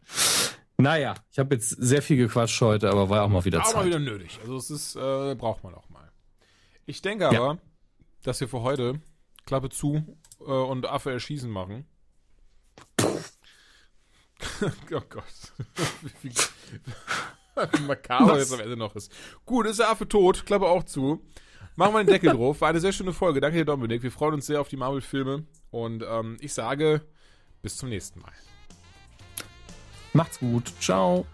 Naja, ich habe jetzt sehr viel gequatscht heute, aber war auch mal wieder auch Zeit. Auch mal wieder nötig. Also es ist, äh, braucht man auch mal. Ich denke aber, ja. dass wir für heute Klappe zu äh, und Affe erschießen machen. oh Gott. makaber jetzt am Ende noch ist. Gut, ist der Affe tot, Klappe auch zu. Machen wir den Deckel drauf. War eine sehr schöne Folge. Danke dir, Dominik. Wir freuen uns sehr auf die Marvel-Filme. Und ähm, ich sage, bis zum nächsten Mal. Macht's gut. Ciao.